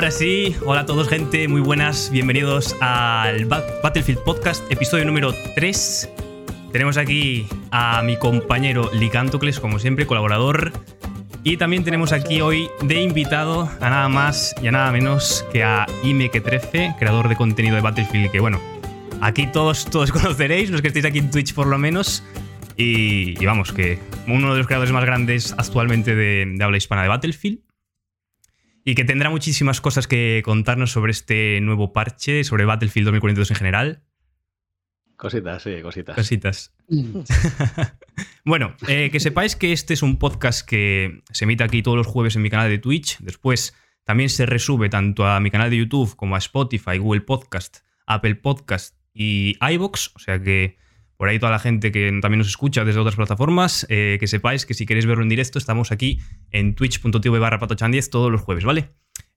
Ahora sí, hola a todos gente, muy buenas, bienvenidos al Battlefield Podcast, episodio número 3. Tenemos aquí a mi compañero Licantocles, como siempre, colaborador. Y también tenemos aquí hoy de invitado a nada más y a nada menos que a Imeque13, creador de contenido de Battlefield, que bueno, aquí todos, todos conoceréis, los que estéis aquí en Twitch por lo menos. Y, vamos, que uno de los creadores más grandes actualmente de habla hispana de Battlefield y que tendrá muchísimas cosas que contarnos sobre este nuevo parche, sobre Battlefield 2042 en general. Cositas, sí, cositas. Cositas. bueno, eh, que sepáis que este es un podcast que se emite aquí todos los jueves en mi canal de Twitch. Después también se resube tanto a mi canal de YouTube como a Spotify, Google Podcast, Apple Podcast y iBox. O sea que por ahí toda la gente que también nos escucha desde otras plataformas, eh, que sepáis que si queréis verlo en directo, estamos aquí en twitch.tv barra patochan10 todos los jueves, ¿vale?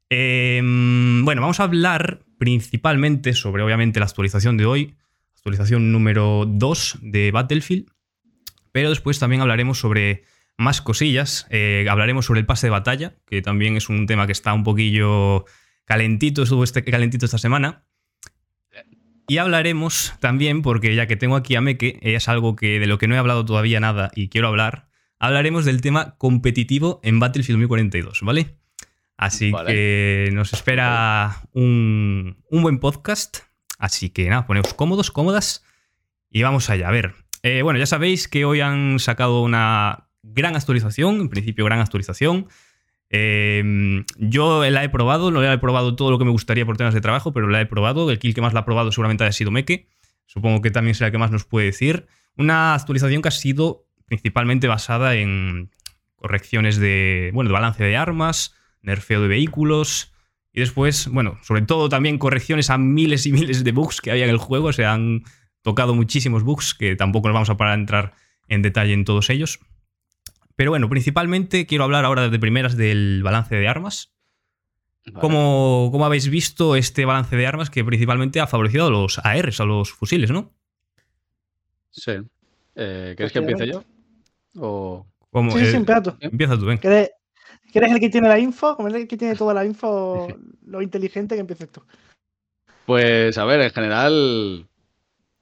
Em, bueno, vamos a hablar principalmente sobre, obviamente, la actualización de hoy, actualización número 2 de Battlefield, pero después también hablaremos sobre más cosillas, eh, hablaremos sobre el pase de batalla, que también es un tema que está un poquillo calentito, estuvo este, calentito esta semana. Y hablaremos también, porque ya que tengo aquí a Meke, es algo que de lo que no he hablado todavía nada y quiero hablar, hablaremos del tema competitivo en Battlefield 2042, ¿vale? Así que nos espera un, buen podcast. Así que nada, poneos cómodos, cómodas y vamos allá. A ver, eh, bueno, ya sabéis que hoy han sacado una gran actualización, en principio gran actualización. Em, yo la he probado, no la he probado todo lo que me gustaría por temas de trabajo, pero la he probado. El kill que más la ha probado seguramente ha sido Meke. Supongo que también será el que más nos puede decir. Una actualización que ha sido principalmente basada en correcciones de, bueno, de balance de armas, nerfeo de vehículos y después, bueno, sobre todo también correcciones a miles y miles de bugs que había en el juego. Se han tocado muchísimos bugs que tampoco nos vamos a parar a entrar en detalle en todos ellos. Pero bueno, principalmente quiero hablar ahora de primeras del balance de armas. ¿Cómo, habéis visto este balance de armas que principalmente ha favorecido a los ARs, a los fusiles, no? Sí. Eh, ¿Quieres que empiece yo? ¿O... Sí, sí, empieza tú. Empieza tú, ven. ¿Quieres, el que tiene la info? Como el que tiene toda la info, lo inteligente que empieces tú. Pues a ver, en general,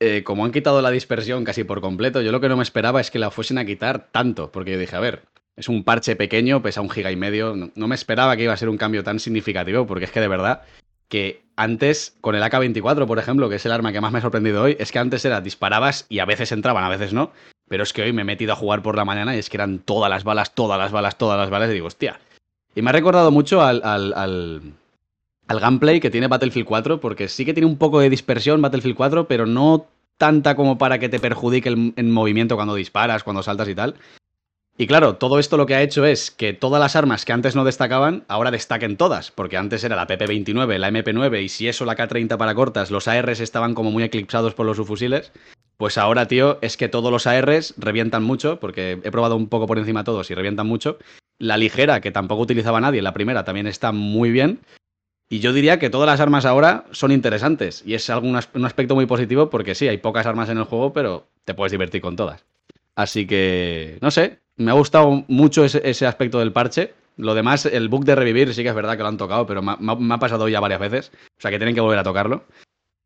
eh, como han quitado la dispersión casi por completo, yo lo que no me esperaba es que la fuesen a quitar tanto, porque yo dije, a ver, es un parche pequeño, pesa un giga y medio, no, me esperaba que iba a ser un cambio tan significativo, porque es que de verdad que antes, con el AK-24, por ejemplo, que es el arma que más me ha sorprendido hoy, es que antes era disparabas y a veces entraban, a veces no, pero es que hoy me he metido a jugar por la mañana y es que eran todas las balas, todas las balas, todas las balas, y digo, hostia. Y me ha recordado mucho al, al, al, al gameplay que tiene Battlefield 4, porque sí que tiene un poco de dispersión Battlefield 4, pero no tanta como para que te perjudique el, movimiento cuando disparas, cuando saltas y tal. Y claro, todo esto lo que ha hecho es que todas las armas que antes no destacaban, ahora destaquen todas, porque antes era la PP29, la MP9 y si eso la K30 para cortas, los ARs estaban como muy eclipsados por los subfusiles. Pues ahora, tío, es que todos los ARs revientan mucho, porque he probado un poco por encima todos y revientan mucho. La ligera, que tampoco utilizaba nadie, la primera también está muy bien. Y yo diría que todas las armas ahora son interesantes. Y es algún un aspecto muy positivo porque sí, hay pocas armas en el juego, pero te puedes divertir con todas. Así que, no sé, me ha gustado mucho ese, aspecto del parche. Lo demás, el bug de revivir sí que es verdad que lo han tocado, pero me, me ha pasado ya varias veces. O sea que tienen que volver a tocarlo.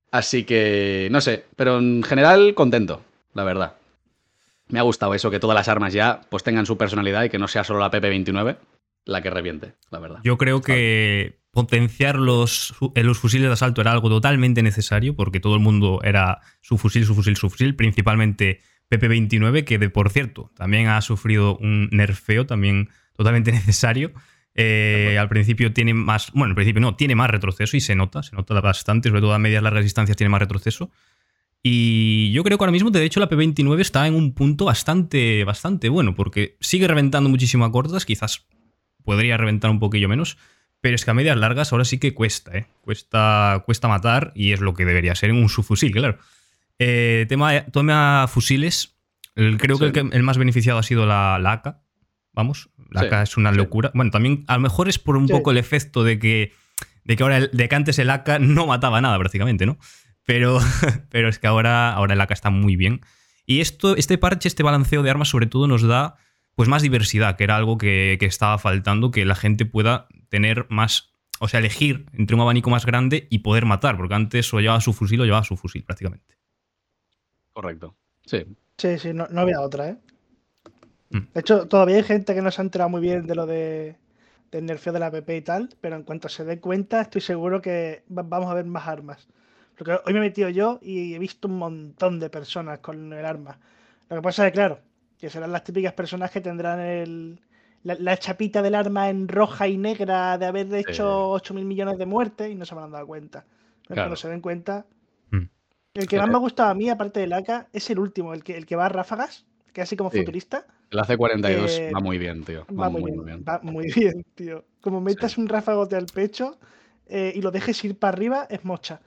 Así que, no sé, pero en general contento, la verdad. Me ha gustado eso, que todas las armas ya pues tengan su personalidad y que no sea solo la PP29 la que reviente, la verdad. Yo creo que potenciar los, los fusiles de asalto era algo totalmente necesario porque todo el mundo era su fusil, su fusil, su fusil, principalmente PP29, que de, por cierto también ha sufrido un nerfeo también totalmente necesario. Eh, al principio tiene más, bueno, al principio no, tiene más retroceso y se nota, se nota bastante, sobre todo a medias largas distancias tiene más retroceso. Y yo creo que ahora mismo, de hecho, la P29 está en un punto bastante, bastante bueno, porque sigue reventando muchísimo a cortas, quizás podría reventar un poquillo menos, pero es que a medias largas ahora sí que cuesta, ¿eh? Cuesta, cuesta matar y es lo que debería ser en un subfusil, claro. Eh, tema, toma fusiles. creo que, el más beneficiado ha sido la, AK. Vamos, la AK es una locura. Bueno, también a lo mejor es por un poco el efecto de que, de que, ahora de que antes el AK no mataba nada prácticamente, ¿no? Pero, pero es que ahora, ahora el AK está muy bien. Y esto, este parche, este balanceo de armas, sobre todo nos da pues más diversidad, que era algo que, que estaba faltando, que la gente pueda tener más o sea, elegir entre un abanico más grande y poder matar, porque antes o llevaba su fusil o llevaba su fusil prácticamente. Correcto. Sí. Sí, sí, no, no había otra, ¿eh? Mm. De hecho, todavía hay gente que no se ha enterado muy bien de lo de, del nerfeo de la PP y tal, pero en cuanto se dé cuenta, estoy seguro que va- vamos a ver más armas. Porque hoy me he metido yo y he visto un montón de personas con el arma. Lo que pasa es que, claro, que serán las típicas personas que tendrán el, la, la chapita del arma en roja y negra de haber hecho 8.000 millones de muertes y no se habrán dado cuenta. Pero Claro. Cuando se den cuenta. Mm. El que más me ha gustado a mí, aparte del AK, es el último, el que, el que va a ráfagas, que así como Sí. futurista. El AC42 Eh, va muy bien, tío. Va, muy, bien, va muy bien, tío. Como metas un ráfagote al pecho eh, y lo dejes ir para arriba, es mocha.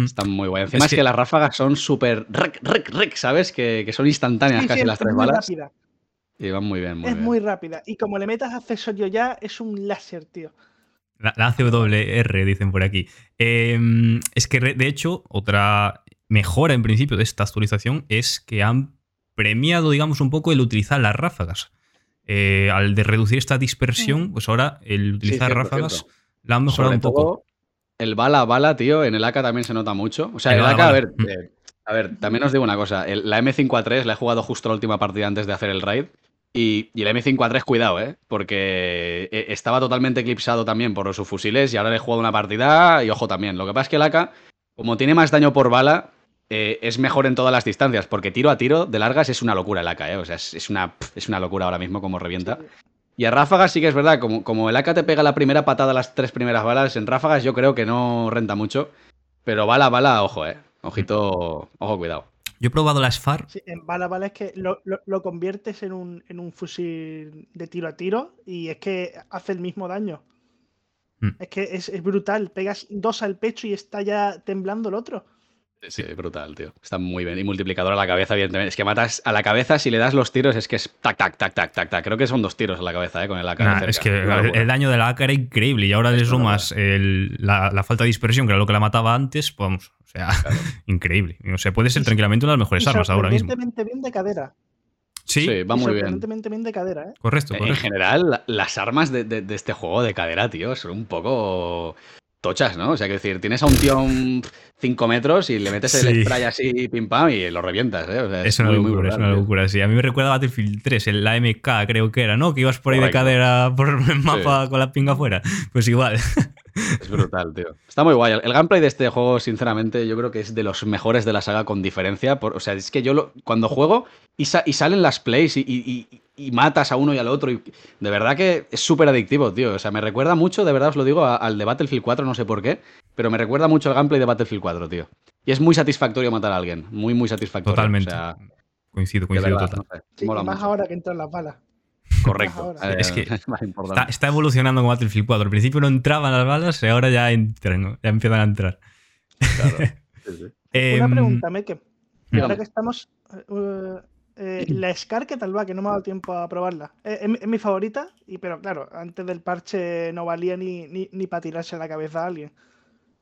Mm. Está muy guay. Encima Es es que, que- las ráfagas son súper rec, rec, rec, ¿sabes? Que, que son instantáneas Sí, casi sí, las es tres muy balas. rápida. Y van muy bien, muy es bien. muy rápida. Y como le metas accesorio ya, es un láser, tío. La, la ACWR, dicen por aquí. Eh, es que, de hecho, otra mejora en principio de esta actualización es que han premiado, digamos, un poco el utilizar las ráfagas. Eh, al de reducir esta dispersión, pues ahora el utilizar ráfagas la han mejorado Sobre un poco. todo, el bala a bala, tío, en el AK también se nota mucho. O sea, El el, bala a AK, a ver, eh, a ver, también os digo una cosa. el- la M5A3 la he jugado justo la última partida antes de hacer el raid. Y, y el M5A3, cuidado, ¿eh? Porque eh, estaba totalmente eclipsado también por los subfusiles y ahora le he jugado una partida y ojo también. Lo que pasa es que el AK, como tiene más daño por bala, eh, es mejor en todas las distancias, porque tiro a tiro de largas es una locura el AK, ¿eh? O sea, es, es una, es una locura ahora mismo como revienta. Y a ráfagas sí que es verdad, como, como el AK te pega la primera patada las tres primeras balas, en ráfagas yo creo que no renta mucho. Pero bala bala, ojo, eh. Ojito, ojo, cuidado. Yo he probado la SFAR. Sí, en bala bala es que lo, lo- lo conviertes en un, en un fusil de tiro a tiro y es que hace el mismo daño. Mm. Es que es, es brutal. Pegas dos al pecho y está ya temblando el otro. Sí, brutal, tío. Está muy bien. Y multiplicador a la cabeza, evidentemente. Es que matas a la cabeza, si le das los tiros, es que es tac, tac, tac, tac, tac, tac. Creo que son dos tiros a la cabeza, eh, con el AK. Nah, es que el, el daño de la AK era increíble y ahora le Es sumas el- la, la falta de dispersión, que era lo que la mataba antes, pues vamos, o sea, increíble. O sea, puede ser tranquilamente una de las mejores Y armas ahora mismo. bien de cadera. Sí, Sí, va muy bien. bien de cadera, ¿eh? correcto, En correcto. general, la- las armas de, de- de este juego de cadera, tío, son un poco tochas, ¿no? O sea, que decir, tienes a un tío a un 5 metros y le metes el Sí. spray así, pim pam, y lo revientas, ¿eh? O sea, Es una muy, muy locura, es una tío. locura. Sí, a mí me recuerda a Battlefield 3, el AMK creo que era, ¿no? Que ibas por ahí Correcto. de cadera por el mapa con la pinga afuera. Pues igual. Es brutal, tío. Está muy guay. El gameplay de este juego, sinceramente, yo creo que es de los mejores de la saga con diferencia. Por- o sea, es que yo lo- cuando juego y, sa- y salen las plays y, y- y- y matas a uno y al otro, y de verdad que es súper adictivo, tío. O sea, me recuerda mucho, de verdad os lo digo, al de Battlefield 4, no sé por qué, pero me recuerda mucho al gameplay de Battlefield 4, tío. Y es muy satisfactorio matar a alguien. Muy, muy satisfactorio. Totalmente. O sea, coincido, coincido verdad, total. no sé, Sí, mola y más mucho. ahora que entran las balas. Correcto. ahora. Es que más. Está, está evolucionando con Battlefield 4. Al principio no entraban las balas y ahora ya entran, ¿no? ya empiezan a entrar. Claro. Sí, sí. Una Em, pregunta, Meke. Ahora que estamos. eh, eh, la Scar, ¿qué tal va? Que no me ha dado tiempo a probarla. Eh, es, mi- es mi favorita, y, pero claro, antes del parche no valía ni, ni, ni para tirarse la cabeza a alguien.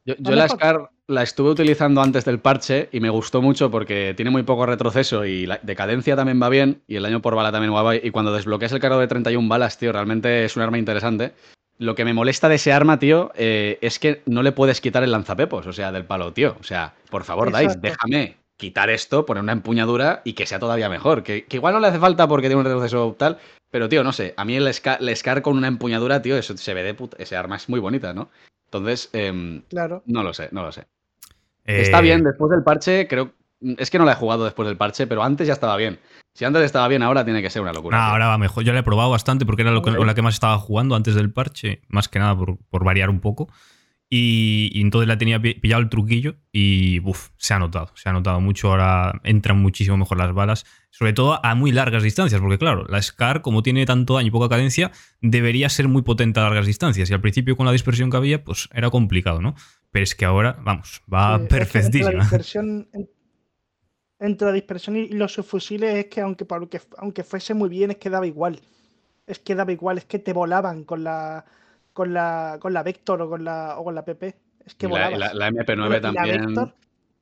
Yo, ¿No yo la? SCAR la estuve utilizando antes del parche y me gustó mucho porque tiene muy poco retroceso y la decadencia también va bien y el daño por bala también va bien. Y cuando desbloqueas el cargo de 31 balas, tío, realmente es un arma interesante. Lo que me molesta de ese arma, tío, eh, es que no le puedes quitar el lanzapepos, o sea, del palo, tío. O sea, por favor, Dice, déjame quitar esto, poner una empuñadura y que sea todavía mejor. Que, que igual no le hace falta porque tiene un retroceso tal, pero, tío, no sé, a mí el Scar, el Scar con una empuñadura, tío, eso se ve de puta. Ese arma es muy bonita, ¿no? Entonces, em, Claro. no lo sé, no lo sé. eh, Está bien, después del parche, creo. Es que no la he jugado después del parche, pero antes ya estaba bien. Si antes estaba bien, ahora tiene que ser una locura. nah, tío. ahora va mejor. Yo la he probado bastante porque era lo que- con la que más estaba jugando antes del parche, más que nada por, por variar un poco. Y, y entonces la tenía pi- pillado el truquillo y uf, se ha notado, se ha notado mucho. Ahora entran muchísimo mejor las balas, sobre todo a muy largas distancias, porque claro, la SCAR, como tiene tanto daño y poca cadencia, debería ser muy potente a largas distancias. Y al principio, con la dispersión que había, pues era complicado, ¿no? Pero es que ahora, vamos, va Sí, que entre perfectísima. la dispersión, en- entre la dispersión y los subfusiles es que aunque, aunque, aunque fuese muy bien, es que daba igual. Es que daba igual, es que te volaban con la con la con la Vector o con la o con la PP. Es que la, la- la MP9 Bueno, y la también. Vector,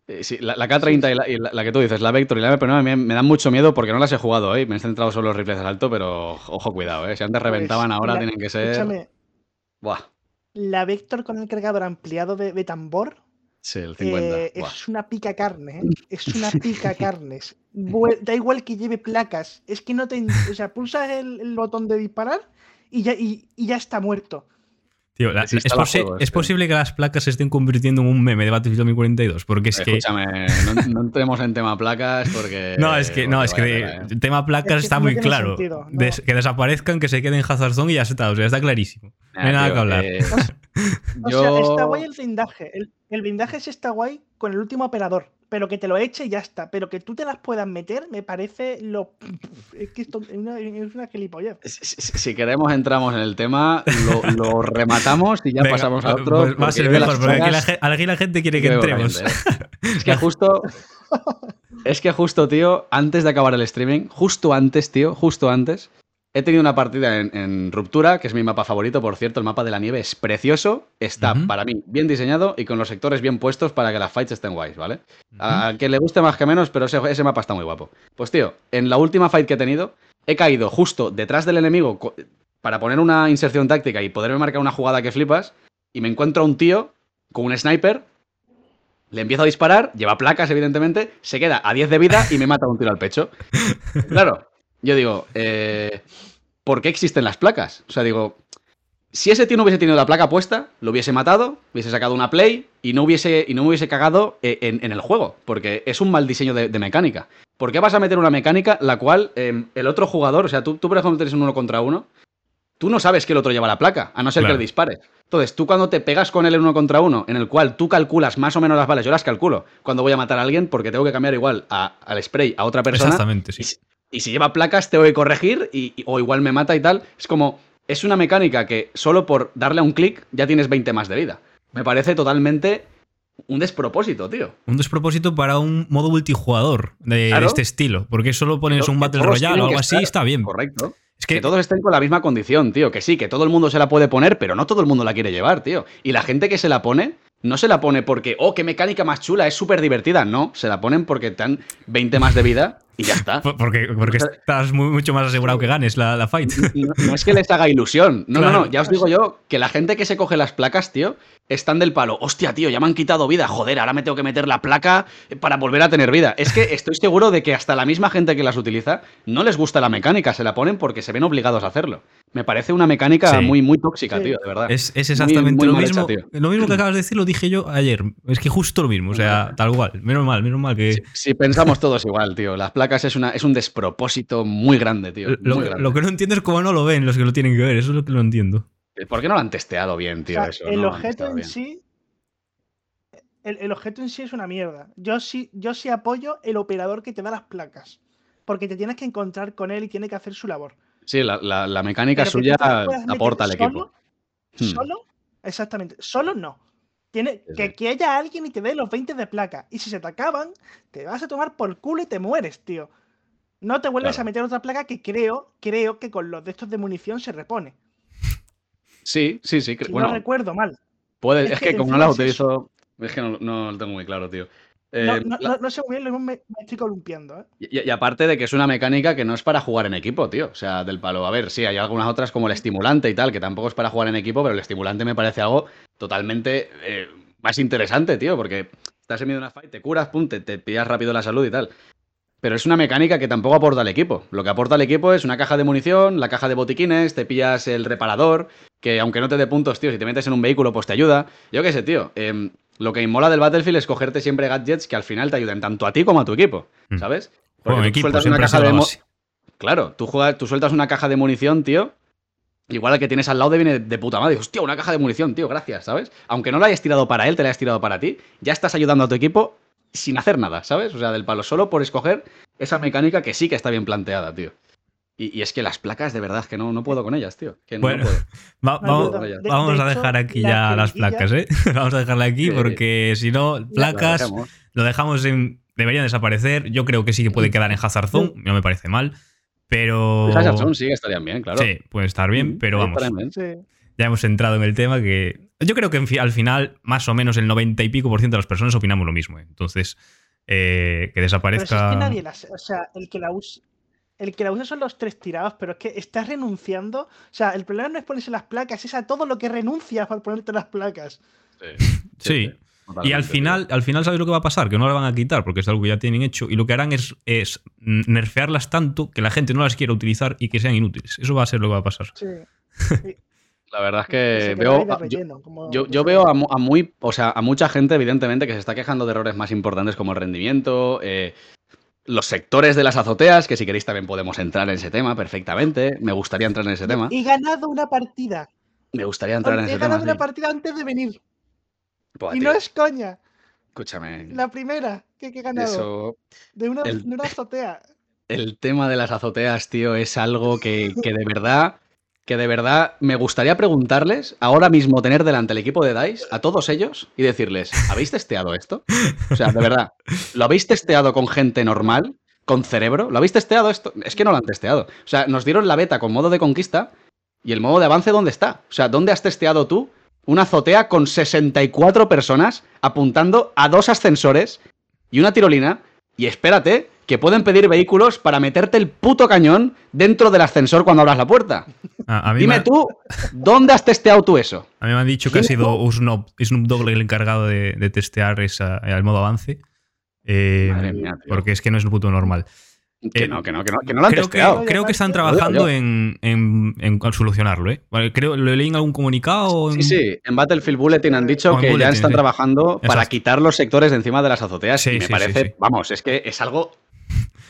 Eh, sí, la, la K30 y, la, y la- la que tú dices, la Vector y la MP9 me, me dan mucho miedo porque no las he jugado, ¿eh? Me he centrado solo en los rifles de asalto, pero ojo, cuidado, ¿eh? Si antes pues, reventaban, ahora la- tienen que ser. escúchame, Buah. la Vector con el cargador ampliado de, de tambor Sí, el 50. eh, Buah. es una pica carne, ¿eh? Es una pica carnes. Da igual que lleve placas. Es que no te. O sea, pulsas el, el botón de disparar y ya, y, y ya está muerto. Tío, la- Sí, es, posi- este. posible que las placas se estén convirtiendo en un meme de Battlefield 2042, porque es que... Escúchame, no, no entremos en tema placas porque. No, es que, no, porque es que vaya ¿eh? el tema placas Es que está muy claro. sentido, no. Des- que desaparezcan, que se queden en Hazard Zone y ya está. O sea, está clarísimo. No hay nada tío, que hablar. eh, O yo. sea, está guay el blindaje. El, el blindaje sí está guay con el último operador. Pero que te lo eche y ya está. Pero que tú te las puedas meter, me parece lo. Es que esto es una, es una gilipollez. Si, si- si queremos entramos en el tema, lo, lo rematamos y ya Venga, pasamos a pues otro. va a ser mejor, porque aquí la, aquí gente quiere que entremos. Es que justo. Es que justo, tío, antes de acabar el streaming, justo antes, tío, justo antes, he tenido una partida en, en Ruptura, que es mi mapa favorito, por cierto, el mapa de la nieve es precioso, está para mí bien diseñado y con los sectores bien puestos para que las fights estén guays, ¿vale? A, a quien le guste más que menos, pero ese, ese mapa está muy guapo. Pues tío, en la última fight que he tenido, he caído justo detrás del enemigo para poner una inserción táctica y poderme marcar una jugada que flipas, y me encuentro a un tío con un sniper, le empiezo a disparar, lleva placas evidentemente, se queda a 10 de vida y me mata un tiro al pecho. Claro, yo digo, eh, ¿por qué existen las placas? O sea, digo, si ese tío no hubiese tenido la placa puesta, lo hubiese matado, hubiese sacado una play y no hubiese, y no me hubiese cagado eh, en, en el juego, porque es un mal diseño de, de mecánica. ¿Por qué vas a meter una mecánica la cual eh, el otro jugador, o sea, tú, tú por ejemplo tienes un uno contra uno, tú no sabes que el otro lleva la placa, a no ser Claro. que le dispares. Entonces, tú cuando te pegas con él en uno contra uno, en el cual tú calculas más o menos las balas, yo las calculo cuando voy a matar a alguien porque tengo que cambiar igual a- al spray a otra persona. Exactamente, sí. Y si, lleva placas, tengo que corregir y, y- o igual me mata y tal. Es como, es una mecánica que solo por darle a un clic ya tienes 20 más de vida. Me parece totalmente un despropósito, tío. Un despropósito para un modo multijugador de Claro. este estilo. Porque solo pones un Battle Royale o algo así, está bien. Correcto. Es Que que, todos estén con la misma condición, tío. Que sí, que todo el mundo se la puede poner, pero no todo el mundo la quiere llevar, tío. Y la gente que se la pone, no se la pone porque, oh, qué mecánica más chula, es súper divertida. No, se la ponen porque te dan 20 más de vida y ya está. por- porque, porque estás muy- mucho más asegurado que ganes la, la fight. No, no es que les haga ilusión. No, no, Claro. no. Ya os digo yo que la gente que se coge las placas, tío, están del palo. Hostia, tío, ya me han quitado vida. Joder, ahora me tengo que meter la placa para volver a tener vida. Es que estoy seguro de que hasta la misma gente que las utiliza no les gusta la mecánica. Se la ponen porque se ven obligados a hacerlo. Me parece una mecánica Sí. muy, muy tóxica, Sí. tío, de verdad. Es, es exactamente muy lo mismo. hecha, tío. lo mismo que acabas de decir lo dije yo ayer. Es que justo lo mismo. O sea, tal cual. Menos mal, menos mal que. Si, si pensamos todos igual, tío. Las placas es, una, es un despropósito muy grande, tío. Lo, muy grande. lo que no entiendo es cómo no lo ven los que lo tienen que ver. Eso es lo que no entiendo. ¿Por qué no lo han testeado bien, O tío? sea, eso, el No objeto en bien. sí. El, el objeto en sí es una mierda. Yo sí, yo sí apoyo el operador que te da las placas. Porque te tienes que encontrar con él y tiene que hacer su labor. Sí, la, la- la mecánica Pero suya aporta al equipo. Solo, Hmm. solo, exactamente. Solo no. Tiene que, que haya alguien y te dé los 20 de placa. Y si se te acaban, te vas a tomar por culo y te mueres, tío. No te vuelves Claro. a meter otra placa que creo, creo que con los de estos de munición se repone. Sí, sí, sí. Si bueno, no recuerdo mal. Puede, Es es, que que, como no encima la es eso. utilizo. Es que no, no lo tengo muy claro, tío. No, Eh, no, la- no- no sé muy bien, lo mismo me, me estoy columpiando, ¿eh? y, y aparte de que es una mecánica que no es para jugar en equipo, tío. O sea, del palo. A ver, sí, hay algunas otras como el estimulante y tal, que tampoco es para jugar en equipo, pero el estimulante me parece algo totalmente eh, más interesante, tío, porque estás en medio de una fight, te curas, pum, te, te pillas rápido la salud y tal. Pero es una mecánica que tampoco aporta al equipo. Lo que aporta al equipo es una caja de munición, la caja de botiquines, te pillas el reparador, que aunque no te dé puntos, tío, si te metes en un vehículo, pues te ayuda. Yo qué sé, tío. em, lo que mola del Battlefield es cogerte siempre gadgets que al final te ayuden tanto a ti como a tu equipo, Mm. ¿sabes? En tú equipo, sueltas ha sido de. Claro, tú, juegas, tú sueltas una caja de munición, tío. Igual el que tienes al lado te viene de puta madre. Hostia, una caja de munición, tío, gracias, ¿sabes? Aunque no la hayas tirado para él, te la hayas tirado para ti, ya estás ayudando a tu equipo sin hacer nada, ¿sabes? O sea, del palo, solo por escoger esa mecánica que sí que está bien planteada, tío. Y, y es que las placas, de verdad, que no, no puedo con ellas, tío. Que no Bueno, puedo. Va- vamos. De- de a hecho, dejar aquí la ya las placas, ¿eh? Vamos a dejarla aquí Sí. porque si no, La placas dejamos. lo dejamos en. Deberían desaparecer. Yo creo que sí que puede quedar en Hazard Zone. No me parece mal. Pero. Pues sí que estarían bien, claro. Sí, puede estar bien, Mm, pero sí, vamos. Sí. Ya hemos entrado en el tema que. Yo creo que en fi- al final, más o menos el 90 y pico por ciento de las personas opinamos lo mismo. ¿eh? Entonces, eh, que Pero si es desaparezca. que nadie la. O sea, el que la use. el que la usa son los tres tirados, pero es que estás renunciando. O sea, el problema no es ponerse las placas, es a todo lo que renuncias para ponerte las placas. Sí. Y al final, al final, ¿sabes lo que va a pasar? Que no la van a quitar porque es algo que ya tienen hecho y lo que harán es, es nerfearlas tanto que la gente no las quiera utilizar y que sean inútiles. Eso va a ser lo que va a pasar. Sí. La verdad es que veo, relleno, yo, yo veo a, mu- a muy, o sea, a mucha gente, evidentemente, que se está quejando de errores más importantes como el rendimiento, eh, los sectores de las azoteas, que si queréis también podemos entrar en ese tema perfectamente. Me gustaría entrar en ese tema. He ganado una partida. Me gustaría entrar en He ese ganado tema. una sí. partida antes de venir. Y tío, no es coña. Escúchame. La primera que, que he ganado. Eso, De una, el- de una azotea. el tema de las azoteas, tío, es algo que, que de verdad, que de verdad me gustaría preguntarles, ahora mismo tener delante el equipo de DICE, a todos ellos, y decirles, ¿habéis testeado esto? O sea, de verdad, ¿lo habéis testeado con gente normal? ¿Con cerebro? ¿Lo habéis testeado esto? Es que no lo han testeado. O sea, nos dieron la beta con modo de conquista y el modo de avance, ¿dónde está? O sea, ¿dónde has testeado tú una azotea con 64 personas apuntando a dos ascensores y una tirolina? Y espérate, que pueden pedir vehículos para meterte el puto cañón dentro del ascensor cuando abras la puerta. A, a mí Dime me, tú, ¿dónde has testeado tú eso? a mí me han dicho que ha sido Snoop, Snoop Dogg el encargado de, de testear esa, el modo avance. Eh, Madre mía, porque es que no es un puto normal. Que Eh, no, que no, que no, que no lo han Creo que, creo que están trabajando en, en- en solucionarlo, ¿eh? Vale, creo, ¿Lo leí en algún comunicado? en- Sí, sí, en Battlefield Bulletin han dicho que ya están sí. trabajando para Exacto. quitar los sectores de encima de las azoteas. Sí, y me sí, parece, sí. vamos, es que es algo.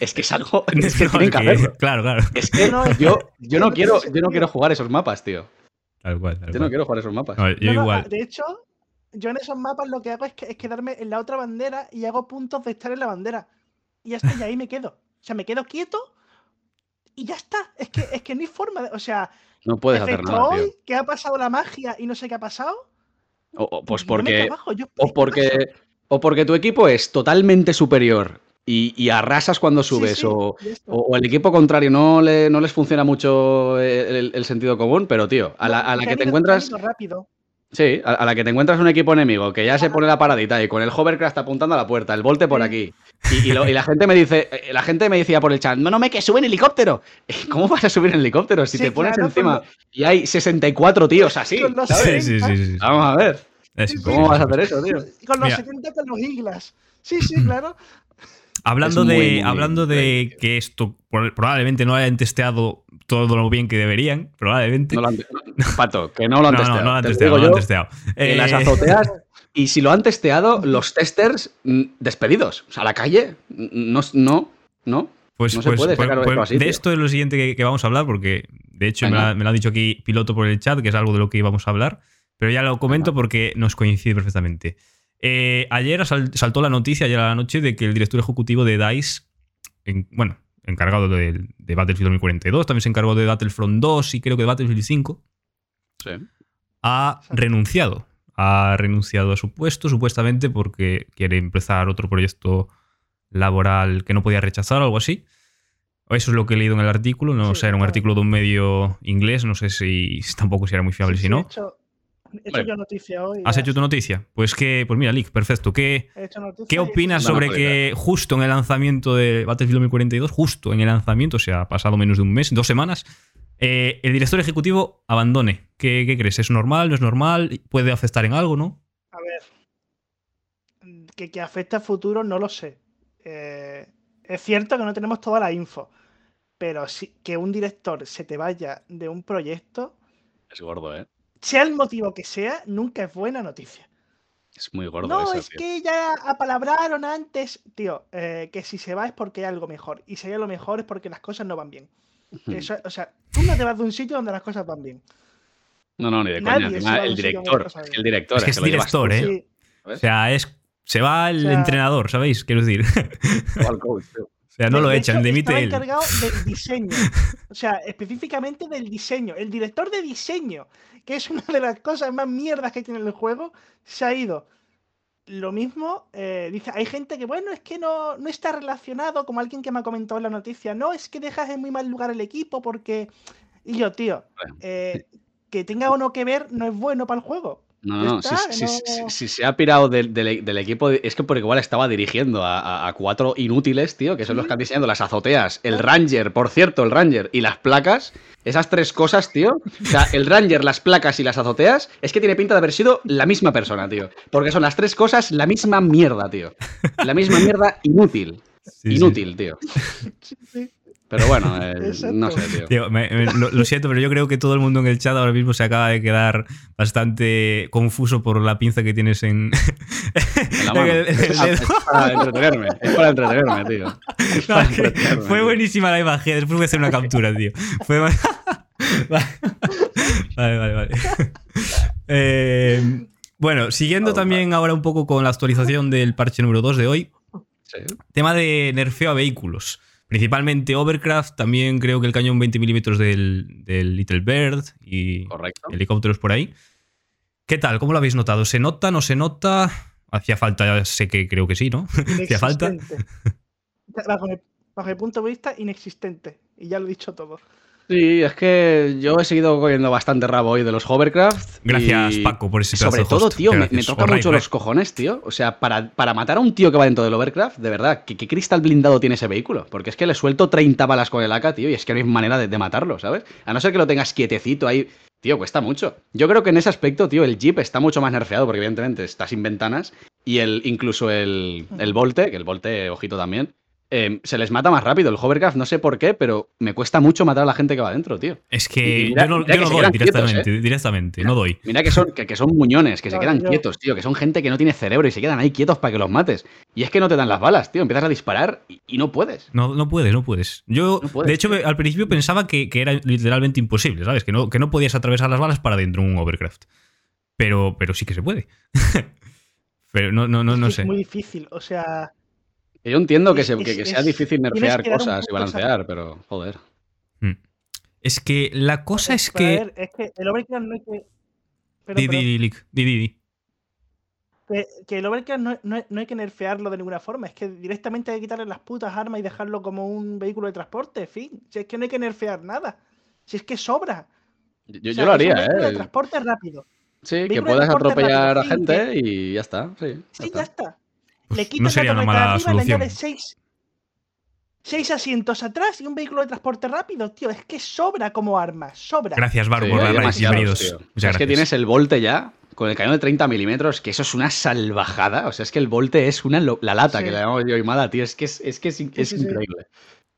Es que es algo. Es que No, tienen que que- hacerlo. Claro, claro. Es que No, yo, yo no quiero, yo no quiero jugar esos mapas, tío. Tal cual, tal Yo no quiero jugar esos mapas. No, yo No, no, igual. de hecho, yo en esos mapas lo que hago es, que, es quedarme en la otra bandera y hago puntos de estar en la bandera. Y y ahí me quedo. O sea, me quedo quieto y ya está. Es que, es que no hay forma de. O sea, No puedes hacer nada, hoy, tío. que ha pasado la magia y no sé qué ha pasado. O, o pues porque. yo- O ¿qué porque. O porque tu equipo es totalmente superior y, y arrasas cuando subes. sí, o, o, o el equipo contrario no, le, no les funciona mucho el, el sentido común, pero tío, a la, a la que te encuentras. rápido. Sí, a, a la que te encuentras un equipo enemigo que ya se pone la paradita y con el hovercraft apuntando a la puerta, el volte por aquí. Y, y lo- y la gente me dice, eh, la gente me decía por el chat, no, no me que sube en helicóptero. ¿Cómo vas a subir en helicóptero si Sí, te pones claro, encima y hay 64 tíos así? ¿sabes? Sí, sí, sí, sí, sí. Vamos a ver, ¿cómo vas a hacer eso, tío? Con los Mira. 70 con los iglas. Sí, sí, claro. Hablando, muy, de, muy hablando de que esto probablemente no hayan testeado todo lo bien que deberían, probablemente. No lo han, no, Pato, que no lo han No, no, testeado. no lo han Te testeado, no lo han testeado. Eh, las azoteas, y si lo han testeado, los testers mm, despedidos. O sea, a la calle, mm, no, no, no. Pues, No se pues- puede pues- sacar pues así, de esto es lo siguiente que, que vamos a hablar, porque de hecho me ha- me lo ha dicho aquí piloto por el chat, que es algo de lo que íbamos a hablar, pero ya lo comento porque nos coincide perfectamente. Eh, ayer sal- saltó la noticia, ayer a la noche, de que el director ejecutivo de DICE, en- bueno, encargado de, de Battlefield 2042, también se encargó de Battlefront 2 y creo que de Battlefield 5, Sí. ha renunciado. Ha renunciado a su puesto, supuestamente porque quiere empezar otro proyecto laboral que no podía rechazar o algo así. Eso es lo que he leído en el artículo. No Sí, sé, era un claro. artículo de un medio inglés. No sé si tampoco si era muy fiable, Sí, si sí, no. He hecho, he hecho yo noticia hoy. ¿Has ya. hecho tu noticia? Pues que, pues mira, Lick, perfecto. ¿Qué, qué opinas sobre que justo en el lanzamiento de Battlefield 2042, justo en el lanzamiento, o sea, ha pasado menos de un mes, dos semanas, eh, el director ejecutivo abandone? ¿Qué, qué crees? ¿Es normal? ¿No es normal? ¿Puede afectar en algo, no? A ver. Que, que afecta al futuro, no lo sé. Eh, es cierto que no tenemos toda la info. Pero sí, que un director se te vaya de un proyecto, Es gordo, ¿eh? Sea el motivo que sea, nunca es buena noticia. Es muy gordo No, es tío. que ya apalabraron antes. Tío, eh, que si se va es porque hay algo mejor. Y si hay algo mejor es porque las cosas no van bien. Eso- o sea, tú no te vas de un sitio donde las cosas van bien. No, no, ni de Nadie coña. el director. Es que el director. Es que es director, ¿eh? Sí, O sea, es, se va el O sea- entrenador, ¿sabéis? Quiero decir. O al coach, tío. O sea, no De- lo de echan, hecho, dimite él. encargado del diseño. O sea, específicamente del diseño. El director de diseño, que es una de las cosas más mierdas que tiene el juego, se ha ido. Lo mismo, eh, dice, hay gente que, bueno, es que no, no está relacionado, como alguien que me ha comentado en la noticia, no, es que dejas en muy mal lugar el equipo porque... Y yo, tío, eh, que tenga o no que ver no es bueno para el juego. No, no, está, si, si- no- si- si se ha pirado del, del- del equipo, es que por igual estaba dirigiendo a, cuatro inútiles, tío, que son los que han diseñado las azoteas, el Ranger, por cierto, el Ranger y las placas. Esas tres cosas, tío. O sea, el Ranger, las placas y las azoteas, es que tiene pinta de haber sido la misma persona, tío. Porque son las tres cosas la misma mierda, tío. La misma mierda inútil. Sí, sí. inútil, tío. Sí, sí. Pero bueno, eh, no sé, tío. Tío, me- me- lo, lo siento, pero yo creo que todo el mundo en el chat ahora mismo se acaba de quedar bastante confuso por la pinza que tienes en, En la mano. en el- en el Es para- dedo. es para entretenerme. Es para entretenerme, tío. Es No, para es que entretenerme, fue tío. buenísima la imagen. Después voy a hacer una captura, tío. Fue... Vale, vale, vale. Eh, bueno, siguiendo Oh, también ahora un poco con la actualización del parche número 2 de hoy. Sí. Tema de nerfeo a vehículos. Principalmente Overcraft, también creo que el cañón 20 milímetros del, del Little Bird y Correcto. helicópteros por ahí. ¿Qué tal? ¿Cómo lo habéis notado? ¿Se nota? ¿No se nota? Hacía falta, sé que creo que sí, ¿no? Hacía falta. Bajo mi, bajo mi punto de vista, inexistente. Y ya lo he dicho todo. Sí, es que yo he seguido cogiendo bastante rabo hoy de los hovercraft. Gracias, y Paco, por ese Sobre todo, host. tío, me, me toca mucho los cojones, tío. O sea, para, para matar a un tío que va dentro del overcraft, de verdad, ¿qué, qué cristal blindado tiene ese vehículo? Porque es que le suelto 30 balas con el AK, tío, y es que no hay manera de, de matarlo, ¿sabes? A no ser que lo tengas quietecito ahí. Tío, cuesta mucho. Yo creo que en ese aspecto, tío, el Jeep está mucho más nerfeado, porque evidentemente está sin ventanas. Y el, incluso el, el Volte, que el Volte, ojito también, eh, se les mata más rápido. El hovercraft, no sé por qué, pero me cuesta mucho matar a la gente que va dentro, tío. Es que mira- yo no, mira yo que no se doy quedan quietos, directamente, directamente, no doy. Mira que son, que, que son muñones, que se quedan yo- quietos, tío, que son gente que no tiene cerebro y se quedan ahí quietos para que los mates. Y es que no te dan las balas, tío. Empiezas a disparar y, y no puedes. No, no puedes, no puedes. Yo, No puedes, de hecho, tío. al principio pensaba que, que era literalmente imposible, ¿sabes? Que no, que no podías atravesar las balas para dentro en un Overcraft. Pero, pero sí que se puede. pero no, no, no, Es no sé. Es muy difícil. O sea, Yo entiendo que, Es- se- que- es- que sea es- difícil nerfear cosas y balancear, pero joder. Mm. Es que la cosa es pero que. ver, es que el overcraft no hay que. Pero, Di, di, di, Lick, di, di, di. que, que el overcraft no, no- no hay que nerfearlo de ninguna forma. Es que directamente hay que quitarle las putas armas y dejarlo como un vehículo de transporte. En fin, si es que no hay que nerfear nada. Si es que sobra. Yo, O yo sea, lo es un haría, vehículo de ¿eh? transporte rápido. Sí, que vehículo puedas atropellar rápido, a gente y ya está. Sí, ya Sí, está. ya está. Le no quitas sería la una mala arriba, le solución. añades seis, seis asientos atrás y un vehículo de transporte rápido, tío. Es que sobra como arma, sobra. Gracias, Bar, Sí, por hay la raid. demasiados, Bienvenidos. tío. Muchas O sea, es que tienes el Volte ya, con el cañón de 30 milímetros, que eso es una salvajada. O sea, es que el Volte es una la lata Sí. que le llamamos yo Imada, tío. Es que es, es, que es, es sí, sí. increíble.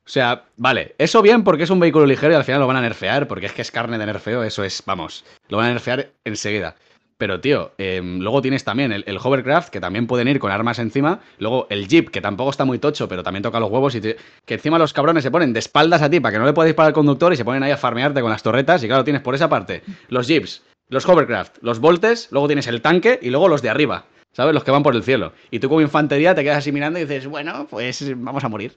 O sea, vale, eso bien porque es un vehículo ligero y al final lo van a nerfear, porque es que es carne de nerfeo, eso es, vamos, lo van a nerfear enseguida. Pero, tío, em, luego tienes también el, el hovercraft, que también pueden ir con armas encima. Luego el jeep, que tampoco está muy tocho, pero también toca los huevos. Y te- que encima los cabrones se ponen de espaldas a ti para que no le puedas disparar al conductor y se ponen ahí a farmearte con las torretas. Y claro, tienes por esa parte los jeeps, los hovercraft, los voltes, luego tienes el tanque y luego los de arriba. ¿Sabes? Los que van por el cielo. Y tú como infantería te quedas así mirando y dices, bueno, pues vamos a morir.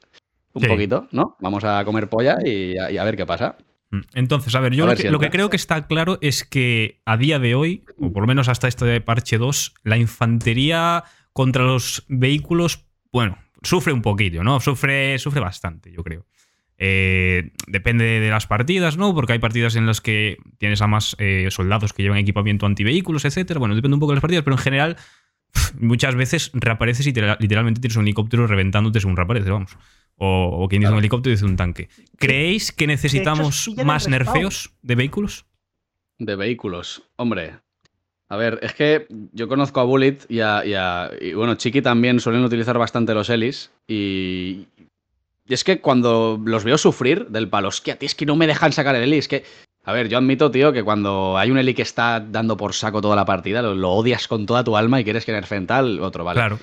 Un Sí. poquito, ¿no? Vamos a comer polla y a, y a ver qué pasa. Mm. Entonces, a ver, yo A lo, ver que, si lo que entra. creo que está claro es que a día de hoy, o por lo menos hasta este parche 2, la infantería contra los vehículos, bueno, sufre un poquillo, ¿no? Sufre, sufre bastante, yo creo. Eh, depende de las partidas, ¿no? Porque hay partidas en las que tienes a más eh, soldados que llevan equipamiento antivehículos, etcétera. Bueno, depende un poco de las partidas, pero en general, muchas veces reapareces y te- literalmente tienes un helicóptero reventándote según reaparece, vamos. O, o quien dice Claro. un helicóptero dice un tanque. ¿Creéis que necesitamos más nerfeos de vehículos? De vehículos. Hombre. A ver, es que yo conozco a Bullet y a. Y, a- y, bueno, Chiqui también suelen utilizar bastante los Elis. Y. Y es que cuando los veo sufrir del palo, hostia, tío, es que no me dejan sacar el Eli. Es que. A ver, yo admito, tío, que cuando hay un Eli que está dando por saco toda la partida, lo, lo odias con toda tu alma y quieres que nerfen tal, otro, ¿vale? Claro.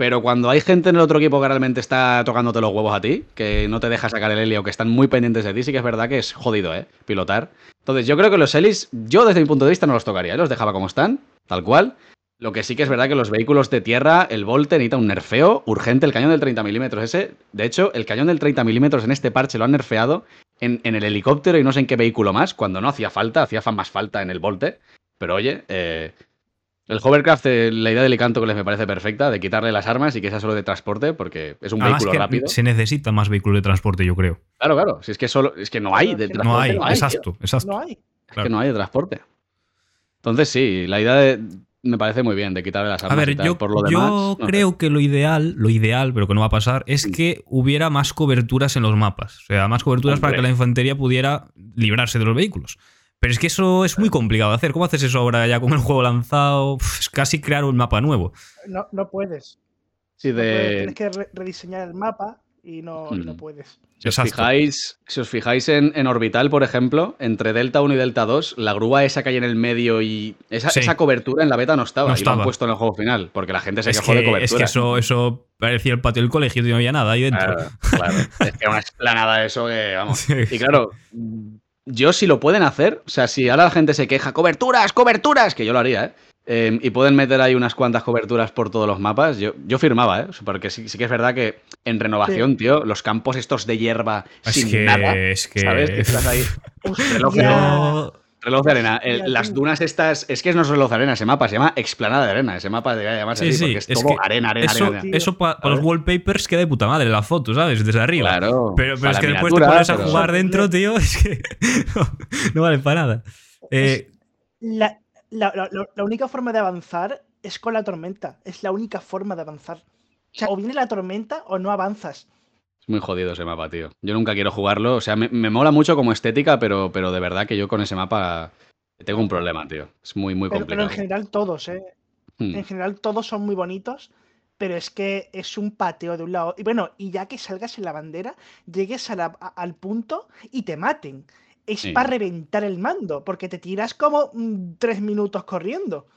Pero cuando hay gente en el otro equipo que realmente está tocándote los huevos a ti, que no te deja sacar el Eli o que están muy pendientes de ti, sí que es verdad que es jodido, ¿eh? Pilotar. Entonces, yo creo que los Elis, yo desde mi punto de vista no los tocaría, ¿eh? los dejaba como están, tal cual. Lo que sí que es verdad que los vehículos de tierra, el Volte necesita un nerfeo urgente, el cañón del 30 milímetros ese. De hecho, el cañón del 30 milímetros en este parche lo han nerfeado en, en el helicóptero y no sé en qué vehículo más, cuando no hacía falta, hacía más falta en el Volte. Pero oye, eh, el hovercraft, eh, la idea del Licántroles me parece perfecta, de quitarle las armas y que sea solo de transporte, porque es un Además vehículo que rápido. se necesita más vehículos de transporte, yo creo. Claro, claro. Si es que solo, es que no hay de transporte. No hay, tío. exacto, exacto. No hay. Es que no hay de transporte. Entonces sí, la idea de, me parece muy bien de quitarle las A armas ver, y tal. yo, Por lo yo demás, no sé. creo que lo ideal, lo ideal, pero que no va a pasar, es Mm. que hubiera más coberturas en los mapas. O sea, más coberturas para que la infantería pudiera librarse de los vehículos. Pero es que eso es muy complicado de hacer. ¿Cómo haces eso ahora ya con el juego lanzado? Uf, es casi crear un mapa nuevo. No, no puedes. Sí, No puedes, de, Tienes que re- rediseñar el mapa y no, y no Mm. puedes. Si os fijáis, si os fijáis en, en Orbital, por ejemplo, entre Delta 1 y Delta 2, la grúa esa que hay en el medio y esa, Sí. esa cobertura en la beta no estaba. No y lo han estaba. puesto en el juego final, porque la gente se Es quejó de cobertura. es que eso, eso parecía el patio del colegio, no había nada ahí dentro. Claro, claro. Es que una explanada eso que, vamos. Sí. Y claro, yo si lo pueden hacer, o sea, si ahora la gente se queja, coberturas, coberturas, que yo lo haría, ¿eh? Eh, y pueden meter ahí unas cuantas coberturas por todos los mapas, yo, yo firmaba, ¿eh? Porque sí, sí que es verdad que en renovación, tío, los campos estos de hierba Es sin que, nada, es que. ¿sabes? Que estás ahí, reloj de, Yo- reloj de arena. El- las dunas estas, es que no es reloj de arena ese mapa, se llama explanada de arena, ese mapa debería llamarse Sí, así, sí, porque es, es todo arena, arena, eso, arena. eso para los wallpapers queda de puta madre la foto, ¿sabes? Desde arriba. Claro. Pero, es que después te pones a pero- jugar dentro, tío, es que no, no vale para nada. Eh, La, la- la- la- la única forma de avanzar es con la tormenta. Es la única forma de avanzar. O sea, o viene la tormenta o no avanzas. Muy jodido ese mapa, tío. Yo nunca quiero jugarlo. O sea, me, me mola mucho como estética, pero, pero de verdad que yo con ese mapa tengo un problema, tío. Es muy, muy Pero, pero en complicado. general todos, ¿eh? Hmm. En general todos son muy bonitos, pero es que es un pateo de un lado. Y bueno, y ya que salgas en la bandera, llegues a la- a- al punto y te maten. Es Sí. para reventar el mando, porque te tiras como mm, tres minutos corriendo.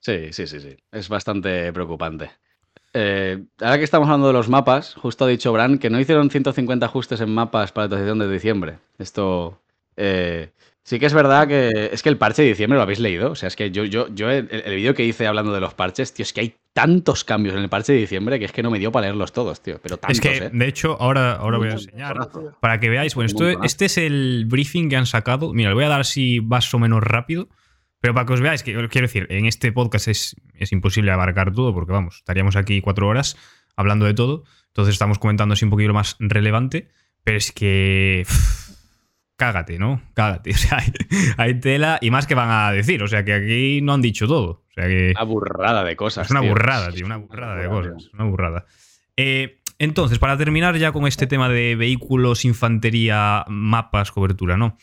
Sí, sí, sí, sí. Es bastante preocupante. Eh, ahora que estamos hablando de los mapas, justo ha dicho Bran que no hicieron 150 ajustes en mapas para la transición de diciembre. Esto. eh, sí que es verdad que. Es que el parche de diciembre lo habéis leído. O sea, es que yo, yo, yo el, el vídeo que hice hablando de los parches, tío, es que hay tantos cambios en el parche de diciembre que es que no me dio para leerlos todos, tío. Pero tantos, es que, ¿eh? de hecho, ahora, ahora voy a enseñar. Para que veáis, bueno, esto, este es el briefing que han sacado. Mira, le voy a dar así más o menos rápido. Pero para que os veáis, que quiero decir, en este podcast es, es imposible abarcar todo, porque vamos, estaríamos aquí cuatro horas hablando de todo. Entonces estamos comentando así un poquito lo más relevante. Pero es que. cágate, ¿no? Cágate. O sea, hay, hay tela y más que van a decir. O sea, que aquí no han dicho todo. O sea, que. Una burrada de cosas. Es una tío. burrada, tío, una burrada de cosas. Una burrada. Eh, entonces, para terminar ya con este tema de vehículos, infantería, mapas, cobertura, ¿no?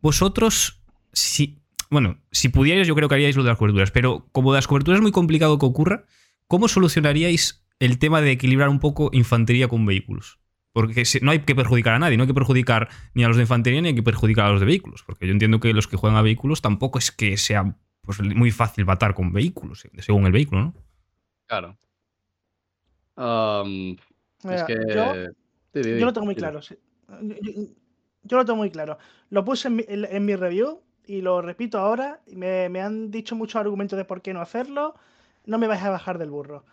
Vosotros, si. Bueno, si pudierais, yo creo que haríais lo de las coberturas, pero como de las coberturas es muy complicado que ocurra, ¿cómo solucionaríais el tema de equilibrar un poco infantería con vehículos? Porque si- no hay que perjudicar a nadie, no hay que perjudicar ni a los de infantería ni hay que perjudicar a los de vehículos. Porque yo entiendo que los que juegan a vehículos tampoco es que sea pues, muy fácil matar con vehículos, según el vehículo, ¿no? Claro. Um, Mira, es que. yo, lo tengo muy claro. Yo, yo- yo lo tengo muy claro. Lo puse en mi, en- en mi review y lo repito ahora. Me, me han dicho muchos argumentos de por qué no hacerlo. No me vais a bajar del burro.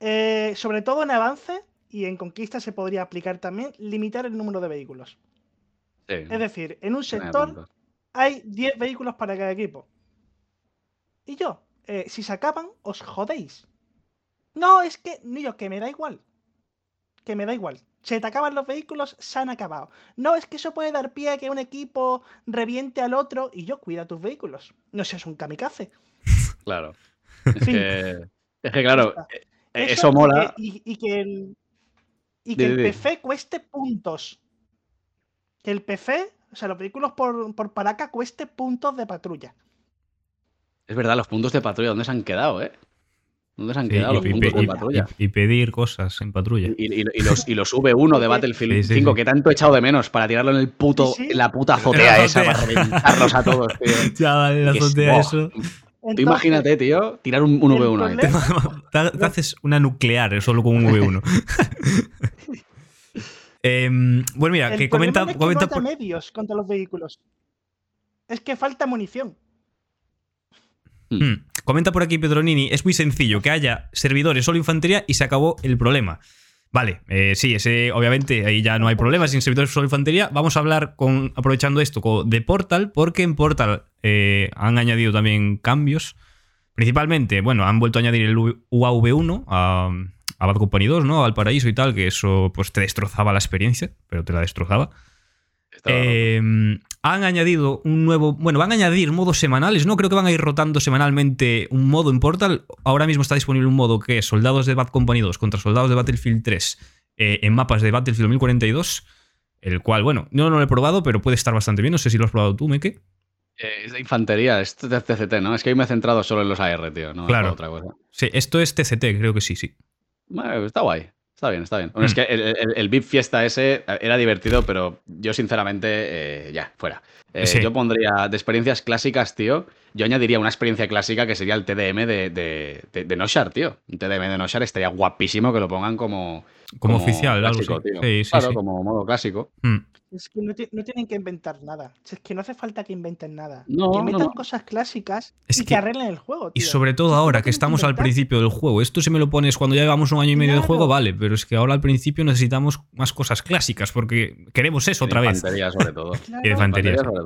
Eh, sobre todo en avance y en conquista se podría aplicar también limitar el número de vehículos. Sí, Es decir, en un sector hay 10 vehículos para cada equipo. Y yo, eh, si se acaban, os jodéis. No, es que, niño, que me da igual. Que me da igual. Se te acaban los vehículos, se han acabado. No, es que eso puede dar pie a que un equipo reviente al otro y yo cuida tus vehículos. No seas un kamikaze. Claro. Es que, es que claro, está. eh, eso, mola. Y, y que el, y que el. PC cueste puntos. Que el PC, o sea, los vehículos por, por paraca cueste puntos de patrulla. Es verdad, los puntos de patrulla, ¿dónde se han quedado, eh? ¿Dónde se han Sí, quedado los y, puntos y- de patrulla? y- y pedir cosas en patrulla. Y, y- y los, y los V1 de Battlefield Sí, sí, 5, sí. que tanto he echado de menos para tirarlo en el puto, en la puta azotea la esa, para reventarlos a todos, tío. Ya, vale, la es- azotea, eso. Tú imagínate, tío, tirar un, un el V1 ahí. problema- te, te haces una nuclear solo con un V1. Em, bueno, mira, el que comenta, es que comenta por- medios contra los vehículos. Es que falta munición. Hmm. Comenta por aquí Pedronini, es muy sencillo, que haya servidores solo infantería y se acabó el problema. Vale, eh, sí, ese, obviamente ahí ya no hay problema sin servidores solo infantería. Vamos a hablar con, aprovechando esto con- de Portal, porque en Portal eh, han añadido también cambios. Principalmente, bueno, han vuelto a añadir el U- UAV1 a, a Bad Company 2, ¿no? Al paraíso y tal, que eso pues te destrozaba la experiencia, pero te la destrozaba. Eh, han añadido un nuevo. Bueno, van a añadir modos semanales. No creo que van a ir rotando semanalmente un modo en Portal. Ahora mismo está disponible un modo que es Soldados de Bad Company 2 contra Soldados de Battlefield 3 eh, en mapas de Battlefield 2042. El cual, bueno, no, no lo he probado, pero puede estar bastante bien. No sé si lo has probado tú, Meke. Eh, es de infantería, es de TCT, ¿no? Es que hoy me he centrado solo en los AR, tío. No Claro. otra cosa. Sí, esto es TCT, creo que sí, sí. Bueno, está guay. Está bien, está bien. Bueno, es Mm. que el, el, el VIP Fiesta ese era divertido, pero yo sinceramente, eh, ya, fuera. Eh, Sí. Yo pondría de experiencias clásicas, tío. Yo añadiría una experiencia clásica que sería el TDM de, de, de, de Noshar, tío. Un TDM de Noshar estaría guapísimo que lo pongan como. Como, oficial, algo clásico, así. tío. Sí, sí, claro, sí. como modo clásico. Mm. Es que no, ti- no tienen que inventar nada. Es que no hace falta que inventen nada. No, que metan no. cosas clásicas Es y que- que, arreglen el juego. Y tío. sobre todo ahora que estamos al principio del juego. Esto si me lo pones cuando ya llevamos un año y medio de Claro. juego, vale, pero es que ahora al principio necesitamos más cosas clásicas porque queremos eso otra de vez. Sobre todo. Claro. Y de infantería. Infantería, sí. sobre todo.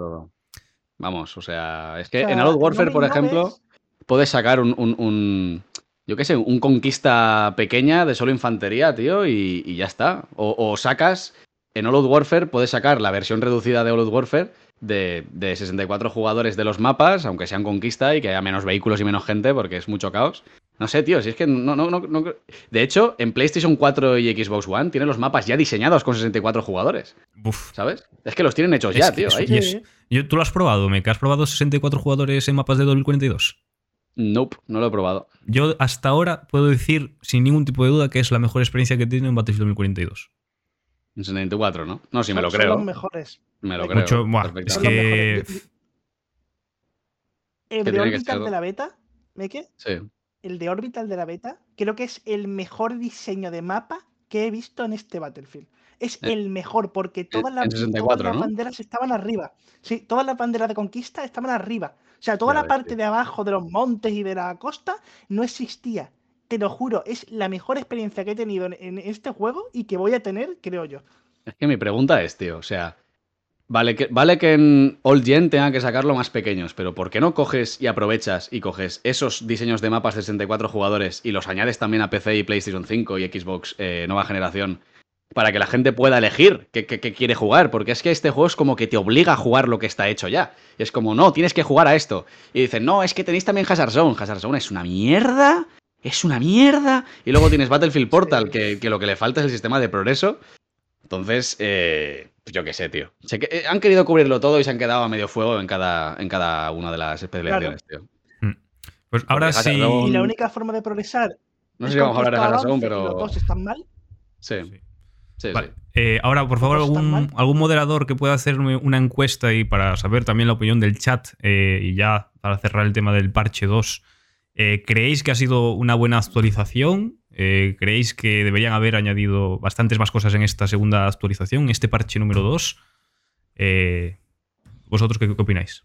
Vamos, o sea, es O que sea, en Adult Warfare, no por ejemplo, ves- puedes sacar un, un- un- yo qué sé, un conquista pequeña de solo infantería, tío, y, y ya está. O, o sacas, en All Out Warfare, puedes sacar la versión reducida de All Out Warfare de, de 64 jugadores de los mapas, aunque sean conquista y que haya menos vehículos y menos gente, porque es mucho caos. No sé, tío, si es que no, no, no, no- De hecho, en PlayStation 4 y Xbox One tienen los mapas ya diseñados con 64 jugadores, Uf. ¿sabes? Es que los tienen hechos Es ya, tío. eso- ahí. y es- Sí. Yo- ¿Tú lo has probado, Meke? ¿Has probado 64 jugadores en mapas de 2042? Nope, no lo he probado. Yo hasta ahora puedo decir sin ningún tipo de duda que es la mejor experiencia que he tenido en Battlefield 2042. En 64, ¿no? No, sí, me lo son creo. los mejores. Me lo creo. Mucho, buah, es que- mejores. El de Orbital de la beta, ¿Meke? Sí. El de Orbital de la beta, creo que es el mejor diseño de mapa que he visto en este Battlefield. Es Eh, el mejor porque todas las, en todas 64, las banderas estaban arriba. Sí, todas las banderas de conquista estaban arriba. O sea, toda la parte de abajo de los montes y de la costa no existía. Te lo juro, es la mejor experiencia que he tenido en, este juego y que voy a tener, creo yo. Es que mi pregunta es, tío, o sea, vale que, vale que en Old Gen tengan que sacarlo más pequeños, pero ¿por qué no coges y aprovechas y coges esos diseños de mapas de 64 jugadores y los añades también a PC y PlayStation 5 y Xbox eh, nueva generación? Para que la gente pueda elegir qué, qué- quiere jugar, porque es que este juego es como que te obliga a jugar lo que está hecho ya. Es como, no, tienes que jugar a esto. Y dicen, no, es que tenéis también Hazard Zone. Hazard Zone es una mierda, es una mierda. Y luego tienes Battlefield Portal, Sí. que, que lo que le falta es el sistema de progreso. Entonces, eh, pues yo qué sé, tío. Sé que, eh, han querido cubrirlo todo y se han quedado a medio fuego en cada, en cada una de las especializaciones, tío. Pues ahora Porque sí. Y la única forma de progresar No sé si vamos a hablar de conquistar Hazard Zone, avance y Los pero. dos están mal. Sí, Sí. sí, Vale. sí. Eh, ahora, por favor, ¿Todos están algún, algún moderador que pueda hacerme una encuesta y para saber también la opinión del chat eh, y ya para cerrar el tema del parche 2. Eh, ¿Creéis que ha sido una buena actualización? Eh, ¿Creéis que deberían haber añadido bastantes más cosas en esta segunda actualización, este parche número 2? Eh, ¿Vosotros qué, opináis?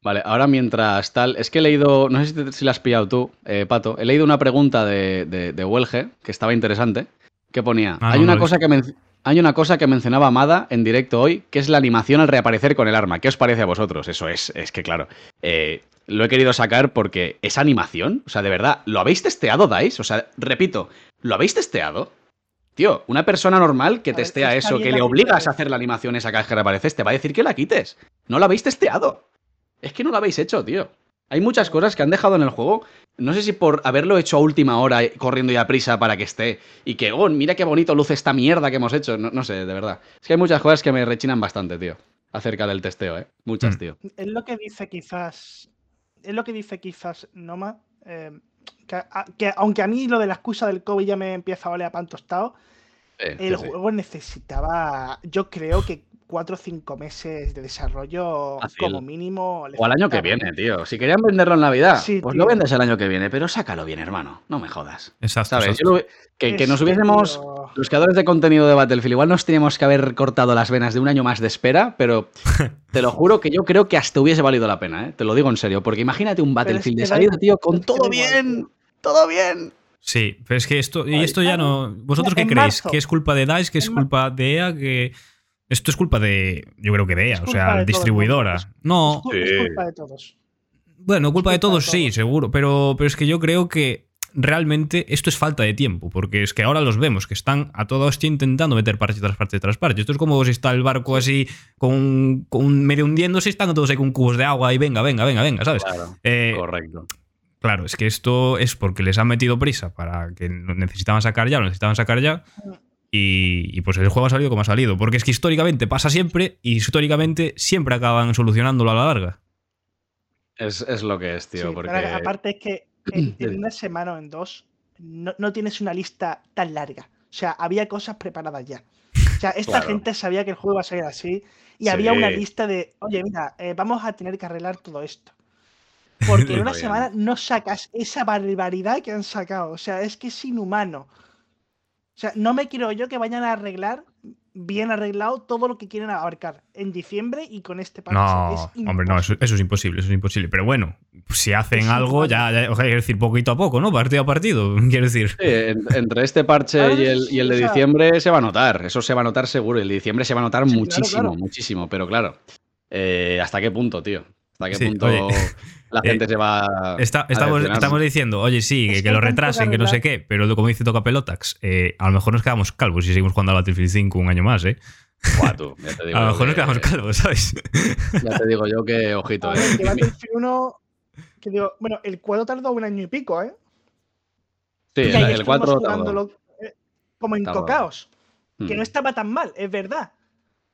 Vale, ahora mientras tal, es que he leído, no sé si, la has pillado tú, Pato, he leído una pregunta de, de, de Welge que estaba interesante, que ponía, Ah, hay, no, una no cosa que men- hay una cosa que mencionaba Amada en directo hoy, que es la animación al reaparecer con el arma. ¿Qué os parece a vosotros? Eso es, es que claro, eh, lo he querido sacar porque esa animación, o sea, de verdad, ¿lo habéis testeado, Dice? O sea, repito, ¿lo habéis testeado? Tío, una persona normal que A testea eso, que la le obligas a hacer la animación esa vez que reapareces, te va a decir que la quites. No la habéis testeado. Es que no lo habéis hecho, tío. Hay muchas cosas que han dejado en el juego. No sé si por haberlo hecho a última hora, eh, corriendo y a prisa para que esté. Y que, oh, mira qué bonito luce esta mierda que hemos hecho. No, no sé, de verdad. Es que hay muchas cosas que me rechinan bastante, tío. Acerca del testeo, ¿eh? Muchas, Mm. tío. Es lo que dice quizás. Es lo que dice quizás Noma. eh, que, a- que aunque a mí lo de la excusa del COVID ya me empieza a oler a pan tostado, Sí, el sí, sí. juego necesitaba, yo creo que cuatro o cinco meses de desarrollo Fácil. como mínimo. O al año que viene, tío. Si querían venderlo en Navidad, Sí, pues tío. lo vendes el año que viene, pero sácalo bien, hermano. No me jodas. Exacto. ¿Sabes? exacto. Yo lo- que, nos hubiésemos. tío, Los creadores de contenido de Battlefield, igual nos teníamos que haber cortado las venas de un año más de espera, pero te lo juro que yo creo que hasta hubiese valido la pena, ¿eh? Te lo digo en serio, porque imagínate un Battlefield que de da salida, tío, con todo bien, todo bien. Sí, pero es que esto, y esto ya no. ¿Vosotros qué creéis? ¿Que es culpa de DICE? ¿Que es culpa de EA? ¿Que esto es culpa de. Yo creo que de EA, Es o sea, distribuidora. No, es, culpa de todos. bueno, culpa de todos, sí, seguro. Pero, pero es que yo creo que realmente esto es falta de tiempo, porque es que ahora los vemos que están a toda hostia intentando meter parche tras parche tras parche. Esto es como si está el barco así con, con medio hundiéndose y están todos ahí con cubos de agua y venga, venga, venga, venga, ¿sabes? Claro, Eh, correcto. Claro, es que esto es porque les han metido prisa para que lo necesitaban sacar ya, lo necesitaban sacar ya. Y, y pues el juego ha salido como ha salido. Porque es que históricamente pasa siempre y históricamente siempre acaban solucionándolo a la larga. Es, es lo que es, tío. Sí, porque... pero aparte es que en, una semana o en dos no, no tienes una lista tan larga. O sea, había cosas preparadas ya. O sea, esta Claro. gente sabía que el juego iba a salir así y había una lista de, oye, mira, eh, vamos a tener que arreglar todo esto. Porque en una semana no sacas esa barbaridad que han sacado. O sea, es que es inhumano. O sea, no me quiero yo que vayan a arreglar bien arreglado todo lo que quieren abarcar en diciembre y con este parche. No, Es hombre, no, eso, es imposible, eso es imposible. Pero bueno, si hacen Es algo, ya, ya- o sea, quiero decir, poquito a poco, ¿no? Partido a partido, quiero decir. Sí, en- entre este parche Claro, y el, sí, y el de o sea- diciembre se va a notar. Eso se va a notar seguro. El de diciembre se va a notar Sí, claro, muchísimo, claro. muchísimo. Pero claro, eh, ¿hasta qué punto, tío? ¿Hasta qué Sí, punto oye, la eh, gente se va. Está- estamos, diciendo, oye, sí, que, Es que que lo retrasen, que no sé qué, pero como dice Toca Pelotax, eh, a lo mejor nos quedamos calvos si seguimos jugando a Battlefield 5 un año más, ¿eh? Buah, tú, ya te digo A lo mejor nos que- quedamos calvos, ¿sabes? Ya te digo yo que, ojito, eh. ver, que Battlefield 1, que digo, bueno, el 4 tardó un año y pico, ¿eh? Sí, y el, ahí el estuvimos 4 jugándolo, eh, como Tardó. encocaos. Que no estaba tan mal, es verdad,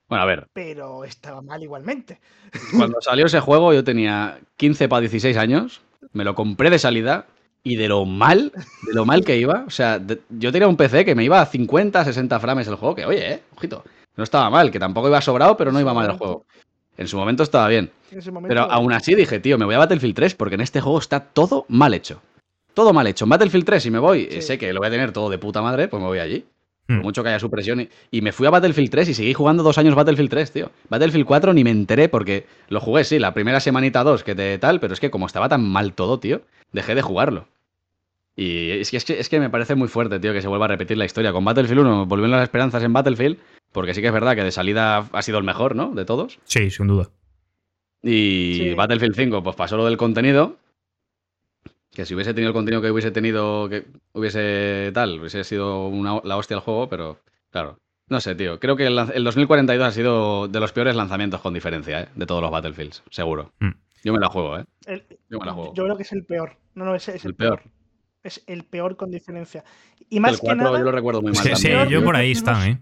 Bueno, a ver, pero estaba mal igualmente. cuando salió ese juego yo tenía 15 para 16 años, me lo compré de salida y de lo mal, de lo mal que iba, o sea, de- yo tenía un PC que me iba a 50, 60 frames el juego, que oye, eh, ojito, no estaba mal, que tampoco iba sobrado, pero no iba mal el juego. En su momento estaba bien. Momento, Pero aún así dije, tío, me voy a Battlefield 3 porque en este juego está todo mal hecho. Todo mal hecho. En Battlefield 3, si me voy, eh, Sí. sé que lo voy a tener todo de puta madre, pues me voy allí. Hmm. Por mucho que haya supresión. Y, y me fui a Battlefield 3 y seguí jugando dos años Battlefield 3, tío. Battlefield 4 ni me enteré porque lo jugué, sí, la primera semanita dos que te tal, pero es que como estaba tan mal todo, tío, dejé de jugarlo. Y es que, es que, es que me parece muy fuerte, tío, que se vuelva a repetir la historia. Con Battlefield 1 volvieron las esperanzas en Battlefield, porque sí que es verdad que de salida ha sido el mejor, ¿no? De todos. Sí, sin duda. Y Sí. Battlefield 5, pues pasó lo del contenido. Que si hubiese tenido el contenido que hubiese tenido, que hubiese tal, hubiese sido una- la hostia el juego, pero claro. No sé, tío. Creo que el, lanz- el 2042 ha sido de los peores lanzamientos con diferencia, ¿eh? De todos los Battlefields, seguro. Mm. Yo me la juego, ¿eh? el- Yo me la juego. yo creo que es el peor. No, no, es, es el peor. Es el peor con diferencia. Y más el que 4 nada, yo lo recuerdo muy mal Sí, también. yo por ahí están. ¿eh?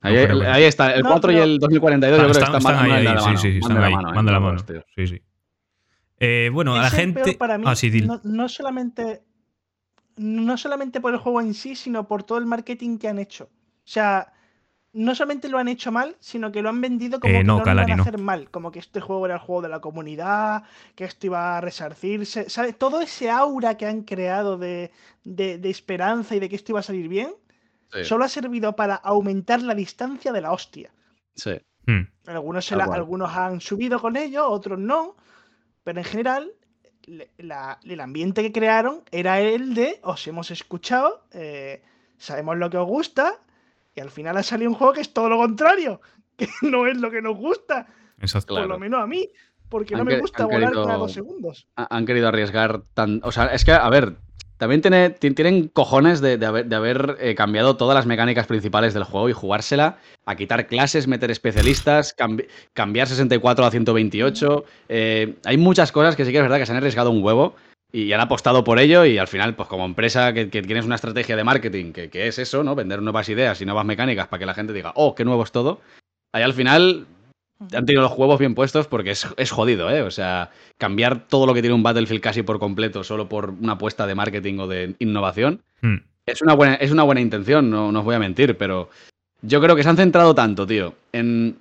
Ahí, ahí está. El No, 4 y pero- el 2042 yo creo que están, están están ahí, más ahí, la sí, mano. sí, están ahí, ¿eh? de la mano. Sí, sí. Eh, bueno, a la gente. peor para mí, ah, sí, no, no solamente, no solamente por el juego en sí, sino por todo el marketing que han hecho. O sea, no solamente lo han hecho mal, sino que lo han vendido como Eh, que no, lo Calari, no. a hacer mal. Como que este juego era el juego de la comunidad, que esto iba a resarcirse. ¿Sabes? Todo ese aura que han creado de, de- de esperanza y de que esto iba a salir bien, Sí, solo ha servido para aumentar la distancia de la hostia. sí. Hmm. Algunos, se la- algunos han subido con ello, otros no. Pero en general, la- el ambiente que crearon era el de os hemos escuchado, eh, sabemos lo que os gusta, y al final ha salido un juego que es todo lo contrario, que no es lo que nos gusta, Exacto. por Claro. lo menos a mí, porque no me gusta volar querido- cada dos segundos. ha- han querido arriesgar tan. O sea, es que, a ver, también tiene, ti- tienen cojones de, haber, eh, cambiado todas las mecánicas principales del juego y jugársela a quitar clases, meter especialistas, cambi- cambiar 64 a 128. eh, hay muchas cosas que sí que es verdad que se han arriesgado un huevo y han apostado por ello y al final, pues como empresa que, que tienes una estrategia de marketing que, que es eso, ¿no? Vender nuevas ideas y nuevas mecánicas para que la gente diga, oh, qué nuevo es todo. Ahí al final han tenido los huevos bien puestos porque es, es jodido, ¿eh? O sea, cambiar todo lo que tiene un Battlefield casi por completo solo por una apuesta de marketing o de innovación Hmm. es una buena, es una buena intención, no, no os voy a mentir, pero yo creo que se han centrado tanto, tío, en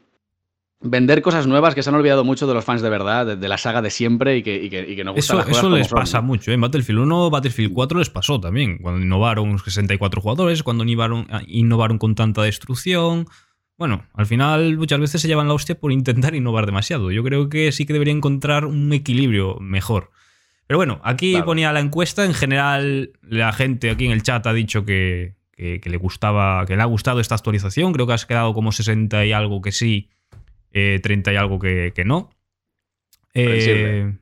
vender cosas nuevas que se han olvidado mucho de los fans de verdad, de, de la saga de siempre y que, y que, y que nos gustan Eso, las cosas eso como les son, pasa mucho. ¿eh? En Battlefield 1, Battlefield 4 les pasó también. Cuando innovaron 64 jugadores, cuando innovaron, innovaron con tanta destrucción. Bueno, al final muchas veces se llevan la hostia por intentar innovar demasiado. Yo creo que sí que debería encontrar un equilibrio mejor. Pero bueno, aquí Claro. ponía la encuesta. En general, la gente aquí en el chat ha dicho que, que- que le gustaba, que le ha gustado esta actualización. Creo que has quedado como 60 y algo que sí, eh, 30 y algo que, que no. Eh,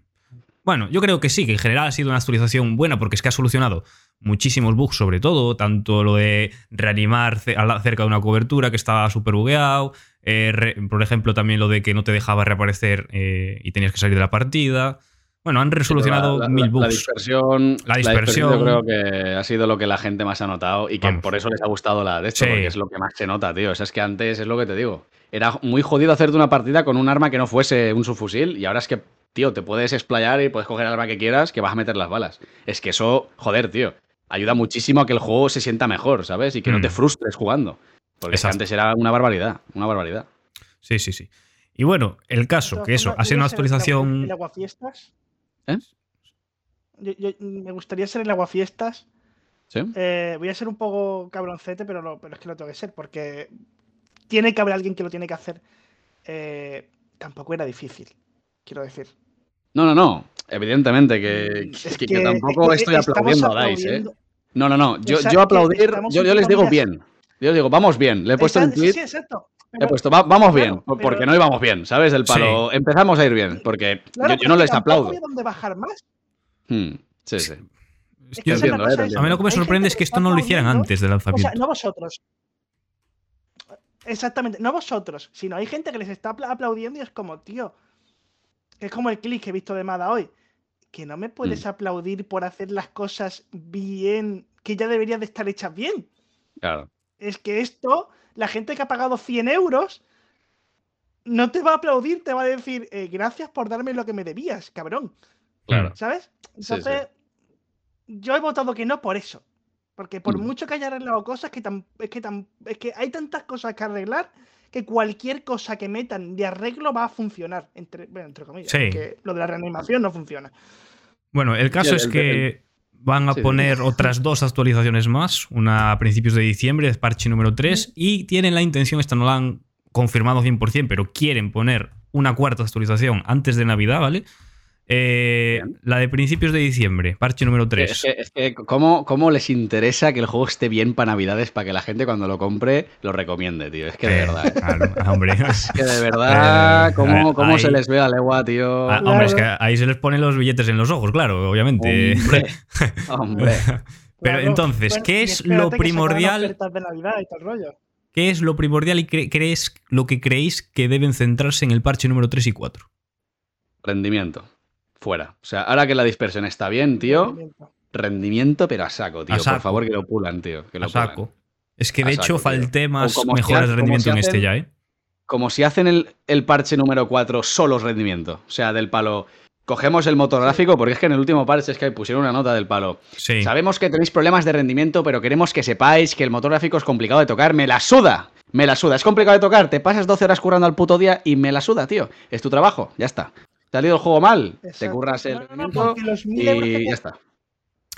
Bueno, yo creo que sí, que en general ha sido una actualización buena porque es que ha solucionado muchísimos bugs, sobre todo, tanto lo de reanimar cerca de una cobertura que estaba súper bugueado, eh, por ejemplo, también lo de que no te dejaba reaparecer eh, y tenías que salir de la partida. Bueno, han resolucionado mil bugs. La dispersión, la dispersión, yo creo que ha sido lo que la gente más ha notado y que por eso les ha gustado la de esto, porque es lo que más se nota, tío. O sea, es que antes es lo que te digo. Era muy jodido hacerte una partida con un arma que no fuese un subfusil y ahora es que tío, te puedes explayar y puedes coger el arma que quieras, que vas a meter las balas. Es que eso, joder, tío, ayuda muchísimo a que el juego se sienta mejor, ¿sabes? Y que no te mm. frustres jugando. Porque antes era una barbaridad, una barbaridad. Sí, sí, sí. Y bueno, el caso, que eso, ha sido una actualización. ¿El aguafiestas? ¿Eh? me gustaría ser el aguafiestas. ¿Sí? Eh, voy a ser un poco cabroncete, pero, pero es que lo tengo que ser, porque tiene que haber alguien que lo tiene que hacer. Eh, tampoco era difícil quiero decir. No, no, no. Evidentemente que, mm, tampoco estoy aplaudiendo a DICE, ¿eh? No, no, no. Yo, yo aplaudir, yo, les digo bien. Yo digo, vamos bien. Le he puesto un tweet. Sí, exacto. he puesto, vamos bien, porque no íbamos bien, ¿sabes? El palo. Empezamos a ir bien, porque yo, no les aplaudo. dónde bajar más. Hmm, sí, sí. ¿eh? A mí lo que me sorprende es que esto no lo hicieran antes del lanzamiento. O sea, no vosotros. Exactamente, no vosotros, sino hay gente que les está aplaudiendo y es como, tío, es como el clic que he visto de Mada hoy. Que no me puedes mm. aplaudir por hacer las cosas bien, que ya deberían de estar hechas bien. Claro. Es que esto, la gente que ha pagado 100 euros, no te va a aplaudir, te va a decir, eh, gracias por darme lo que me debías, cabrón. Claro. ¿Sabes? Entonces, yo he votado que no por eso. Porque por mm. mucho que haya arreglado cosas, que es, que es que hay tantas cosas que arreglar que cualquier cosa que metan de arreglo va a funcionar, entre, entre comillas. Que lo de la reanimación no funciona. Bueno, el caso es que van a poner otras dos actualizaciones más, una a principios de diciembre, parche número 3, y tienen la intención, esta no la han confirmado 100%, pero quieren poner una cuarta actualización antes de Navidad, ¿vale? Eh, la de principios de diciembre, parche número 3. Es que, es que ¿cómo, les interesa que el juego esté bien para Navidades para que la gente cuando lo compre lo recomiende, tío? Es que de verdad. ¿eh? hombre. Es que de verdad, ¿cómo, cómo se les ve a legua, tío? Ah, hombre, es que ahí se les ponen los billetes en los ojos, claro, obviamente. Hombre, Pero entonces, ¿qué es lo primordial? ¿Qué es lo primordial y crees lo que creéis que deben centrarse en el parche número 3 y 4? Rendimiento fuera. O sea, ahora que la dispersión está bien, tío, rendimiento, pero a saco, tío. Por favor, que lo pulan, tío. Que lo a saco. Es que de hecho falté más mejoras de rendimiento en este ya, ¿eh? Como si hacen el, parche número 4 solo rendimiento. O sea, del palo. Cogemos el motor gráfico, porque es que en el último parche es que pusieron una nota del palo. Sí. Sabemos que tenéis problemas de rendimiento, pero queremos que sepáis que el motor gráfico es complicado de tocar. ¡Me la suda! Me la suda. Es complicado de tocar. Te pasas 12 horas currando al puto día y me la suda, tío. Es tu trabajo. Ya está. ¿Te ha ido el juego mal? Te curras el no, y ya está.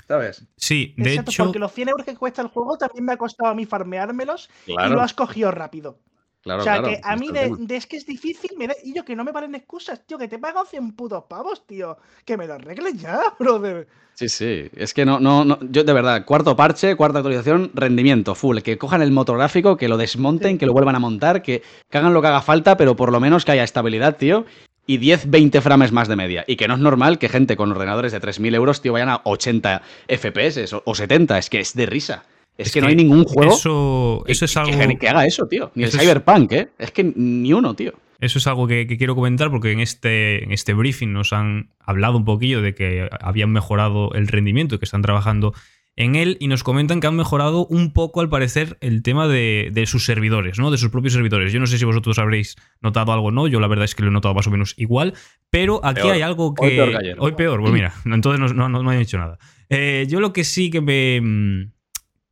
¿Sabes? Sí, de hecho. Porque los 100 euros que cuesta el juego también me ha costado a mí farmeármelos y lo has cogido rápido. Claro, o sea, que a mí de, es que es difícil, y yo que no me paren excusas, tío, que te pago 100 putos pavos, tío. Que me lo arregles ya, brother. Sí, sí. Es que no, no, no. Yo, de verdad, cuarto parche, cuarta actualización, rendimiento, full. Que cojan el motográfico, que lo desmonten, que lo vuelvan a montar, que, que, hagan lo que haga falta, pero por lo menos que haya estabilidad, tío y 10, 20 frames más de media. Y que no es normal que gente con ordenadores de 3.000 euros, tío, vayan a 80 FPS o, 70. Es que es de risa. Es, que, no hay ningún juego eso, eso es algo... que, haga eso, tío. Ni el Cyberpunk, ¿eh? Es que ni uno, tío. Eso es algo que, quiero comentar porque en este, en este briefing nos han hablado un poquillo de que habían mejorado el rendimiento y que están trabajando en él y nos comentan que han mejorado un poco, al parecer, el tema de, sus servidores, ¿no? De sus propios servidores. Yo no sé si vosotros habréis notado algo o no, yo la verdad es que lo he notado más o menos igual, pero aquí hay algo que... Hoy peor, Hoy peor, pues mira, entonces no, no, me han dicho nada. Eh, yo lo que sí que me,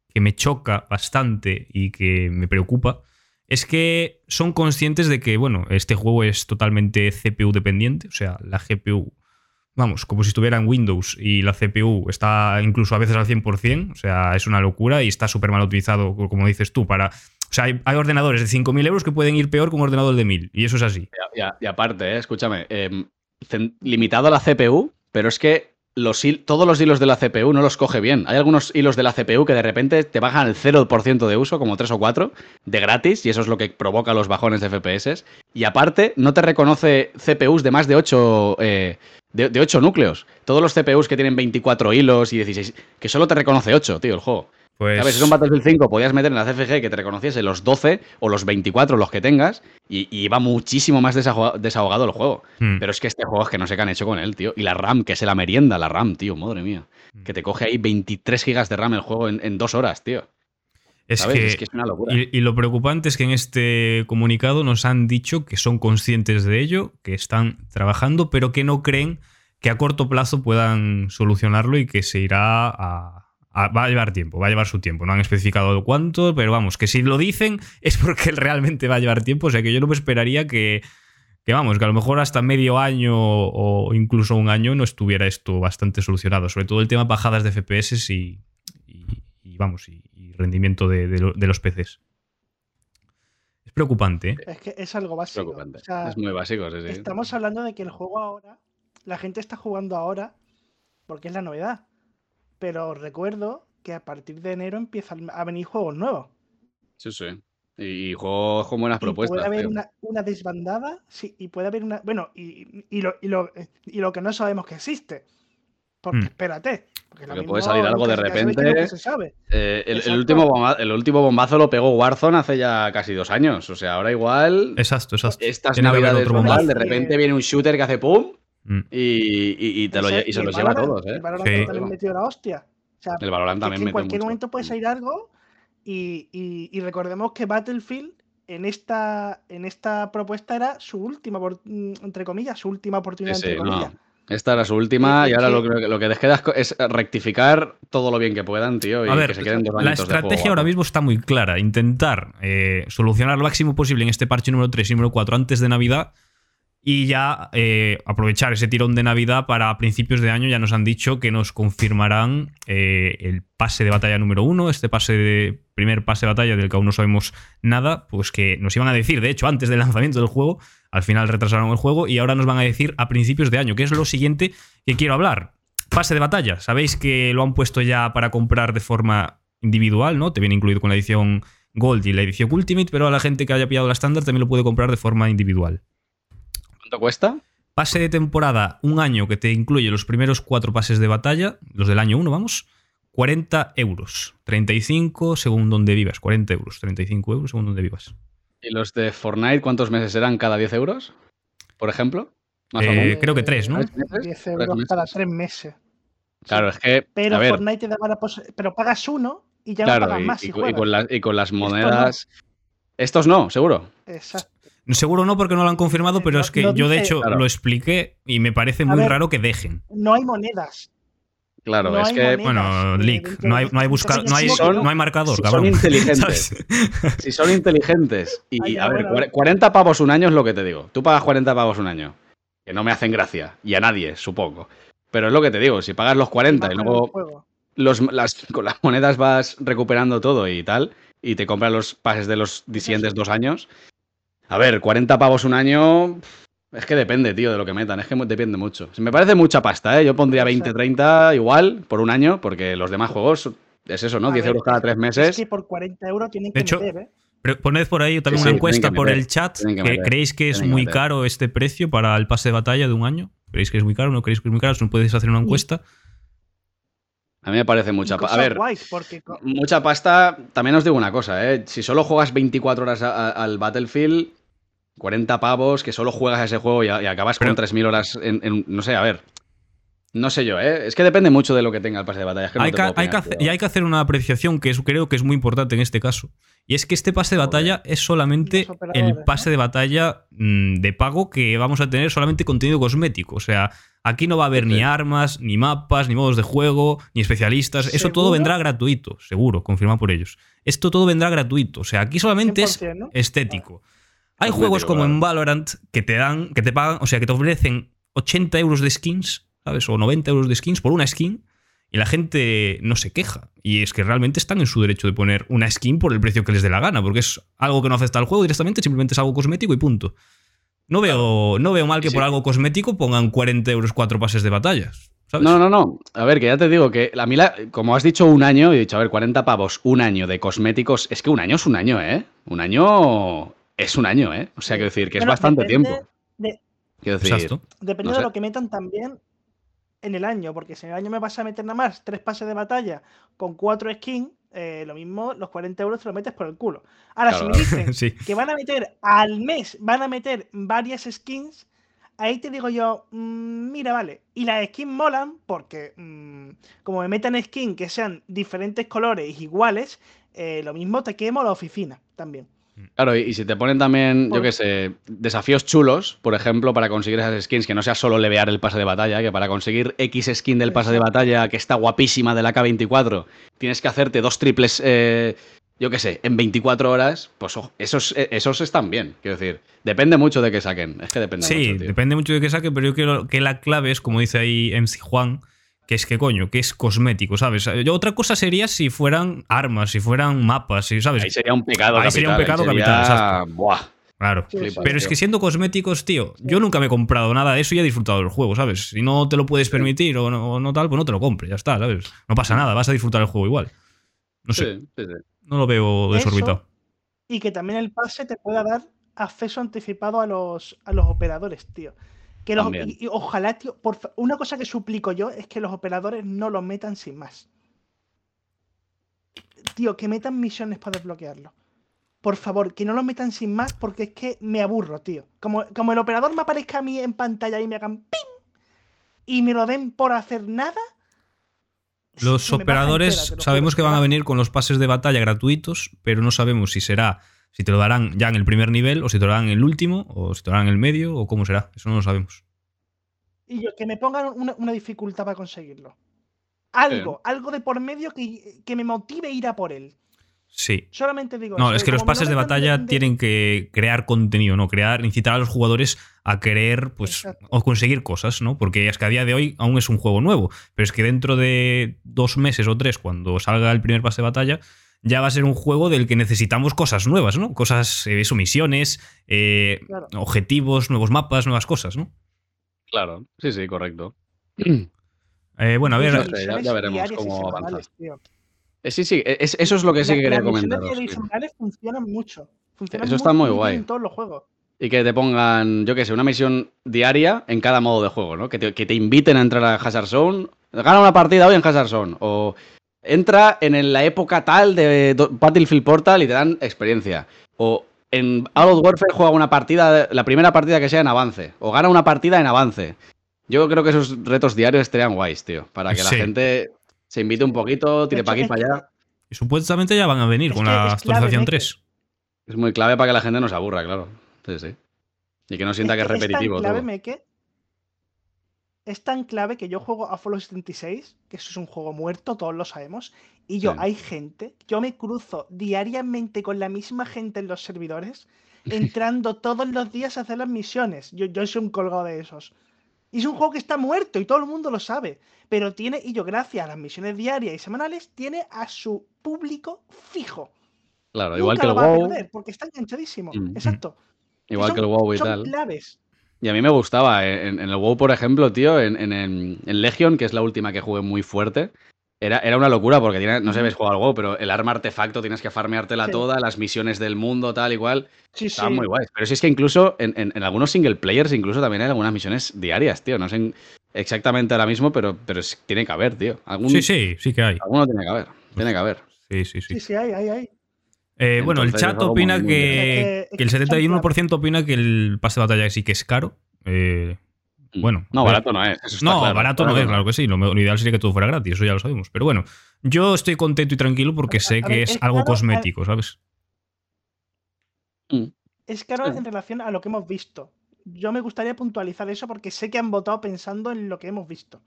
que me choca bastante y que me preocupa es que son conscientes de que, bueno, este juego es totalmente CPU dependiente, o sea, la GPU vamos, como si estuviera en Windows y la CPU está incluso a veces al 100%, o sea, es una locura y está súper mal utilizado, como dices tú, para... O sea, hay, ordenadores de 5.000 euros que pueden ir peor que un ordenador de 1.000, y eso es así. Y, aparte, eh, escúchame, em, limitado a la CPU, pero es que los, todos los hilos de la CPU no los coge bien. Hay algunos hilos de la CPU que de repente te bajan el 0% de uso, como 3 o 4, de gratis, y eso es lo que provoca los bajones de FPS. Y aparte, no te reconoce CPUs de más de 8 de, de 8 núcleos. Todos los CPUs que tienen 24 hilos y 16, que solo te reconoce 8, tío, el juego. Pues, ¿Sabes? Es un Battlefield 5, podías meter en la CFG que te reconociese los 12 o los 24, los que tengas, y, y iba muchísimo más desahoga- desahogado el juego. hmm, Pero es que este juego es que no sé qué han hecho con él, tío. Y la RAM, que es la merienda, la RAM, tío, madre mía. Mm. Que te coge ahí 23 gigas de RAM el juego en, en dos horas, tío. Es, que, es que es una locura. y, y lo preocupante es que en este comunicado nos han dicho que son conscientes de ello, que están trabajando, pero que no creen que a corto plazo puedan solucionarlo y que se irá a, a- va a llevar tiempo, va a llevar su tiempo. No han especificado cuánto, pero vamos, que si lo dicen es porque realmente va a llevar tiempo. O sea que yo no me esperaría que, que vamos, que a lo mejor hasta medio año o incluso un año no estuviera esto bastante solucionado. Sobre todo el tema bajadas de FPS y, vamos, y, y rendimiento de, de lo- de los PCs. Es preocupante, ¿eh? Es que es algo básico. Preocupante. O sea, es muy básico, sí, sí. Estamos hablando de que el juego ahora, la gente está jugando ahora porque es la novedad. Pero recuerdo que a partir de enero empiezan a venir juegos nuevos. Sí, sí. Y, juegos con buenas Y propuestas. puede haber una, una desbandada, sí, y puede haber una. Bueno, y, y lo, y, lo, y lo que no sabemos que existe. Porque Mm. espérate. Porque, puede salir algo de repente. se sabe. Eh, el, último bomba- el último bombazo lo pegó Warzone hace ya casi dos años. O sea, ahora igual. Exacto, exacto. Estas Tiene navidades otro bombazo. de repente viene un shooter que hace pum Mm. y, y- y te lo y se los lleva a todos, ¿eh? El Valorant Sí. también metió la hostia. O sea, El Valorant que es también que en cualquier mucho. momento puede salir algo y, y- y recordemos que Battlefield en esta, en esta propuesta era su última, mm, entre comillas, su última oportunidad, Sí, entre sí, no. Esta era su última Y- ahora lo, que- lo que les queda es rectificar todo lo bien que puedan, tío, y A ver, que se queden dos La añitos de juego estrategia ahora mismo está muy clara. Intentar eh, solucionar lo máximo posible en este parche número 3 y número 4 antes de Navidad y ya eh, aprovechar ese tirón de Navidad para principios de año. Ya nos han dicho que nos confirmarán eh, el pase de batalla número 1, este pase de primer pase de batalla del que aún no sabemos nada, pues que nos iban a decir, de hecho, antes del lanzamiento del juego. Al final retrasaron el juego y ahora nos van a decir a principios de año, que es lo siguiente que quiero hablar. Pase de batalla. Sabéis que lo han puesto ya para comprar de forma individual, ¿no? Te viene incluido con la edición Gold y la edición Ultimate, pero a la gente que haya pillado la estándar también lo puede comprar de forma individual. ¿Cuánto cuesta? Pase de temporada, un año que te incluye los primeros cuatro pases de batalla, los del año 1, vamos, 40 euros. 35 según donde vivas, 40 euros, 35 euros según donde vivas. ¿Y los de Fortnite cuántos meses eran cada 10 euros? Por ejemplo. Más o Eh, menos. creo que tres, ¿no? ¿Tres meses? 10 ¿Tres euros cada tres meses. Claro, es que. Pero a ver, Fortnite te daba la pos- Pero pagas uno y ya no claro, pagas y, más. y y juegas. con las, y con las no. monedas. Estos no, seguro. Exacto. Seguro no porque no lo han confirmado, pero No- es que yo de hecho Claro. lo expliqué y me parece muy ver. raro que dejen. No hay monedas. Claro, No es hay que. monedas. Bueno, eh, leak, no hay, no hay busca- no hay, que no hay marcador, si cabrón. son inteligentes. Si son inteligentes. Y Ay, a ver, bueno, bueno. 40 pavos un año es lo que te digo. Tú pagas 40 pavos un año. Que no me hacen gracia. Y a nadie, supongo. Pero es lo que te digo. Si pagas los 40 y luego los, las, con las monedas vas recuperando todo y tal, y te compras los pases de los siguientes dos años. A ver, 40 pavos un año. Es que depende, tío, de lo que metan. Es que depende mucho. Me parece mucha pasta, ¿eh? Yo pondría 20, 30 igual por un año, porque los demás juegos es eso, ¿no? A 10 ver, euros cada es- tres Es meses. que por 40 euros tienen De que hecho, meter, ¿eh? Pero poned por ahí también Sí, una sí, encuesta por meter, el chat. tienen que que meter, ¿Creéis que es que muy caro este precio para el pase de batalla de un año? ¿Creéis que es muy caro? ¿No creéis que es muy caro? Si no podéis hacer una encuesta. A mí me parece mucha pasta. A ver, porque mucha pasta. También os digo una cosa, ¿eh? Si solo juegas 24 horas a- a- al Battlefield, 40 pavos, que solo juegas a ese juego y, acabas Pero- con 3.000 horas en, en- No sé, a ver. No sé yo, ¿eh? Es que depende mucho de lo que tenga el pase de batalla. es que no hay que, que hacer, y hay que hacer una apreciación que es- creo que es muy importante en este caso. Y es que este pase de batalla es solamente el pase de batalla mm, de pago que vamos a tener solamente contenido cosmético. O sea, aquí no va a haber Sí. ni armas, ni mapas, ni modos de juego, ni especialistas. Eso todo vendrá gratuito, seguro, confirmado por ellos. Esto todo vendrá gratuito. O sea, aquí solamente es 100%, ¿no? Hay Cosmético, juegos como en Valorant que te dan, que te pagan, o sea, que te ofrecen 80 euros de skins, ¿sabes? O 90 euros de skins por una skin. Y la gente no se queja. Y es que realmente están en su derecho de poner una skin por el precio que les dé la gana, porque es algo que no afecta al juego directamente, simplemente es algo cosmético y punto. No veo, no veo mal que Sí. por algo cosmético pongan 40 euros cuatro pases de batallas. ¿sabes? No, no, no. A ver, que ya te digo que a mí, la- como has dicho un año, he dicho, a ver, 40 pavos, un año de cosméticos. Es que un año es un año, ¿eh? Un año es un año, ¿eh? O sea, quiero decir que es bastante depende tiempo. de- Quiero decir, Exacto. Depende No de lo que metan también en el año, porque si en el año me vas a meter nada más tres pases de batalla con cuatro skins, eh, lo mismo, los 40 euros te los metes por el culo. Ahora, Claro. si me dicen Sí. que van a meter al mes, van a meter varias skins, ahí te digo yo, mm, mira, vale. Y las skins molan porque, mm, como me metan skins que sean diferentes colores iguales, eh, lo mismo te quemo la oficina también. Claro, y, y si te ponen también, yo qué sé, desafíos chulos, por ejemplo, para conseguir esas skins, que no sea solo levear el pase de batalla, que para conseguir X skin del pase de batalla, que está guapísima del AK-24, tienes que hacerte dos triples, eh, yo qué sé, en 24 horas, pues ojo, esos, eh, esos están bien. Quiero decir, depende mucho de que saquen. Es que depende Sí, mucho, tío. depende mucho de qué saque, pero yo creo que la clave es, como dice ahí MC Juan, que es que coño, que es cosmético, ¿sabes? Yo, otra cosa sería si fueran armas, si fueran mapas, si, ¿sabes? Ahí sería un pecado Ahí capital. sería un pecado capital, sería-. Buah, Claro. Pero es que siendo cosméticos, tío, yo nunca me he comprado nada de eso y he disfrutado del juego, ¿sabes? Si no te lo puedes permitir o no, o no tal, pues no te lo compres, ya está, ¿sabes? No pasa nada, vas a disfrutar el juego igual. No sé, Sí, sí, sí. no lo veo Eso- desorbitado. Y que también el pase te pueda dar acceso anticipado a los, a los operadores, tío. Que los, y, y ojalá, tío, por una cosa que suplico yo es que los operadores no los metan sin más. Tío, que metan misiones para desbloquearlo. Por favor, que no lo metan sin más porque es que me aburro, tío. Como, como el operador me aparezca a mí en pantalla y me hagan ¡pim! y me lo den por hacer nada. Los operadores entera, lo sabemos juro, que van a venir con los pases de batalla gratuitos, pero no sabemos si será, si te lo darán ya en el primer nivel, o si te lo darán en el último, o si te lo darán en el medio, o cómo será. Eso no lo sabemos. Y yo, que me pongan una, una dificultad para conseguirlo. Algo, algo de por medio que, que me motive a ir a por él. Sí. Solamente digo No, eso, es que los pases de batalla de- tienen que crear contenido, ¿no? Crear, incitar a los jugadores a querer, pues, Exacto. o conseguir cosas, ¿no? Porque es que a día de hoy aún es un juego nuevo, pero es que dentro de dos meses o tres, cuando salga el primer pase de batalla, ya va a ser un juego del que necesitamos cosas nuevas, ¿no? Cosas, eh, eso, misiones, eh, Claro. objetivos, nuevos mapas, nuevas cosas, ¿no? Claro, sí, sí, correcto. Eh, bueno, a ver, No sé, ya- veremos cómo avanza. Eh, sí, sí, es- eso es lo que sí que quería las y sí. semanales funcionan mucho. Funcionan Eso está muy bien guay. en todos los juegos. Y que te pongan, yo qué sé, una misión diaria en cada modo de juego, ¿no? Que te, que te inviten a entrar a Hazard Zone. Gana una partida hoy en Hazard Zone. O entra en la época tal de Battlefield Portal y te dan experiencia. O en Out of Warfare juega una partida, la primera partida que sea en avance. O gana una partida en avance. Yo creo que esos retos diarios estarían guays, tío. Para que Sí. la gente se invite un poquito, tire para aquí, hecho, para allá. y supuestamente ya van a venir Es con que la actualización Meke. 3. Es muy clave para que la gente no se aburra, claro. Sí, sí. Y que no sienta que es repetitivo Es tan clave, todo. Meke, es tan clave que yo juego a Fallout 76, que eso es un juego muerto, todos lo sabemos. Y yo, Sí. hay gente, yo me cruzo diariamente con la misma gente en los servidores, entrando todos los días a hacer las misiones. Yo, yo soy un colgado de esos. Y es un juego que está muerto y todo el mundo lo sabe. Pero tiene, y yo, gracias a las misiones diarias y semanales, tiene a su público fijo. Claro, igual que el va a WoW. perder, porque está enganchadísimo. Mm. Exacto. Igual son- que el WoW y son tal. claves. Y a mí me gustaba. eh, En, en el WoW, por ejemplo, tío, en, en, en- Legion, que es la última que jugué muy fuerte, era, era una locura porque tiene, no sé si habéis jugado al WoW, pero el arma artefacto tienes que farmeártela Sí. toda, las misiones del mundo, tal, igual. Sí, Estaban sí. muy guays. Pero si es que incluso en, en- en algunos single players, incluso también hay algunas misiones diarias, tío. No sé en- exactamente ahora mismo, pero, pero es- tiene que haber, tío. Algún, Sí, sí, sí que hay. Alguno tiene que haber. Tiene que haber. Sí, sí, sí. Sí, sí, hay, hay, hay. Eh, bueno, el chat opina que, el Es que- es que 71% opina que el pase de batalla sí que es caro. Eh, Bueno, No, barato no es. eso está no, claro. barato no es, claro que sí. Lo, lo ideal sería que todo fuera gratis, eso ya lo sabemos. Pero bueno, yo estoy contento y tranquilo porque sé a que ver, es es algo caro, cosmético, ¿sabes? Mm. Es caro en relación a lo que hemos visto. Yo me gustaría puntualizar eso porque sé que han votado pensando en lo que hemos visto.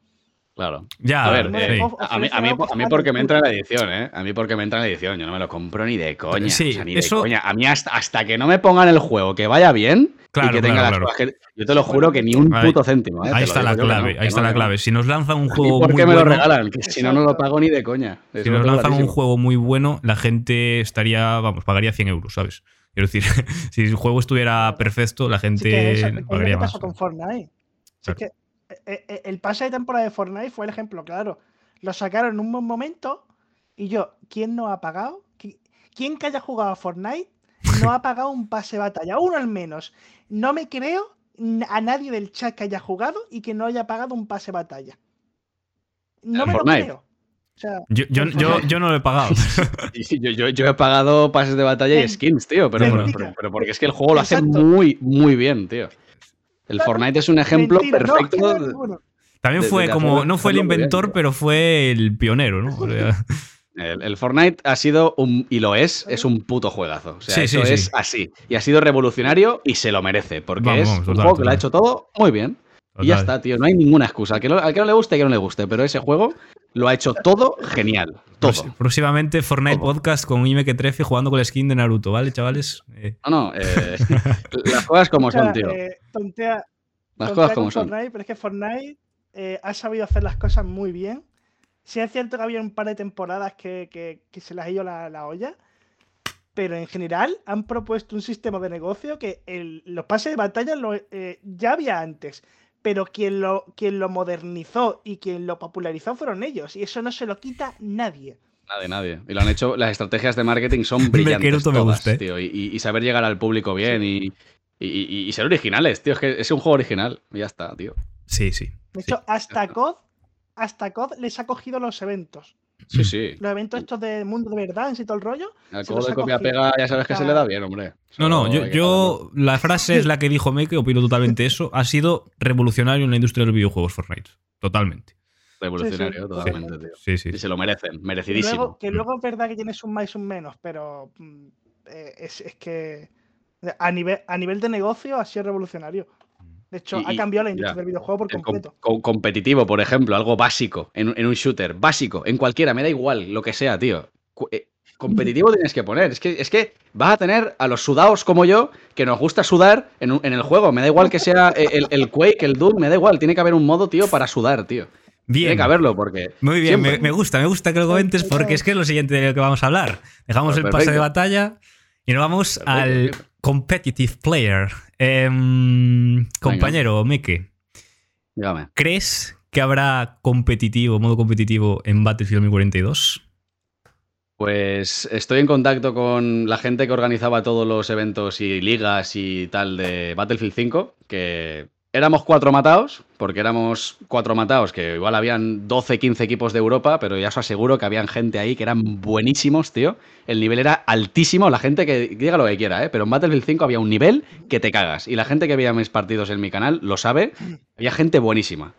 Claro. Ya, A ver, eh, sí. a, mí, a, mí, ofrece algo a mí que porque me en entra en la edición, ¿eh? A mí porque me entra en la edición. Yo no me lo compro ni de coña. Sí, o sea, ni eso- de coña. A mí hasta, hasta que no me pongan el juego que vaya bien Claro, y que tenga claro, las claro. cosas que- Yo te lo juro que ni un Ahí- puto céntimo. ¿eh? Ahí está la clave, ahí está no, la clave. Si nos lanzan un ¿Y juego por muy qué me bueno, lo regalan? Que si no, no lo pago ni de coña. Eso si nos lanzan un juego muy bueno, la gente estaría, vamos, pagaría 100 euros, ¿sabes? Quiero decir, si el juego estuviera perfecto, la Sí, que gente eso, que es pagaría que más. pasó con Fortnite. Claro. que el pase de temporada de Fortnite fue el ejemplo, claro. Lo sacaron en un buen momento y yo, ¿quién no ha pagado? ¿Qui- ¿Quién que haya jugado a Fortnite no ha pagado un pase de batalla? Uno al menos. No me creo a nadie del chat que haya jugado y que no haya pagado un pase batalla. No ¿En me Fortnite? lo creo. O sea, Yo, yo, en yo, Fortnite. yo no lo he pagado. Yo, yo- yo he pagado pases de batalla y skins, tío, pero, pero, mentira. pero- pero porque es que el juego lo hace Exacto. muy, muy bien, tío. El Fortnite es un ejemplo Mentira, perfecto. no. También fue de como, no fue el inventor, pero fue el pionero, ¿no? O sea, El, el Fortnite ha sido un, y lo es, es un puto juegazo. O sea, Sí, eso sí, es sí. así. Y ha sido revolucionario y se lo merece, porque Vamos, es vamos, un total, juego que lo ha hecho todo muy bien. Y ya está, tío. No hay ninguna excusa. Al que, no, al que no le guste, que no le guste. Pero ese juego lo ha hecho todo genial. Todo. Próximamente Fortnite Todo. Podcast con Ime que trefe jugando con la skin de Naruto, ¿vale, chavales? Eh, No, no. eh, las cosas como son, tío. eh, tontea, Las tontea cosas como son. Fortnite, pero es que Fortnite eh, ha sabido hacer las cosas muy bien. Sí es cierto que había un par de temporadas que, que- que se les ha ido la, la olla, pero en general han propuesto un sistema de negocio que el- los pases de batalla lo, eh, ya había antes, pero quien lo, quien lo modernizó y quien lo popularizó fueron ellos, y eso no se lo quita nadie. Nadie, nadie. Y lo han hecho. Las estrategias de marketing son brillantes. Me todas, ¿eh? tío. Y, saber llegar al público bien y, y- y- y ser originales, tío. Es que es un juego original. Y ya está, tío. sí, sí. De sí. hecho, hasta COD, hasta COD les ha cogido los eventos. Sí, sí. Los eventos estos de mundo de verdad y todo el rollo. Juego los de copia cogido. pega, ya sabes que se le da bien, hombre. No, no, yo, yo- la frase es la que dijo Meke, opino totalmente eso. Ha sido revolucionario en la industria de los videojuegos Fortnite. Totalmente. Revolucionario, Sí, sí. totalmente, tío. Sí, sí. Y se lo merecen, Que merecidísimo. luego, que luego es verdad que tienes un más y un menos, pero mm, eh, es, es que a nivel, a nivel de negocio ha sido revolucionario. De hecho, Y- ha cambiado la industria ya. del videojuego por completo. com- competitivo, por ejemplo, algo básico en, en un shooter, básico, en cualquiera, me da igual, lo que sea, tío. Cu- eh, competitivo tienes que poner. Es que, es que vas a tener a los sudados como yo, que nos gusta sudar en, un- en el juego. Me da igual que sea el, el Quake, el Doom, me da igual. Tiene que haber un modo, tío, para sudar, tío. Tiene que haberlo, porque. Muy bien, me, siempre- me gusta, me gusta que lo comentes porque es que es lo siguiente de lo que vamos a hablar. Dejamos Pues el pase de batalla y nos vamos Perfecto, al competitive player. Em, compañero Meke, Dígame. ¿crees que habrá competitivo, modo competitivo en Battlefield 2042? Pues estoy en contacto con la gente que organizaba todos los eventos y ligas y tal de Battlefield 5, que éramos cuatro matados, porque éramos cuatro matados, que igual habían 12, 15 equipos de Europa, pero ya os aseguro que habían gente ahí que eran buenísimos, tío. El nivel era altísimo, la gente que diga lo que quiera, ¿eh? pero en Battlefield 5 había un nivel que te cagas. Y la gente que veía mis partidos en mi canal lo sabe, había gente buenísima.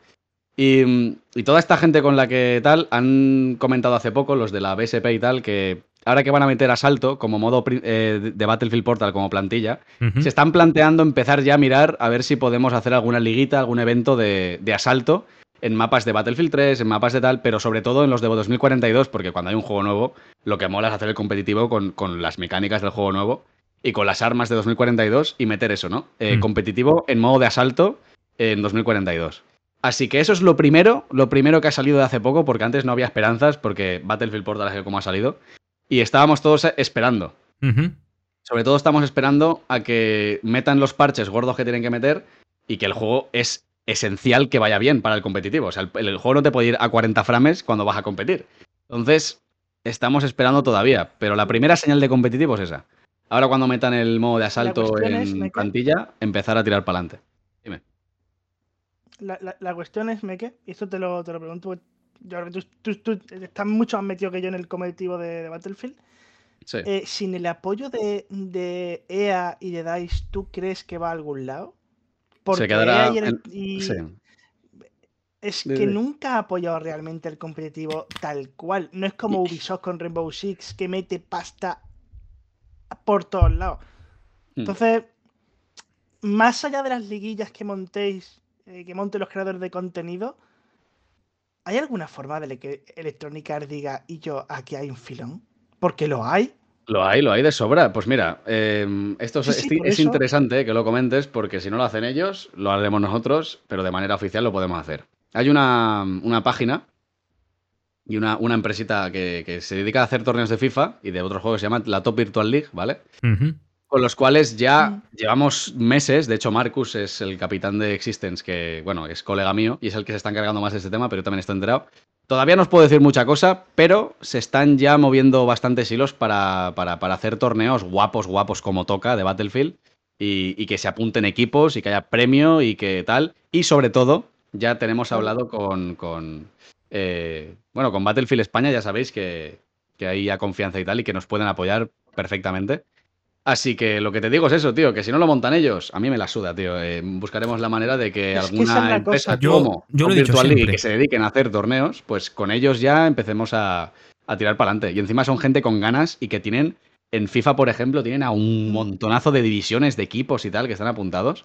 Y, y toda esta gente con la que tal han comentado hace poco, los de la BSP y tal, que ahora que van a meter asalto como modo eh, de- Battlefield Portal como plantilla, se están planteando empezar ya a mirar a ver si podemos hacer alguna liguita, algún evento de, de asalto en mapas de Battlefield 3, en mapas de tal, pero sobre todo en los de 2042, porque cuando hay un juego nuevo, lo que mola es hacer el competitivo con, con las mecánicas del juego nuevo y con las armas de 2042 y meter eso, ¿no? Eh, Mm. Competitivo en modo de asalto en 2042. Así que eso es lo primero, lo primero que ha salido de hace poco, porque antes no había esperanzas, porque Battlefield Portal es como ha salido. Y estábamos todos esperando. Sobre todo estamos esperando a que metan los parches gordos que tienen que meter y que el juego es esencial que vaya bien para el competitivo. O sea, el, el juego no te puede ir a 40 frames cuando vas a competir. Entonces, estamos esperando todavía. Pero la primera señal de competitivo es esa. Ahora cuando metan el modo de asalto en plantilla, empezar a tirar para adelante. La, la- la cuestión es, Meke, y esto te lo, te lo pregunto, yo creo que tú, tú- tú estás mucho más metido que yo en el competitivo de, de Battlefield. Sí. Eh, sin el apoyo de, de EA y de DICE, ¿tú crees que va a algún lado? Porque quedará EA y el- en- y sí. es que nunca ha apoyado realmente el competitivo tal cual. No es como Ubisoft con Rainbow Six, que mete pasta por todos lados. Hmm. Entonces, más allá de las liguillas que montéis, eh, que monten los creadores de contenido, ¿hay alguna forma de que Electronic Arts diga, y yo, aquí hay un filón? Porque lo hay. Lo hay, lo hay de sobra. Pues mira, eh, esto es, Sí, sí, es- por es eso. interesante que lo comentes porque si no lo hacen ellos, lo haremos nosotros, pero de manera oficial lo podemos hacer. Hay una, una página y una, una empresita que, que se dedica a hacer torneos de FIFA y de otros juegos, se llama la Top Virtual League, ¿vale? Con los cuales ya Mm. llevamos meses, de hecho Marcus es el capitán de Existence, que bueno, es colega mío y es el que se está encargando más de este tema, pero yo también estoy enterado. Todavía no os puedo decir mucha cosa, pero se están ya moviendo bastantes hilos para, para, para hacer torneos guapos, guapos como toca de Battlefield. y, y que se apunten equipos y que haya premio y que tal. Y sobre todo, ya tenemos hablado con, con, eh, bueno, con Battlefield España, ya sabéis que, que hay ya confianza y tal y que nos pueden apoyar perfectamente. Así que lo que te digo es eso, tío, que si no lo montan ellos, a mí me la suda, tío. Eh, buscaremos la manera de que Es alguna empresa cosa. Yo- como yo lo Virtual League siempre. que se dediquen a hacer torneos, pues con ellos ya empecemos a, a tirar para adelante. Y encima son gente con ganas y que tienen, en FIFA, por ejemplo, tienen a un montonazo de divisiones de equipos y tal que están apuntados.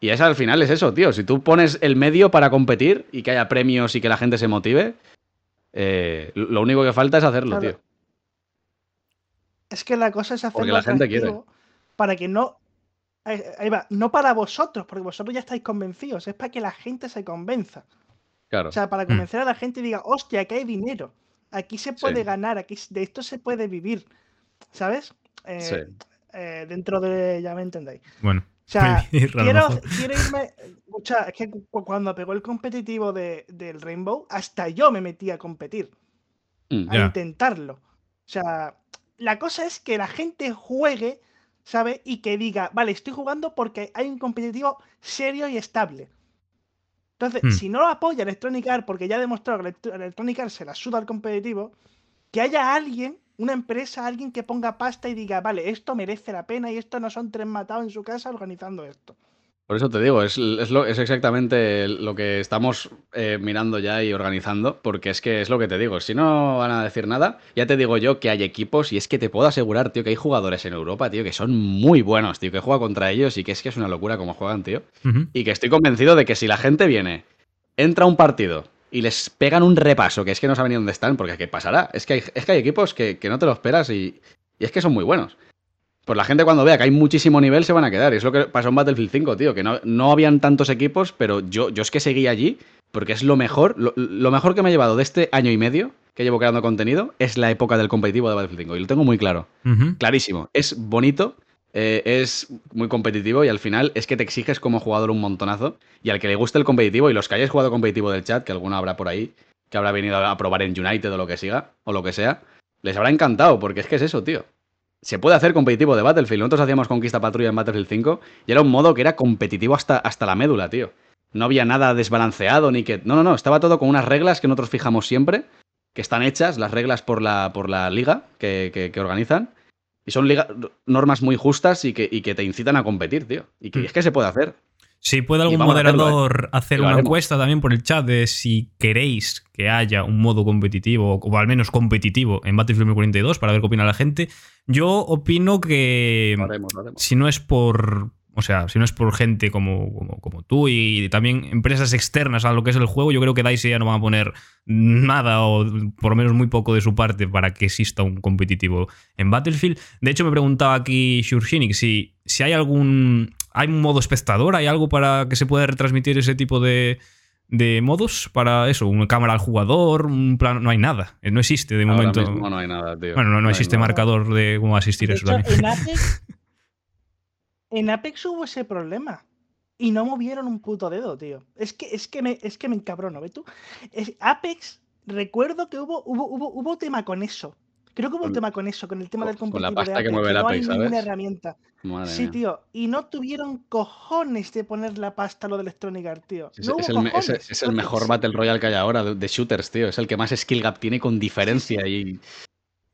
Y eso al final es eso, tío. Si tú pones el medio para competir y que haya premios y que la gente se motive, eh, lo único que falta es hacerlo, Claro. tío. Es que la cosa es Porque hacerlo la gente quiere. para que no. Ahí va, no para vosotros, porque vosotros ya estáis convencidos, es para que la gente se convenza. Claro. O sea, para convencer a la gente y diga, hostia, aquí hay dinero, aquí se puede Sí. ganar, aquí de esto se puede vivir, ¿sabes? Eh, Sí. eh, dentro de, ya me entendéis. Bueno, O sea, quiero, quiero irme. Escucha, es que cu- cuando pegó el competitivo de- del Rainbow, hasta yo me metí a competir, Mm. a Ya. intentarlo. O sea, la cosa es que la gente juegue, ¿sabe? Y que diga, vale, estoy jugando porque hay un competitivo serio y estable. Entonces, Hmm. si no lo apoya Electronic Arts, porque ya ha demostrado que Electro- Electronic Arts se la suda al competitivo, que haya alguien, una empresa, alguien que ponga pasta y diga, vale, esto merece la pena y esto no son tres matados en su casa organizando esto. Por eso te digo, es, es, lo- es exactamente lo que estamos eh, mirando ya y organizando, porque es que es lo que te digo, si no van a decir nada, ya te digo yo que hay equipos y es que te puedo asegurar, tío, que hay jugadores en Europa, tío, que son muy buenos, tío, que juega contra ellos y que es que es una locura como juegan, tío. Y que estoy convencido de que si la gente viene, entra a un partido y les pegan un repaso, que es que no saben ni dónde están, porque ¿qué pasará? Es que hay, es que hay equipos que, que no te lo esperas y, y es que son muy buenos. Pues la gente cuando vea que hay muchísimo nivel se van a quedar. Y es lo que pasó en Battlefield 5, tío, que no, no habían tantos equipos, pero yo, yo es que seguí allí porque es lo mejor, lo, lo mejor que me he llevado de este año y medio que llevo creando contenido es la época del competitivo de Battlefield 5. Y lo tengo muy claro clarísimo. Es bonito, eh, es muy competitivo y al final es que te exiges como jugador un montonazo. Y al que le guste el competitivo y los que hayáis jugado competitivo del chat, que alguno habrá por ahí, que habrá venido a probar en United o lo que siga, o lo que sea, les habrá encantado, porque es que es eso, tío. Se puede hacer competitivo de Battlefield. Nosotros hacíamos Conquista Patrulla en Battlefield 5 y era un modo que era competitivo hasta, hasta la médula, tío. No había nada desbalanceado ni que. No, no, no. Estaba todo con unas reglas que nosotros fijamos siempre, que están hechas, las reglas por la, por la liga que, que- organizan. Y son normas muy justas y que, y que te incitan a competir, tío. Y que Mm. es que se puede hacer. Si puede algún a hacerlo, ¿eh? moderador hacer una encuesta también por el chat de si queréis que haya un modo competitivo, o al menos competitivo, en Battlefield 2042 para ver qué opina la gente. Yo opino que Lo haremos, lo haremos. si no es por. O sea, si no es por gente como, como, como tú y también empresas externas a lo que es el juego, yo creo que DICE ya no van a poner nada o por lo menos muy poco de su parte para que exista un competitivo en Battlefield. De hecho, me preguntaba aquí Shurshinik si, si hay algún. ¿Hay un modo espectador? ¿Hay algo para que se pueda retransmitir ese tipo de, de modos? Para eso, una cámara al jugador, un plano. No hay nada. No existe de Ahora momento. mismo no hay nada, tío. Bueno, no, existe nada. marcador de cómo asistir De eso hecho, también. en Apex, en Apex hubo ese problema. Y no movieron un puto dedo, tío. Es que, es que me, es que me encabrono, ¿ves tú? Es- Apex, recuerdo que hubo, hubo, hubo, hubo tema con eso. Creo que hubo un tema con eso, con el tema del con- con la de pasta que mueve el no hay Apex, ninguna ¿sabes? herramienta. Madre Sí, mía. tío. Y no tuvieron cojones de poner la pasta a lo de Electronic Arts, tío. Es, No es hubo el, es- el mejor Battle Royale que hay ahora de, de shooters, tío. Es el que más skill gap tiene con diferencia. Y...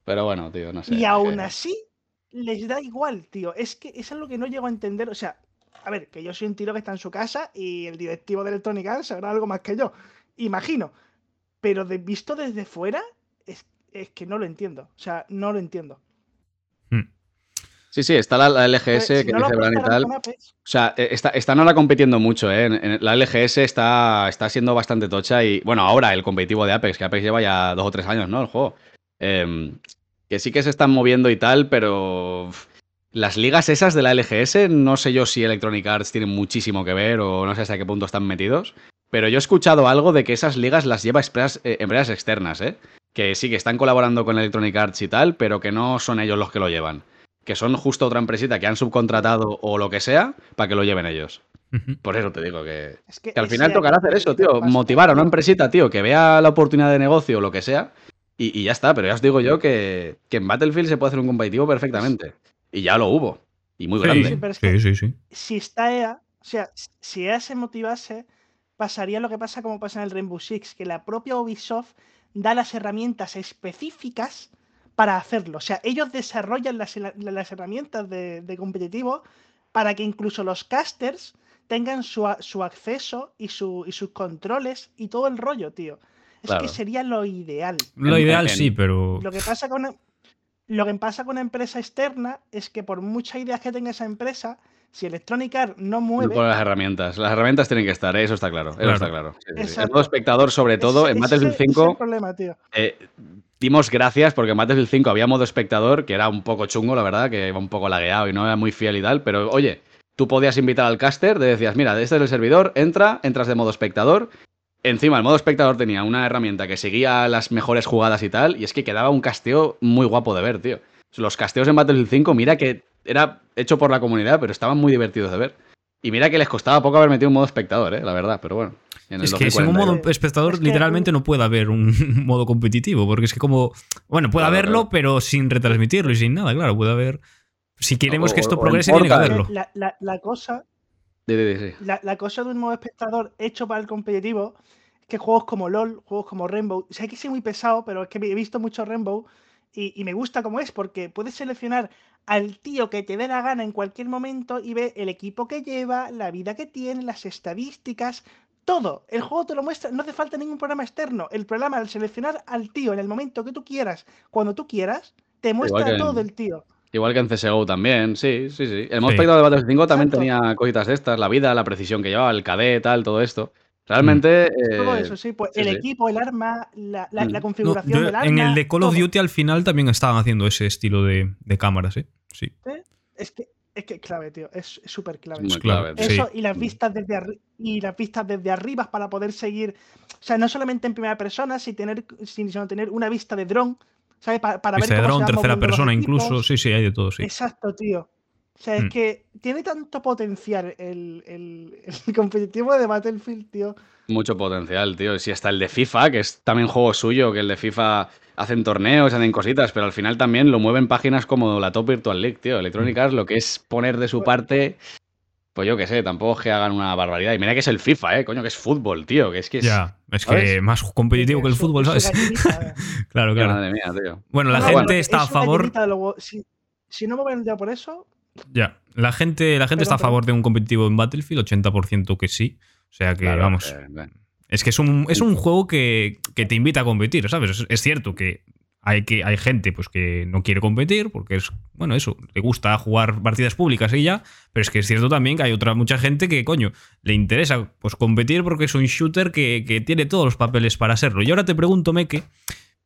Pero bueno, tío, no sé. Y aún que- así, les da igual, tío. Es que es lo que no llego a entender. O sea, a ver, que yo soy un tiro que está en su casa y el directivo de Electronic Arts sabrá algo más que yo. Imagino. Pero de, visto desde fuera, es, es que no lo entiendo. O sea, no lo entiendo. Sí, sí, está la, la LGS si que no dice Bran y tal. O sea, eh, está, están ahora compitiendo mucho, ¿eh? En- en- la LGS está, está siendo bastante tocha y, bueno, ahora el competitivo de Apex, que Apex lleva ya dos o tres años, ¿no? El juego. Em, que sí que se están moviendo y tal, pero las ligas esas de la LGS, no sé yo si Electronic Arts tienen muchísimo que ver o no sé hasta qué punto están metidos, pero yo he escuchado algo de que esas ligas las lleva empresas, eh, empresas externas, ¿eh? Que sí, que están colaborando con Electronic Arts y tal, pero que no son ellos los que lo llevan. Que son justo otra empresita que han subcontratado o lo que sea para que lo lleven ellos. Por eso te digo que, es que, que al final tocará hacer eso, tío. Motivar a una empresita, tío, que vea la oportunidad de negocio o lo que sea. Y, y ya está, pero ya os digo yo que, que en Battlefield se puede hacer un competitivo perfectamente. Y ya lo hubo. Y muy Sí, grande. Sí, pero es que- sí, sí, sí. si está EA, o sea, si EA se motivase, pasaría lo que pasa como pasa en el Rainbow Six, que la propia Ubisoft da las herramientas específicas para hacerlo. O sea, ellos desarrollan las, las herramientas de, de competitivo para que incluso los casters tengan su, su acceso y, su, y sus controles y todo el rollo, tío. Es Claro. que sería lo ideal. Lo ideal en- sí, pero. Lo que pasa con una, lo que pasa con una empresa externa es que por muchas ideas que tenga esa empresa, si Electronic Arts no mueve, por las herramientas. Las herramientas tienen que estar, ¿eh? eso está claro. Eso Claro. está claro. Sí, sí, sí. El modo espectador, sobre todo, ese- en Battlefield es el- ese es el 5, problema, tío. eh, dimos gracias porque en Battlefield 5 había modo espectador, que era un poco chungo, la verdad, que iba un poco lagueado y no era muy fiel y tal, pero oye, tú podías invitar al caster, te decías, mira, este es el servidor, entra, entras de modo espectador. Encima, el modo espectador tenía una herramienta que seguía las mejores jugadas y tal, y es que quedaba un casteo muy guapo de ver, tío. Los casteos en Battlefield 5, mira que era hecho por la comunidad, pero estaban muy divertidos de ver. Y mira que les costaba poco haber metido un modo espectador, eh, la verdad, pero bueno. en el Es que sin un 2040. modo espectador, Es que literalmente no puede haber un modo competitivo, porque es que como. Bueno, puede Claro, haberlo, claro. pero sin retransmitirlo y sin nada, claro, puede haber. Si queremos O- que esto o progrese, tiene que haberlo. La, la- la cosa, Sí, sí, sí. la, la cosa de un modo espectador hecho para el competitivo es que juegos como LOL, juegos como Rainbow, sé que soy muy pesado, pero es que he visto mucho Rainbow y, y me gusta como es, porque puedes seleccionar al tío que te dé la gana en cualquier momento y ve el equipo que lleva, la vida que tiene, las estadísticas, todo. El juego te lo muestra, no hace falta ningún programa externo. El programa, al seleccionar al tío en el momento que tú quieras, cuando tú quieras, te muestra que todo el tío. Igual que en CSGO también, sí, sí, sí. El Sí. de Battlefield 5 también Exacto. tenía cositas de estas, la vida, la precisión que llevaba, el KD, tal, todo esto. Realmente. Todo eh, eso, sí, pues sí, el sí. equipo, el arma, la, la- la Mm. No, configuración yo- del arma. en el de Call of todo. Duty al final también estaban haciendo ese estilo de, de cámaras, ¿eh? Sí. Es que es que es clave, tío. Es es súper clave. Muy clave, tío. sí. Eso y las vistas desde arri- y las vistas desde arriba para poder seguir. O sea, no solamente en primera persona, sino tener, sino tener una vista de dron, ¿sabes? Pa- Para, Vista de ver cómo dron, se van tercera persona, incluso. Sí, sí, hay de todo, sí. Exacto, tío. O sea, es Mm. que tiene tanto potencial el, el- el competitivo de Battlefield, tío. Mucho potencial, tío. Si hasta el de FIFA, que es también juego suyo, que el de FIFA hacen torneos, hacen cositas, pero al final también lo mueven páginas como la Top Virtual League, tío. Electronic Arts lo que es poner de su parte, pues yo qué sé, tampoco es que hagan una barbaridad. Y mira que es el FIFA, eh, coño, que es fútbol, tío, que es que es... Ya, es que ¿sabes? más competitivo que el fútbol, ¿sabes? gallinita, claro, claro. Madre mía, tío. Bueno, la No, gente bueno, está a es favor. Si, si no me ven ya por eso, Ya, la gente, la gente está a favor de un competitivo en Battlefield, 80% que sí. O sea que, Claro, vamos, eh, es que es un, es un juego que, que te invita a competir, ¿sabes? Es, es cierto que hay, que hay gente pues, que no quiere competir porque es, bueno, eso, le gusta jugar partidas públicas y ya, pero es que es cierto también que hay otra mucha gente que, coño, le interesa pues, competir porque es un shooter que, que tiene todos los papeles para serlo. Y ahora te pregunto, Meke,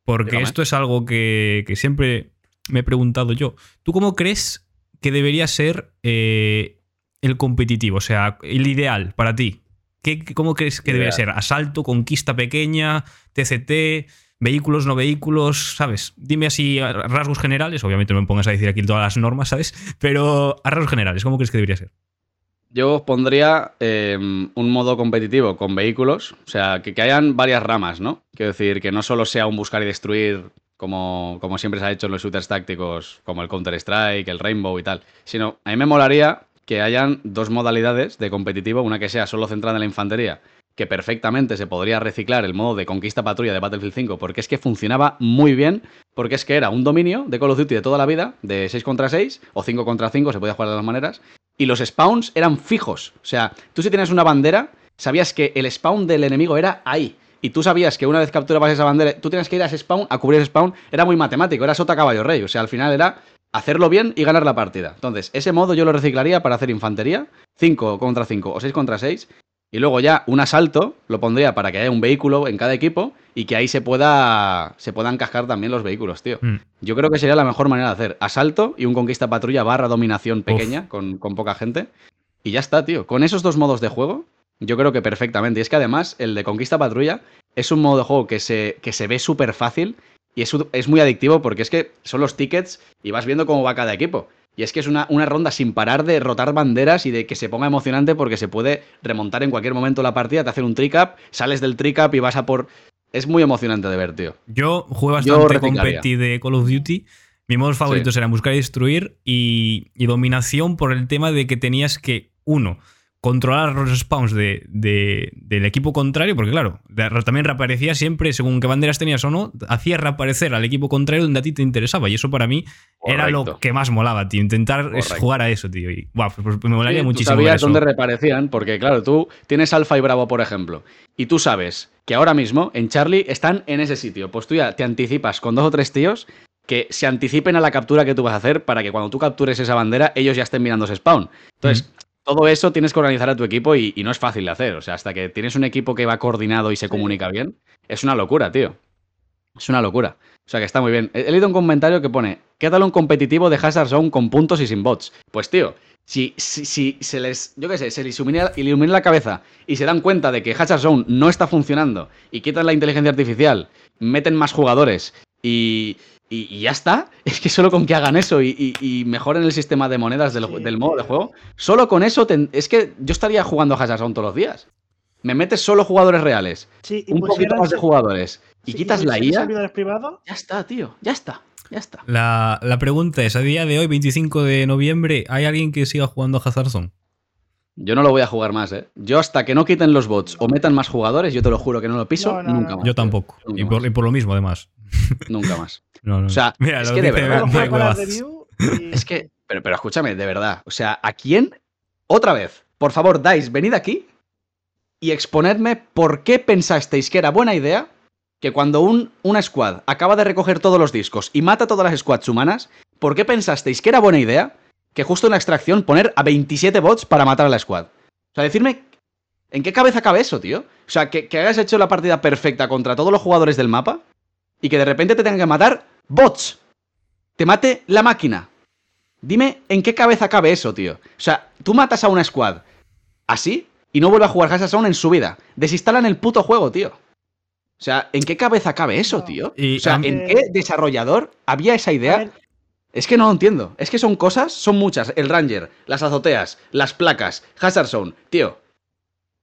porque Dígame. esto es algo que, que siempre me he preguntado yo. ¿Tú cómo crees que debería ser eh, el competitivo? O sea, el ideal para ti. ¿Qué, ¿Cómo crees que debería ser? ¿Asalto, conquista pequeña, TCT, vehículos, no vehículos? ¿Sabes? Dime así a rasgos generales. Obviamente no me pongas a decir aquí todas las normas, ¿sabes? Pero a rasgos generales, ¿cómo crees que debería ser? Yo pondría eh, un modo competitivo con vehículos, o sea, que, que hayan varias ramas, ¿no? Quiero decir, que no solo sea un buscar y destruir como, como siempre se ha hecho en los shooters tácticos, como el Counter-Strike, el Rainbow y tal, sino a mí me molaría que hayan dos modalidades de competitivo, una que sea solo centrada en la infantería, que perfectamente se podría reciclar el modo de conquista patrulla de Battlefield 5, porque es que funcionaba muy bien, porque es que era un dominio de Call of Duty de toda la vida, de 6 contra 6 o 5 contra 5, se podía jugar de las maneras, y los spawns eran fijos. O sea, tú si tienes una bandera, sabías que el spawn del enemigo era ahí. Y tú sabías que una vez capturabas esa bandera, tú tienes que ir a ese spawn, a cubrir ese spawn. Era muy matemático, era sota caballo rey. O sea, al final era hacerlo bien y ganar la partida. Entonces, ese modo yo lo reciclaría para hacer infantería, 5 contra 5 o 6 contra 6. Y luego ya un asalto lo pondría para que haya un vehículo en cada equipo y que ahí se pueda se puedan cascar también los vehículos, tío. Mm. Yo creo que sería la mejor manera de hacer asalto y un conquista patrulla barra dominación pequeña con, con poca gente. Y ya está, tío. Con esos dos modos de juego, yo creo que perfectamente. Y es que además el de conquista patrulla es un modo de juego que se, que se ve súper fácil y es, es muy adictivo porque es que son los tickets y vas viendo cómo va cada equipo. Y es que es una, una ronda sin parar de rotar banderas y de que se ponga emocionante porque se puede remontar en cualquier momento la partida, te hacen un trick-up, sales del trick-up y vas a por... Es muy emocionante de ver, tío. Yo jugué Yo bastante reciclaría. competi de Call of Duty Mi modos favoritos Sí. eran buscar y destruir y, y dominación por el tema de que tenías que, uno, controlar los spawns de, de- del equipo contrario, porque claro, también reaparecía siempre, según qué banderas tenías o no, hacía reaparecer al equipo contrario donde a ti te interesaba. Y eso para mí era lo que más molaba, tío. Intentar Correcto. jugar a eso, tío. Y guau, pues, pues me molaría Sí, tú muchísimo. ver sabías eso. dónde reaparecían, porque claro, tú tienes Alfa y Bravo, por ejemplo, y tú sabes que ahora mismo en Charlie están en ese sitio. Pues tú ya te anticipas con dos o tres tíos que se anticipen a la captura que tú vas a hacer para que cuando tú captures esa bandera, ellos ya estén mirando ese spawn. Entonces, todo eso tienes que organizar a tu equipo y, y no es fácil de hacer. O sea, hasta que tienes un equipo que va coordinado y se comunica bien, es una locura, tío. Es una locura. O sea que está muy bien. He he leído un comentario que pone: ¿Qué tal un competitivo de Hazard Zone con puntos y sin bots? Pues tío, si, si, si se les, yo qué sé, se les ilumina, ilumina la cabeza y se dan cuenta de que Hazard Zone no está funcionando y quitan la inteligencia artificial, meten más jugadores y, y- y ya está, es que solo con que hagan eso y, y- y mejoren el sistema de monedas del, Sí, del modo de juego, solo con eso, ten- es que yo estaría jugando a Hazard Zone todos los días. Me metes solo jugadores reales, Sí, y un poquito pusieron más de jugadores y sí, quitas la IA, servidores privados. ya está, tío, ya está, ya está. La, la pregunta es: a día de hoy, 25 de noviembre, ¿hay alguien que siga jugando a Hazard Zone? Yo no lo voy a jugar más, ¿eh? Yo hasta que no quiten los bots o metan más jugadores, yo te lo juro que no lo piso No, no, nunca no. más. Yo tampoco. Nunca Y por, más. y por lo mismo, además. Nunca más. No, no. O sea, Mira, es que de verdad. Y- Es que, pero, pero escúchame, de verdad. O sea, ¿a quién? Otra vez, por favor, Dice, venid aquí y exponedme por qué pensasteis que era buena idea que cuando un, una squad acaba de recoger todos los discos y mata a todas las squads humanas, ¿por qué pensasteis que era buena idea que justo en la extracción poner a 27 bots para matar a la squad? O sea, decirme, ¿en qué cabeza cabe eso, tío? O sea, que, que hayas hecho la partida perfecta contra todos los jugadores del mapa y que de repente te tengan que matar bots. Te mate la máquina. Dime en qué cabeza cabe eso, tío. O sea, tú matas a una squad así y no vuelve a jugar Hazard Zone en su vida. Desinstalan el puto juego, tío. O sea, ¿en qué cabeza cabe eso, tío? Y O sea, ¿en qué desarrollador había esa idea? Es que no lo entiendo. Es que son cosas, son muchas. El Ranger, las azoteas, las placas, Hazard Zone. Tío,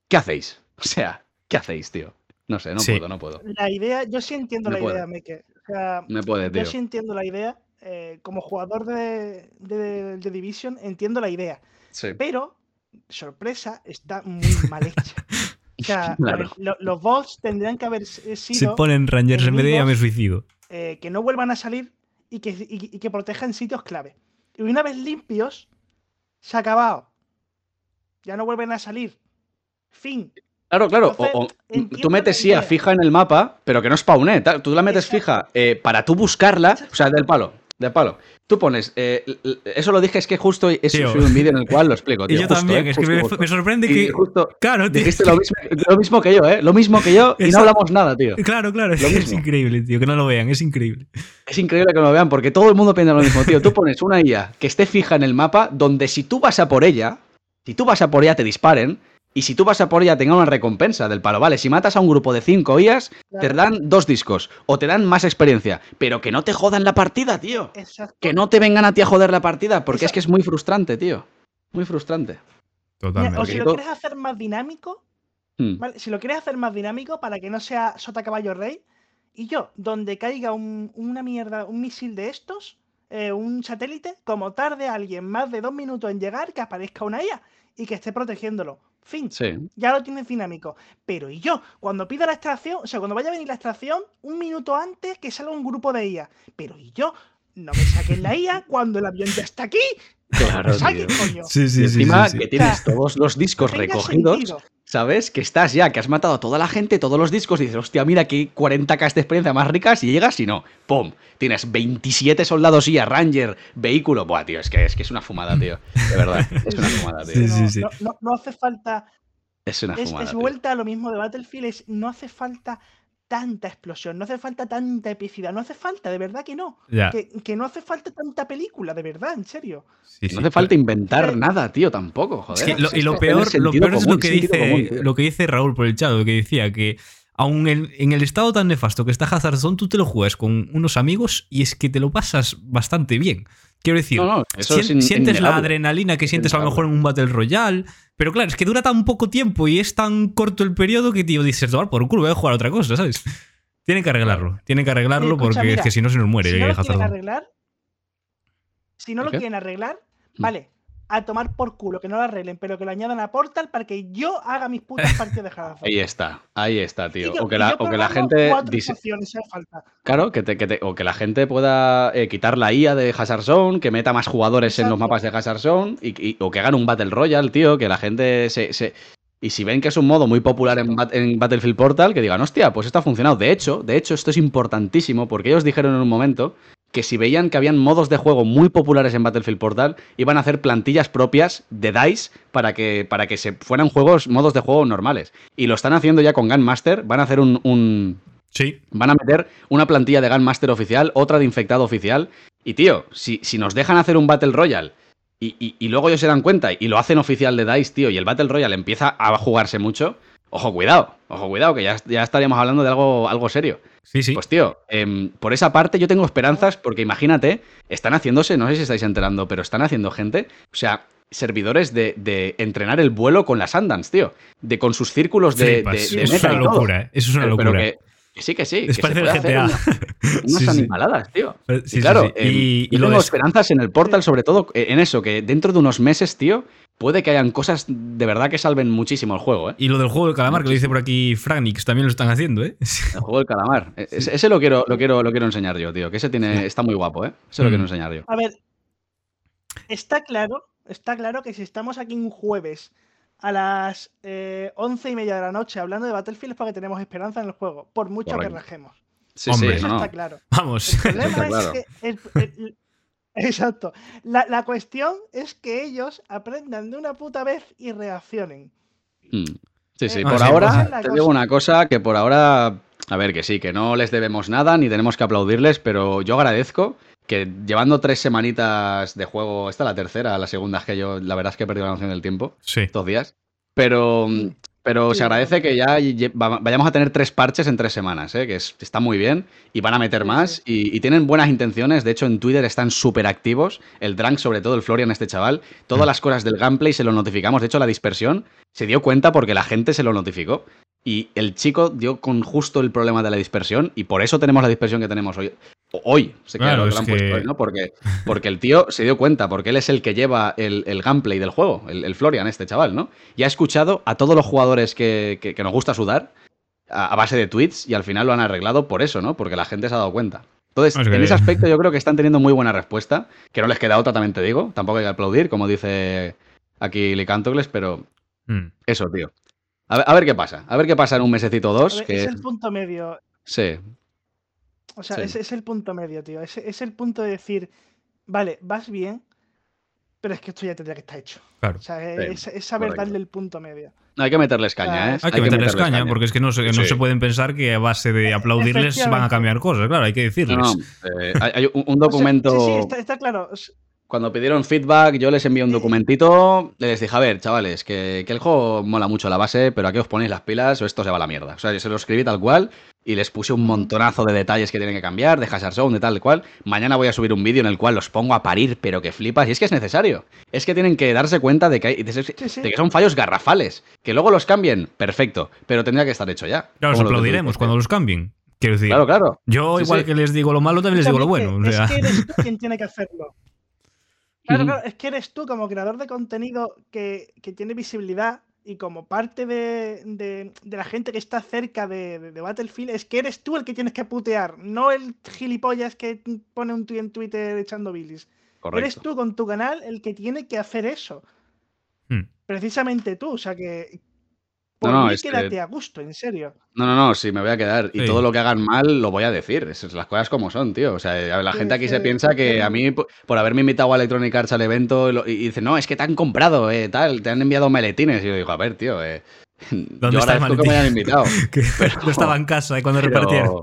¿qué hacéis? O sea, ¿qué hacéis, tío? No sé, no Sí. puedo, no puedo. la idea, yo sí entiendo Me la puede. idea, Meke. O sea, Me puede, tío. yo sí entiendo la idea. eh, como jugador de, de, de Division, entiendo la idea. Sí. Pero, sorpresa, está muy mal hecha. O sea, Claro. lo- los bots tendrían que haber sido ponen Rangers en de ya me suicido. eh, que no vuelvan a salir y que, y- y que protejan sitios clave. Y una vez limpios, se ha acabado. Ya no vuelven a salir. Fin. Claro, claro. o- Entonces, o- entiendo tú metes la sí a idea. fija en el mapa, pero que no spawne. tal. Tú la metes Exacto. fija eh, para tú buscarla, o sea, del palo. Del palo. Tú pones. eh, eso lo dije, es que justo subido un vídeo en el cual lo explico. Y yo justo, también, eh, es que me, justo. me sorprende Y que. justo Claro, tío. dijiste lo mismo, lo mismo que yo, ¿eh? Lo mismo que yo y no hablamos nada, tío. Claro, claro, es, Lo que es mismo. increíble, tío. Que no lo vean, es increíble. Es increíble que lo vean porque todo el mundo piensa lo mismo, tío. Tú pones una IA que esté fija en el mapa donde si tú vas a por ella, si tú vas a por ella te disparen y si tú vas a por ella tenga una recompensa del palo. Vale, si matas a un grupo de 5 IAs, te dan dos discos o te dan más experiencia, pero que no te jodan la partida, tío. Exacto. Que no te vengan a ti a joder la partida porque es que es muy frustrante, tío. Muy frustrante. Mira, Totalmente. o si lo quieres hacer más dinámico, Hmm. ¿vale? Si lo quieres hacer más dinámico para que no sea sota caballo rey, y yo, donde caiga un- una mierda, un misil de estos, eh, un satélite, como tarde alguien más de dos minutos en llegar, que aparezca una IA y que esté protegiéndolo. Fin. Sí. Ya lo tienes dinámico. Pero y yo, cuando pida la extracción, o sea, cuando vaya a venir la extracción, un minuto antes que salga un grupo de IA. Pero y yo, no me saquen la IA cuando el avión ya está aquí. Claro, Me saquen, tío. coño. Sí, Y sí, sí. encima sí, sí. que tienes todos los discos recogidos. sentido. ¿Sabes? Que estás ya, que has matado a toda la gente, todos los discos, y dices, hostia, mira aquí 40k de experiencia más ricas, y llegas y no. ¡Pum! Tienes 27 soldados y a Ranger, vehículo. Buah, tío, es que es, que es una fumada, tío. De verdad, es una fumada, tío. Sí, no, sí, sí. No, no- no hace falta. Es una Es, fumada. es tío. vuelta a lo mismo de Battlefield. es- no hace falta tanta explosión, no hace falta tanta epicidad, no hace falta, de verdad que no. Que, que no hace falta tanta película, de verdad, en serio. Sí, No hace falta inventar Sí. nada, tío, tampoco, joder. Lo- y lo peor, lo peor es lo que, dice, común, lo que dice Raúl por el chat, que decía que aun en, en el estado tan nefasto que está Hazard Zone, tú te lo juegas con unos amigos y es que te lo pasas bastante bien. Quiero decir, No, no, eso sien- es in- sientes la adrenalina que sientes a lo mejor en un Battle Royale, pero claro, es que dura tan poco tiempo y es tan corto el periodo que, tío, dices, tomar por culo, voy a jugar a otra cosa, ¿sabes? Tienen que arreglarlo, tienen que arreglarlo Escucha, porque es que si no se nos muere si no eh, lo Hazard quieren arreglar, Si no ¿El lo quieren arreglar, Mm. vale, a tomar por culo, que no lo arreglen, pero que lo añadan a Portal para que yo haga mis putas partidas de Hearthstone. Ahí está, ahí está, tío. yo- O que la, o que la gente hace falta. Claro, que te- que te- o que la gente pueda eh, quitar la IA de Hazard Zone, que meta más jugadores en los mapas de Hazard Zone, y, y- o que hagan un Battle Royale, tío, que la gente se, se- Y si ven que es un modo muy popular en, en Battlefield Portal, que digan, hostia, pues esto ha funcionado. De hecho, de hecho, esto es importantísimo, porque ellos dijeron en un momento que si veían que habían modos de juego muy populares en Battlefield Portal, iban a hacer plantillas propias de DICE para que, para que se fueran juegos, modos de juego normales. Y lo están haciendo ya con Gunmaster, van a hacer un- un, Sí. Van a meter una plantilla de Gunmaster oficial, otra de infectado oficial. Y tío, si, si nos dejan hacer un Battle Royale y, y- y luego ellos se dan cuenta y lo hacen oficial de DICE, tío, y el Battle Royale empieza a jugarse mucho, ojo, cuidado, ojo, cuidado, que ya, ya estaríamos hablando de algo, algo serio. Sí, sí. Pues tío, em, por esa parte yo tengo esperanzas porque imagínate, están haciéndose, no sé si estáis enterando, pero están haciendo gente, o sea, servidores de, de entrenar el vuelo con las Sundance, tío, de con sus círculos de, Flipas. de- de Eso es una y todo. locura, ¿eh? Eso es una Pero- locura. Pero que, que sí, que sí. Es que se parece el puede hacer GTA. una- unas Sí, sí. animaladas, tío. Sí, Y claro, sí. em, Y- y yo lo tengo esperanzas en el Portal, sobre todo eh, en eso, que dentro de unos meses, tío, puede que hayan cosas de verdad que salven muchísimo el juego, ¿eh? Y lo del juego del calamar, que lo dice por aquí Franix, también lo están haciendo, ¿eh? El juego del calamar. E- Ese, ese lo quiero, lo quiero, lo quiero enseñar yo, tío. Que ese tiene, está muy guapo, ¿eh? Ese lo Mm. quiero enseñar yo. A ver, está claro, está claro que si estamos aquí un jueves a las eh, once y media de la noche hablando de Battlefield es porque tenemos esperanza en el juego, por mucho Correcto. que rajemos. Sí, Hombre. sí, Eso no, está claro. Vamos. El problema está es que. el- el- exacto. La, la cuestión es que ellos aprendan de una puta vez y reaccionen. Mm. Sí, sí. Eh, Por sí, ahora, te cosa. digo una cosa que por ahora. A ver, que sí, que no les debemos nada ni tenemos que aplaudirles, pero yo agradezco que llevando tres semanitas de juego, esta es la tercera, la segunda es que yo, la verdad es que he perdido la noción del tiempo. Sí. estos días. Pero, pero Sí, se agradece que ya vayamos a tener tres parches en tres semanas, ¿eh? que es- está muy bien. Y van a meter más. Y, y tienen buenas intenciones. De hecho, en Twitter están súper activos. El Drank, sobre todo, el Florian, este chaval. Todas las cosas del gameplay se lo notificamos. De hecho, la dispersión se dio cuenta porque la gente se lo notificó. Y el chico dio con justo el problema de la dispersión. Y por eso tenemos la dispersión que tenemos hoy. O- Hoy, se Claro, que lo han puesto que- hoy, ¿no? Porque, porque el tío se dio cuenta, porque él es el que lleva el, el gameplay del juego, el, el Florian, este chaval, ¿no? Y ha escuchado a todos los jugadores que, que- que nos gusta sudar a, a base de tweets y al final lo han arreglado por eso, ¿no? Porque la gente se ha dado cuenta. Entonces, Es que- en ese aspecto yo creo que están teniendo muy buena respuesta, que no les queda otra, también te digo, tampoco hay que aplaudir, como dice aquí Licantocles, pero Mm. eso, tío. A ver, a ver qué pasa, a ver qué pasa en un mesecito o dos, ver, que Es el punto medio. sí, O sea, Sí. ese es el punto medio, tío. Ese es el punto de decir, vale, vas bien, pero es que esto ya tendría que estar hecho. Claro. O sea, es, es saber darle el punto medio. no hay que meterles caña, ¿eh? Hay que meterles caña, porque es que no se, no Sí. se pueden pensar que a base de aplaudirles van a cambiar cosas. Claro, hay que decirles. no, eh, hay, un, un O sea, documento. sí, sí, está, está claro. Cuando pidieron feedback, yo les envié un Eh, documentito. Les dije, a ver, chavales, que, que el juego mola mucho la base, pero aquí os ponéis las pilas o esto se va a la mierda. O sea, yo se lo escribí tal cual y les puse un montonazo de detalles que tienen que cambiar, de Hazard Zone, de tal cual. Mañana voy a subir un vídeo en el cual los pongo a parir, pero que flipas. Y es que es necesario. Es que tienen que darse cuenta de que, hay- de, Sí, sí. de que son fallos garrafales. Que luego los cambien, perfecto. Pero tendría que estar hecho ya. Claro, los lo aplaudiremos cuando los cambien. Quiero decir, Claro, claro. yo Sí, igual sí. que les digo lo malo, también les digo lo bueno. O sea, Es que eres tú quien tiene que hacerlo. Claro, claro, es que eres tú como creador de contenido que, que tiene visibilidad y como parte de, de- de la gente que está cerca de, de- de Battlefield, es que eres tú el que tienes que putear, no el gilipollas que pone un tuit en Twitter echando bilis. Eres tú con tu canal el que tiene que hacer eso. Hmm. Precisamente tú, o sea que... No, Por no, mí es que- quédate a gusto, en serio. No, no, no, sí, me voy a quedar. Y Sí. todo lo que hagan mal lo voy a decir. Esas las cosas como son, tío. O sea, la Sí, gente aquí se piensa que a mí, por haberme invitado a Electronic Arts al evento, y, lo- y dice, no, es que te han comprado, eh, tal, te han enviado maletines. Y yo digo, a ver, tío, eh, ¿Dónde yo está el agradezco que me hayan maletín? invitado. que pero- yo estaba en casa y cuando repartieron.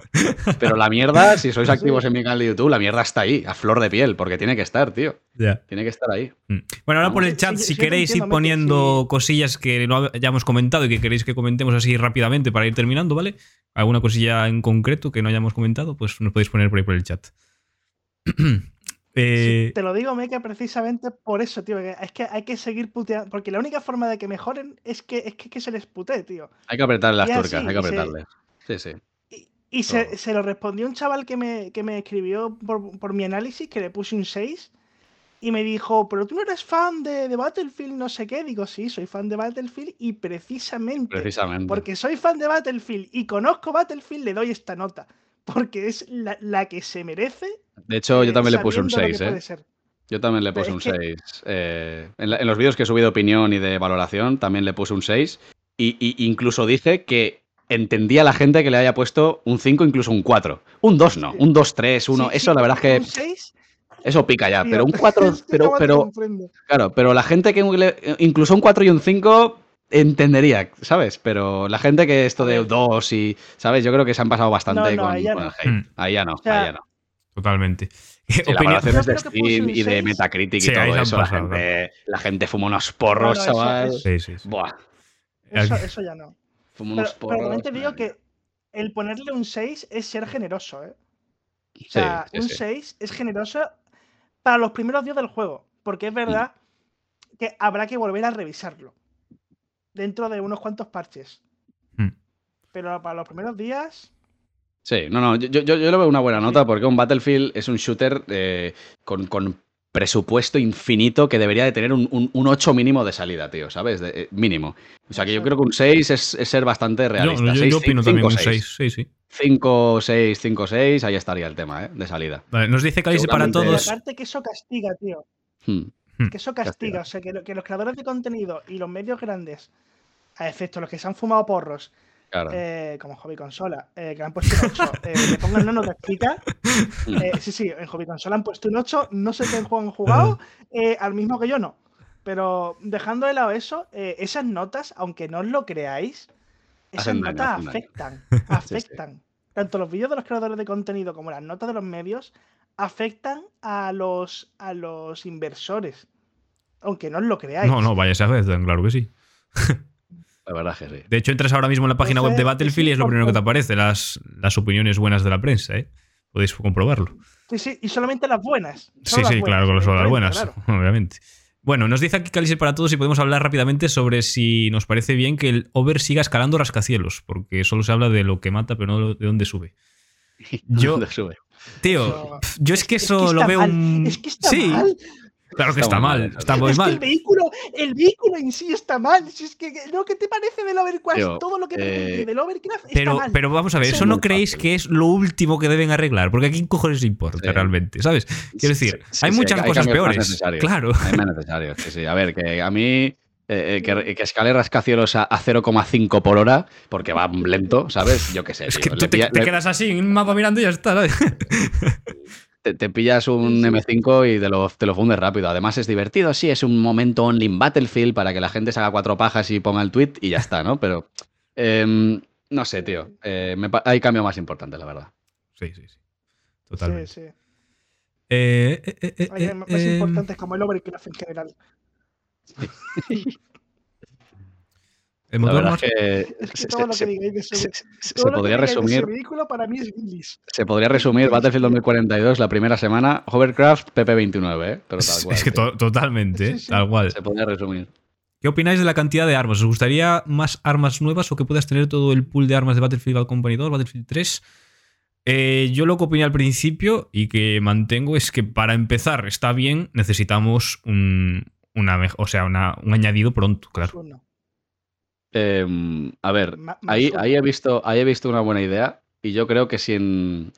Pero, la mierda, si sois activos en mi canal de YouTube, la mierda está ahí, a flor de piel, porque tiene que estar, tío. Ya. Tiene que estar ahí. Mm. Bueno, ahora por el chat, sí, si queréis ir poniendo sí. cosillas que no hayamos comentado y que queréis que comentemos así rápidamente para ir terminando, ¿vale? Alguna cosilla en concreto que no hayamos comentado, pues nos podéis poner por ahí por el chat. Eh, Sí, te lo digo, Meca, precisamente por eso, tío. que es que hay que seguir puteando. Porque la única forma de que mejoren es que, es que, que se les putee, tío. Hay que apretarle las así, hay que se- apretarle. Sí, sí. Y, y se, se lo respondió un chaval que me, que me escribió por, por mi análisis, que le puse un 6. Y me dijo, pero tú no eres fan de, de Battlefield, no sé qué. Digo, sí, soy fan de Battlefield y precisamente, Precisamente. porque soy fan de Battlefield y conozco Battlefield, le doy esta nota. Porque es la, la que se merece. De hecho, yo eh, también le puse un sabiendo lo 6, que ¿eh? Yo también le puse un que- 6. Eh, en, la- en los vídeos que he subido de opinión y de valoración también le puse un 6. Y, y incluso dije que entendía a la gente que le haya puesto un 5, incluso un 4. Un 2 no, un 2, 3, 1. Sí, Eso sí, la verdad es que Un 6, eso pica ya. Pero un 4, es que pero, pero claro, pero la gente que le- incluso un 4 y un 5 entendería, ¿sabes? Pero la gente que esto de. 2 y, ¿sabes? Yo creo que se han pasado bastante No, no, con, ahí ya con no. el hate. Mm. Ahí ya no, sea, ahí ya no. Totalmente. Sí, Yo de Steam y de. Metacritic y Sí, todo eso, la gente, la gente fuma unos porros, No, no, eso- chaval. eso- Sí, sí, sí. Buah, Eso, ya no. fuma Pero, unos pero porros. también te digo que el ponerle un 6 es ser generoso, ¿eh? O sea, sí, un sí. 6 es generoso para los primeros días del juego. Porque es verdad que habrá que volver a revisarlo. Dentro de unos cuantos parches. Mm. Pero para los primeros días. Sí, no, no, yo, yo, yo le veo una buena nota porque un Battlefield es un shooter eh, con, con presupuesto infinito que debería de tener un, un, un 8 mínimo de salida, tío, ¿sabes? De- eh, mínimo. O sea que yo creo que un 6 es, es ser bastante Yo, realista. yo- yo Seis, opino cinco, también un seis. 6. Sí, sí. 5, 6, 5, 6, ahí estaría el tema, ¿eh? De salida. Vale, nos dice Calice para todos. aparte que eso castiga, tío. Hmm. Que eso castiga. Castiga. O sea, que, lo- que los creadores de contenido y los medios grandes, a efecto los que se han fumado porros, Claro. eh, como Hobby Consola, eh, que le han puesto un 8, eh, le pongan una nota chica. Eh, sí, sí, en Hobby Consola han puesto un 8, no sé qué juego han jugado, eh, al mismo que yo no. Pero dejando de lado eso, eh, esas notas, aunque no os lo creáis, esas Hacen daño, notas daño. afectan, afectan. Tanto los vídeos de los creadores de contenido como las notas de los medios afectan a los, a los inversores. Aunque no os lo creáis. No, no, vaya a ver, claro que sí. La verdad que sí. De hecho, entras ahora mismo en la página web de Battlefield y es lo primero que te aparece, las, las opiniones buenas de la prensa, ¿eh? Podéis comprobarlo. Sí, sí, y solamente las buenas. Sí, solo las sí, claro, con las buenas, claro. obviamente. Bueno, nos dice aquí Calice para todos si podemos hablar rápidamente sobre si nos parece bien que el over siga escalando rascacielos, porque solo se habla de lo que mata, pero no de dónde sube. Yo- ¿Dónde sube? Tío, No. yo es que eso está lo veo mal, un... Es que está sí, mal. Claro que Está mal, mal está muy es que el mal. vehículo, el vehículo en sí está mal. Si es que, lo que te parece del Overcraft, todo lo que te eh, del Overcraft está Pero, mal. pero vamos a ver, Eso ¿eso es no creéis fácil. que es lo último que deben arreglar? Porque aquí cojones importa Sí. realmente, ¿sabes? Quiero Sí, decir, sí, hay sí, muchas hay cosas peores. necesarios. Claro. Hay más necesarios, sí, sí. A ver, que a mí eh, eh, que, que escale rascacielos a, a 0,5 por hora, porque va lento, ¿sabes? Yo qué sé. Es tío. que tú te, pilla- te le- quedas así en un mapa mirando y ya está, ¿sabes? te, te pillas un M5 y te lo, te lo fundes rápido. Además es divertido, sí, es un momento only in Battlefield para que la gente se haga cuatro pajas y ponga el tweet y ya está, ¿no? Pero em, no sé, tío. Eh, me hay cambio más importante, la verdad. Sí, sí, sí. Sí, Totalmente. sí. Eh, eh, eh, eh, Hay eh, más eh, importantes como el Overcraft en general. el La motor verdad más- es que Es que se, todo lo se- que digáis de ese, se- se- todo se lo que podría ese resumir vehículo para mí es Billis. Se podría resumir Battlefield 2042 la primera semana, Hovercraft PP29, ¿eh? Pero tal Es, cual. es que to- totalmente, Sí, ¿eh? sí. tal cual. Se podría resumir. ¿Qué opináis de la cantidad de armas? ¿Os gustaría más armas nuevas o que puedas tener todo el pool de armas de Battlefield Bad Company 2, Battlefield 3? Eh, yo lo que opiné al principio y que mantengo es que para empezar está bien, necesitamos un, una, o sea, una- un añadido pronto, claro. Eh, a ver, Ma- ahí, ahí, he visto, ahí he visto una buena idea y yo creo que si en,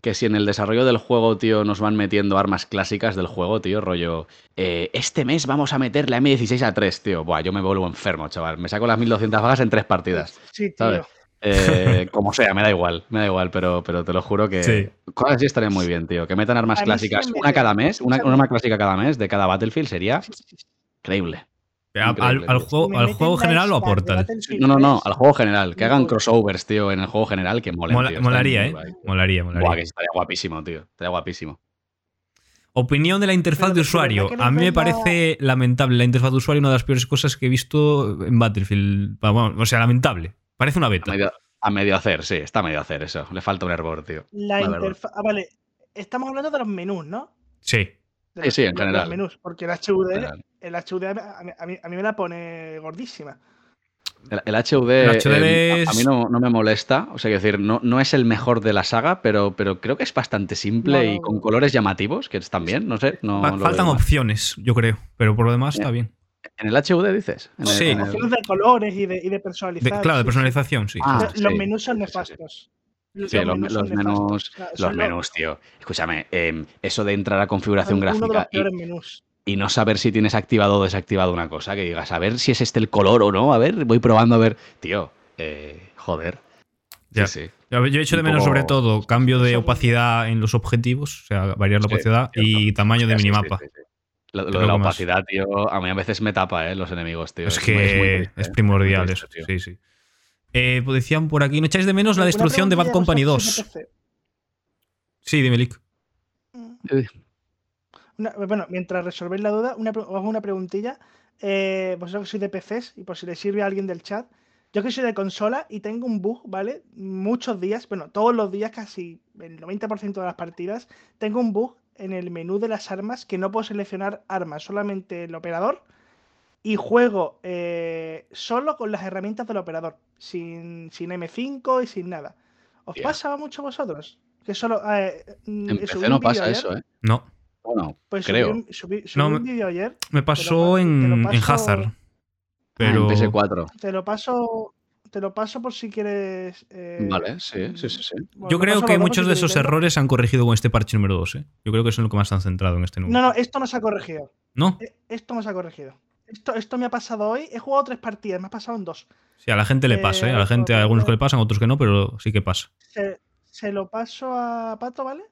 que si en el desarrollo del juego, tío, nos van metiendo armas clásicas del juego, tío, rollo, eh, este mes vamos a meter la M16 a 3, tío. Buah, yo me vuelvo enfermo, chaval. Me saco las 1200 vagas en tres partidas. Sí, tío. ¿sabes? Eh, como sea, me da igual, me da igual, pero, pero te lo juro que Sí. cosas así estaría muy bien, tío. Que metan armas clásicas, me una cada mes, una, una arma clásica cada mes de cada Battlefield sería Sí, sí, sí. increíble. A- Al, juego, al general o Scar de aportan. No, no, no, 3. al juego general. Que hagan crossovers, tío, en el juego general que molen, Mola- tío. Molaría, ¿eh? guay. Molaría, molaría. Buah, que estaría guapísimo, tío. Estaría guapísimo. Opinión de la interfaz Pero de usuario. A mí me parece lamentable la interfaz de usuario, una de las peores cosas que he visto en Battlefield. Vamos, o sea, lamentable. Parece una A beta. medio, a medio hacer, sí, está a medio hacer eso. Le falta un hervor, tío. La interfaz. Ah, vale. Estamos hablando de los menús, ¿no? Sí. De Sí, los- sí, en de los general. menús, porque el HUD, General. el HUD a mí, a mí- a mí me la pone gordísima. El, el HUD, El HUD eh, a- mí no, no me molesta. O sea, quiero decir, no, no es el mejor de la saga, pero, pero creo que es bastante simple No, y con colores llamativos, que están bien, no sé. No Faltan opciones, yo creo, pero por lo demás está bien. ¿En el HUD dices? En el- Sí. en el- Opciones de colores y de, y de De- personalizar. claro, de personalización, sí. Ah. Los sí, menús son sí, sí. los, menús los menús, nefastos. O sea, los son menús, tío. Escúchame, em, eso de entrar a configuración gráfica y, peores menús. y no saber si tienes activado o desactivado una cosa, que digas, a ver si es este el color o no, a ver, voy probando a ver. Tío, eh, joder. Ya. Sí, sí. Yo yo echo de menos, sobre todo, cambio de opacidad en los objetivos, o sea, variar la Sí, opacidad y tamaño de minimapa. sí, sí. Lo, de la más. opacidad, tío, a mí a veces me tapa, ¿eh? Los enemigos, tío. Es que muy es, triste, primordial Muy eso. tío. Sí, sí. Eh, pues decían por aquí, ¿no echáis de menos la destrucción de Bad Company ¿vosotros 2? sois de PC? Sí, dime, Lick. Una- bueno, mientras resolvéis la duda, una, os hago una preguntilla. Eh, vosotros que sois de PCs y por si le sirve a alguien del chat. Yo que soy de consola y tengo un bug, ¿vale? Muchos días, bueno, todos los días, casi el 90% de las partidas, tengo un bug en el menú de las armas que no puedo seleccionar armas, solamente el operador. Y juego eh, solo con las herramientas del operador, sin, sin M5 y sin nada. ¿Os Tía. pasa mucho a vosotros? Que solo. eh, mm, En PC no pasa ayer, eso, ¿eh? No, Bueno, Pues subí creo. subí- subí No, un vídeo ayer me pasó en, en Hazard. Ah, Pero. en PS4. Te lo paso, te lo paso por si quieres. eh, Vale, sí, sí, sí, sí. bueno, Yo creo que muchos de esos errores se han corregido con este parche número 2. ¿eh? Yo creo que eso es lo que más se han centrado en este número. No, no, esto no se ha corregido. ¿No? Eh, Esto no se ha corregido. Esto, esto me ha pasado hoy. He jugado tres partidas, me ha pasado en dos. Sí, a la gente le pasa, ¿eh? A la Eh, gente pero- algunos que le pasan, otros que no, pero sí que pasa. Se, se lo paso a Pato, ¿vale?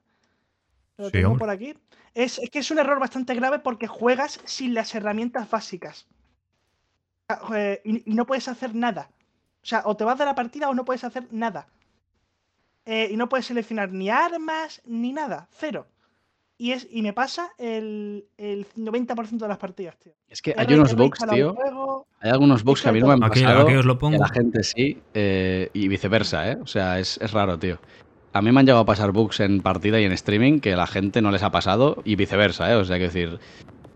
Lo Sí, tengo hombre. por aquí. Es, es que es un error bastante grave porque juegas sin las herramientas básicas. Ah, eh, Y, y no puedes hacer nada. O sea, o te vas de la partida o no puedes hacer nada. Eh, y no puedes seleccionar ni armas ni nada. Cero. Y, es, y me pasa el, el 90% de las partidas, tío. Es que hay unos bugs, tío. juego. Hay algunos bugs que a mí no me han Aquí, pasado. aquí os lo a pongo. la gente sí, eh, y viceversa, ¿eh? O sea, es, es raro, tío. A mí me han llegado a pasar bugs en partida y en streaming que a la gente no les ha pasado y viceversa, ¿eh? O sea, que decir,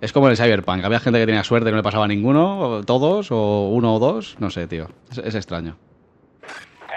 es como en el Cyberpunk. Había gente que tenía suerte y no le pasaba a ninguno, o todos, o uno o dos, no sé, tío. Es, es extraño.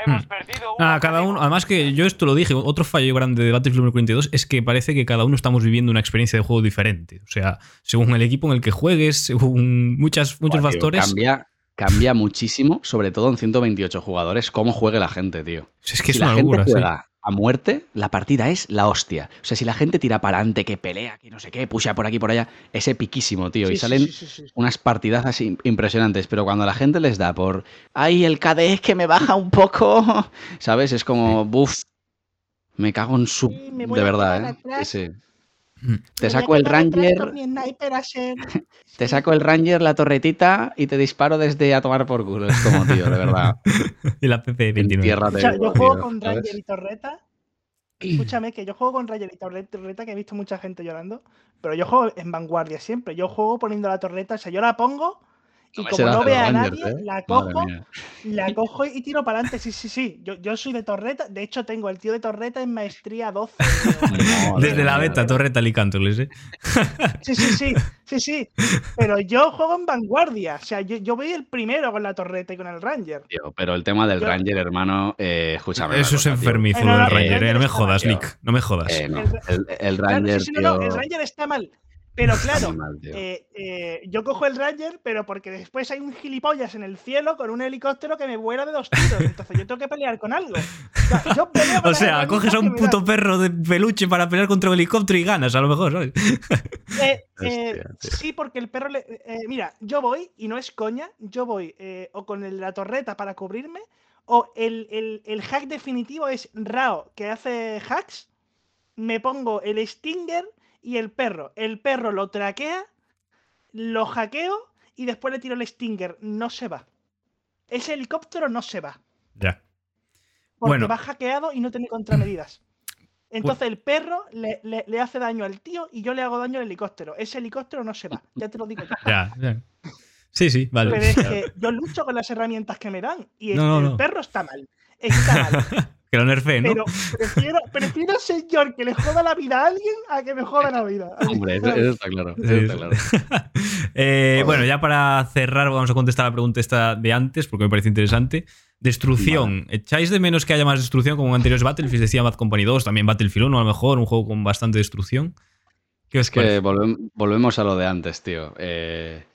Hemos perdido un Nada, cada uno. Además que yo esto lo dije, otro fallo grande de Battlefield 42 es que parece que cada uno estamos viviendo una experiencia de juego diferente. O sea, según el equipo en el que juegues, según muchas, muchos tío, factores. Cambia, cambia muchísimo, sobre todo en 128 jugadores, cómo juegue la gente, tío. Es que es si la locura, gente sí. juega a muerte, la partida es la hostia. O sea, si la gente tira para adelante, que pelea, que no sé qué, pusha por aquí por allá, es epiquísimo, tío. Sí, y salen sí, sí, sí. unas partidazas im- impresionantes, pero cuando la gente les da por, ay, el KD es que me baja un poco, ¿sabes? Es como, buf, me cago en su... De verdad, ¿eh? Sí. Te voy a saco el Ranger, te saco el Ranger, la torretita y te disparo desde a tomar por culo. Es como, tío, de verdad. Y la PP 29. Entiérrate, O sea, yo tío, juego con ¿sabes? Ranger y Torreta. Escúchame, que yo juego con Ranger y Torre- Torreta, que he visto mucha gente llorando. Pero yo juego en vanguardia siempre. Yo juego poniendo la torreta. O sea, yo la pongo y como no vea a Rangers, nadie, ¿eh? la cojo, la cojo y tiro para adelante. Sí, sí, sí. Yo, yo soy de Torreta. De hecho, tengo el tío de Torreta en maestría 12. Madre Desde la beta, Torreta Alicántoles, ¿eh? Sí, sí, sí, sí, sí. Pero yo juego en vanguardia. O sea, yo, yo voy el primero con la torreta y con el Ranger. Tío, pero el tema del Yo- Ranger, hermano, eh, escúchame. Eso es cosa, enfermizo no, del no, Ranger, el ¿eh? No me Ranger jodas, Lick. No me jodas. Eh, no, El el, el Claro, Ranger, sí, no, no, el Ranger está mal. Pero claro, mal, eh, eh, yo cojo el Ranger, pero porque después hay un gilipollas en el cielo con un helicóptero que me vuela de dos tiros. Entonces yo tengo que pelear con algo. O sea, yo peleo con O las sea, coges a un puto perro de peluche para pelear contra un helicóptero y ganas, a lo mejor, ¿sabes? Eh, Hostia, sí, porque el perro le. eh, mira, yo voy, y no es coña, yo voy eh, o con el- la torreta para cubrirme, o el, el- el hack definitivo es Rao, que hace hacks. Me pongo el Stinger y el perro. El perro lo traquea, lo hackeo y después le tiro el Stinger. No se va. Ese helicóptero no se va. Ya. Porque Bueno. va hackeado y no tiene contramedidas. Entonces el perro le, le- le hace daño al tío y yo le hago daño al helicóptero. Ese helicóptero no se va, ya te lo digo. Ya, ya. Sí, sí, vale. Pero es que yo lucho con las herramientas que me dan y No, no, el no. perro está mal. Está mal. que lo nerfee, ¿no? Pero prefiero, prefiero señor que le joda la vida a alguien a que me joda la vida. Hombre, eso, eso está claro. Eso está claro. Eh, bueno, ya para cerrar, vamos a contestar la pregunta esta de antes, porque me parece interesante. Destrucción. ¿Echáis de menos que haya más destrucción como en anteriores Battlefield? Decía Bad Company 2, también Battlefield 1, a lo mejor, un juego con bastante destrucción. ¿Qué os Es que volvemos a lo de antes, tío. Eh,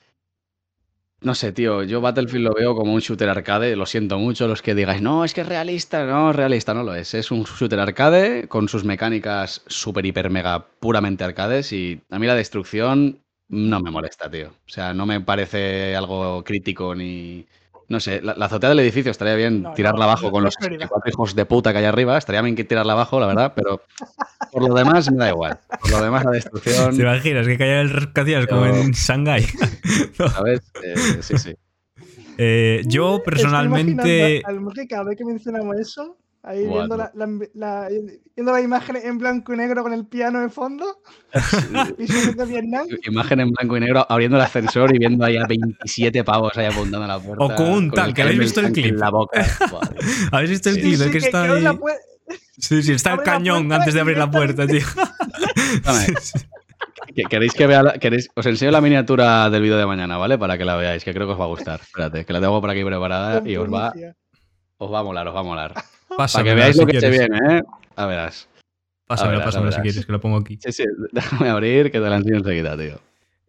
no sé, tío. Yo Battlefield lo veo como un shooter arcade. Lo siento mucho los que digáis, no, es que es realista. No, realista, no lo es. Es un shooter arcade con sus mecánicas super, hiper, mega puramente arcades. Y a mí la destrucción no me molesta, tío. O sea, no me parece algo crítico ni. No sé, la, la azotea del edificio estaría bien No, tirarla no, abajo no, con no los. 64 hijos de puta que hay arriba. Estaría bien que tirarla abajo, la verdad, pero por lo demás me da igual. Por lo demás la destrucción. ¿Te imaginas que caiga el rascacielos como en Shanghai? ¿Sabes? Eh, sí, sí. Eh, yo personalmente. Al cada vez que mencionamos eso, ahí viendo, la, la- la- viendo las imágenes en blanco y negro con el piano de fondo, Vietnam. Imagen en blanco y negro abriendo el ascensor y viendo ahí a 27 pavos ahí apuntando a la puerta. O con un el tanque, ¿habéis visto el clip? En la boca. ¿Habéis visto el Sí, clip? Sí, el que sí, está ahí. Sí, sí, está el cañón antes de y abrir la puerta, tío. Que- ¿Queréis que vea la- queréis- os enseño la miniatura del vídeo de mañana, ¿vale? Para que la veáis, que creo que os va a gustar. Espérate, que la tengo por aquí preparada y os va, os va a molar, os va a molar. Para Pásamela, que veáis si lo que se quieres. viene, ¿eh? A verás. Pásamela, A verás, a si quieres, que la pongo aquí. Sí, sí, déjame abrir que te la enseño enseguida, tío.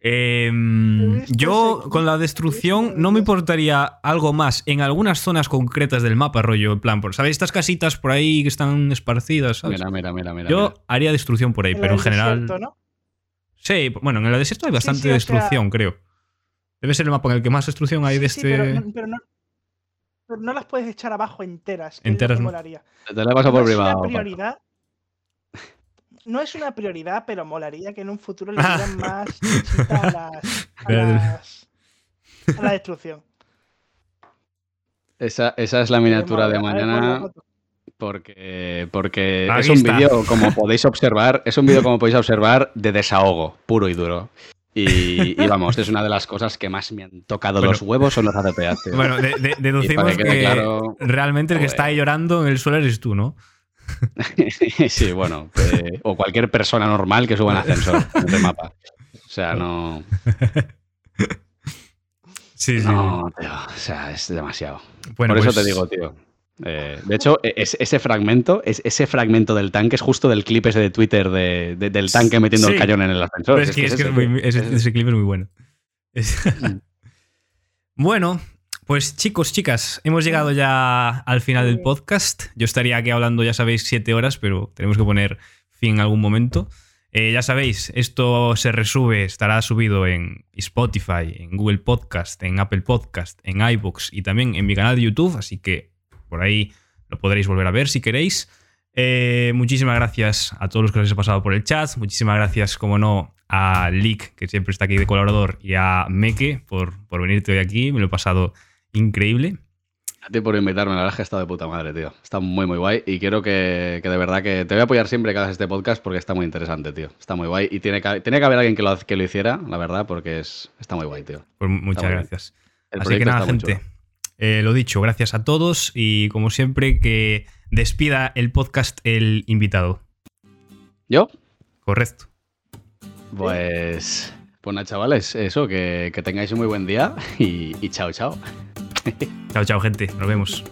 Eh, visto yo con la destrucción no me importaría algo más en algunas zonas concretas del mapa, rollo, en plan, por, ¿sabéis? Estas casitas por ahí que están esparcidas, ¿sabes? Mira, mira, mira, mira. yo mira. haría destrucción por ahí, pero en general... desierto, ¿no? Sí, bueno, en el desierto hay bastante sí, o sea- destrucción, creo. Debe ser el mapa en el que más destrucción hay de Sí, este... pero, no, pero no- pero no las puedes echar abajo enteras. es Enteras no. molaría. Te la paso No por es privado. una Paco. prioridad. No es una prioridad, pero molaría que en un futuro le Ah. dieran más a las, a, las- a la destrucción. Esa, esa es la miniatura de a mañana. Porque, porque es un vídeo, como podéis observar, es un vídeo, como podéis observar, de desahogo, puro y duro. Y, y vamos, es una de las cosas que más me han tocado Bueno. los huevos son los tío. Bueno, de- de- Y deducimos que que quede claro, realmente el que está ahí llorando en el suelo eres tú, ¿no? sí, bueno, eh, o cualquier persona normal que suba en ascensor en este mapa. O sea, no, Sí, sí. no, tío, o sea, es demasiado. Bueno, Por eso pues- te digo, tío. Eh, de hecho, e- es- ese fragmento, es, ese fragmento del tanque es justo del clip ese de Twitter de- de- del tanque metiendo Sí. el cañón en el ascensor. Pero es, que, es que es ese, muy- tío. ese, Es- ese clip es muy bueno. Mm. bueno, pues chicos, chicas, hemos llegado ya al final del podcast. Yo estaría aquí hablando, ya sabéis, siete horas, pero tenemos que poner fin en algún momento. Eh, ya sabéis, esto se resube, estará subido en Spotify, en Google Podcast, en Apple Podcast, en iBox y también en mi canal de YouTube, así que por ahí lo podréis volver a ver si queréis. Eh, muchísimas gracias a todos los que os habéis pasado por el chat. Muchísimas gracias, como no, a Lick, que siempre está aquí de colaborador, y a Meke por, por venirte hoy aquí. Me lo he pasado increíble. A ti por invitarme, la verdad es que ha estado de puta madre, tío. Está muy, muy guay. Y quiero que, que de verdad que te voy a apoyar siempre que hagas este podcast porque está muy interesante, tío. Está muy guay. Y tiene que, tiene que haber alguien que lo, que lo hiciera, la verdad, porque es, está muy guay, tío. Pues muchas gracias. Así que nada, está gente. Eh, lo dicho, gracias a todos y como siempre que despida el podcast el invitado. ¿Yo? Correcto. Pues. Pues nada, chavales, eso, que, que tengáis un muy buen día y, y chao, chao. Chao, chao, gente. Nos vemos.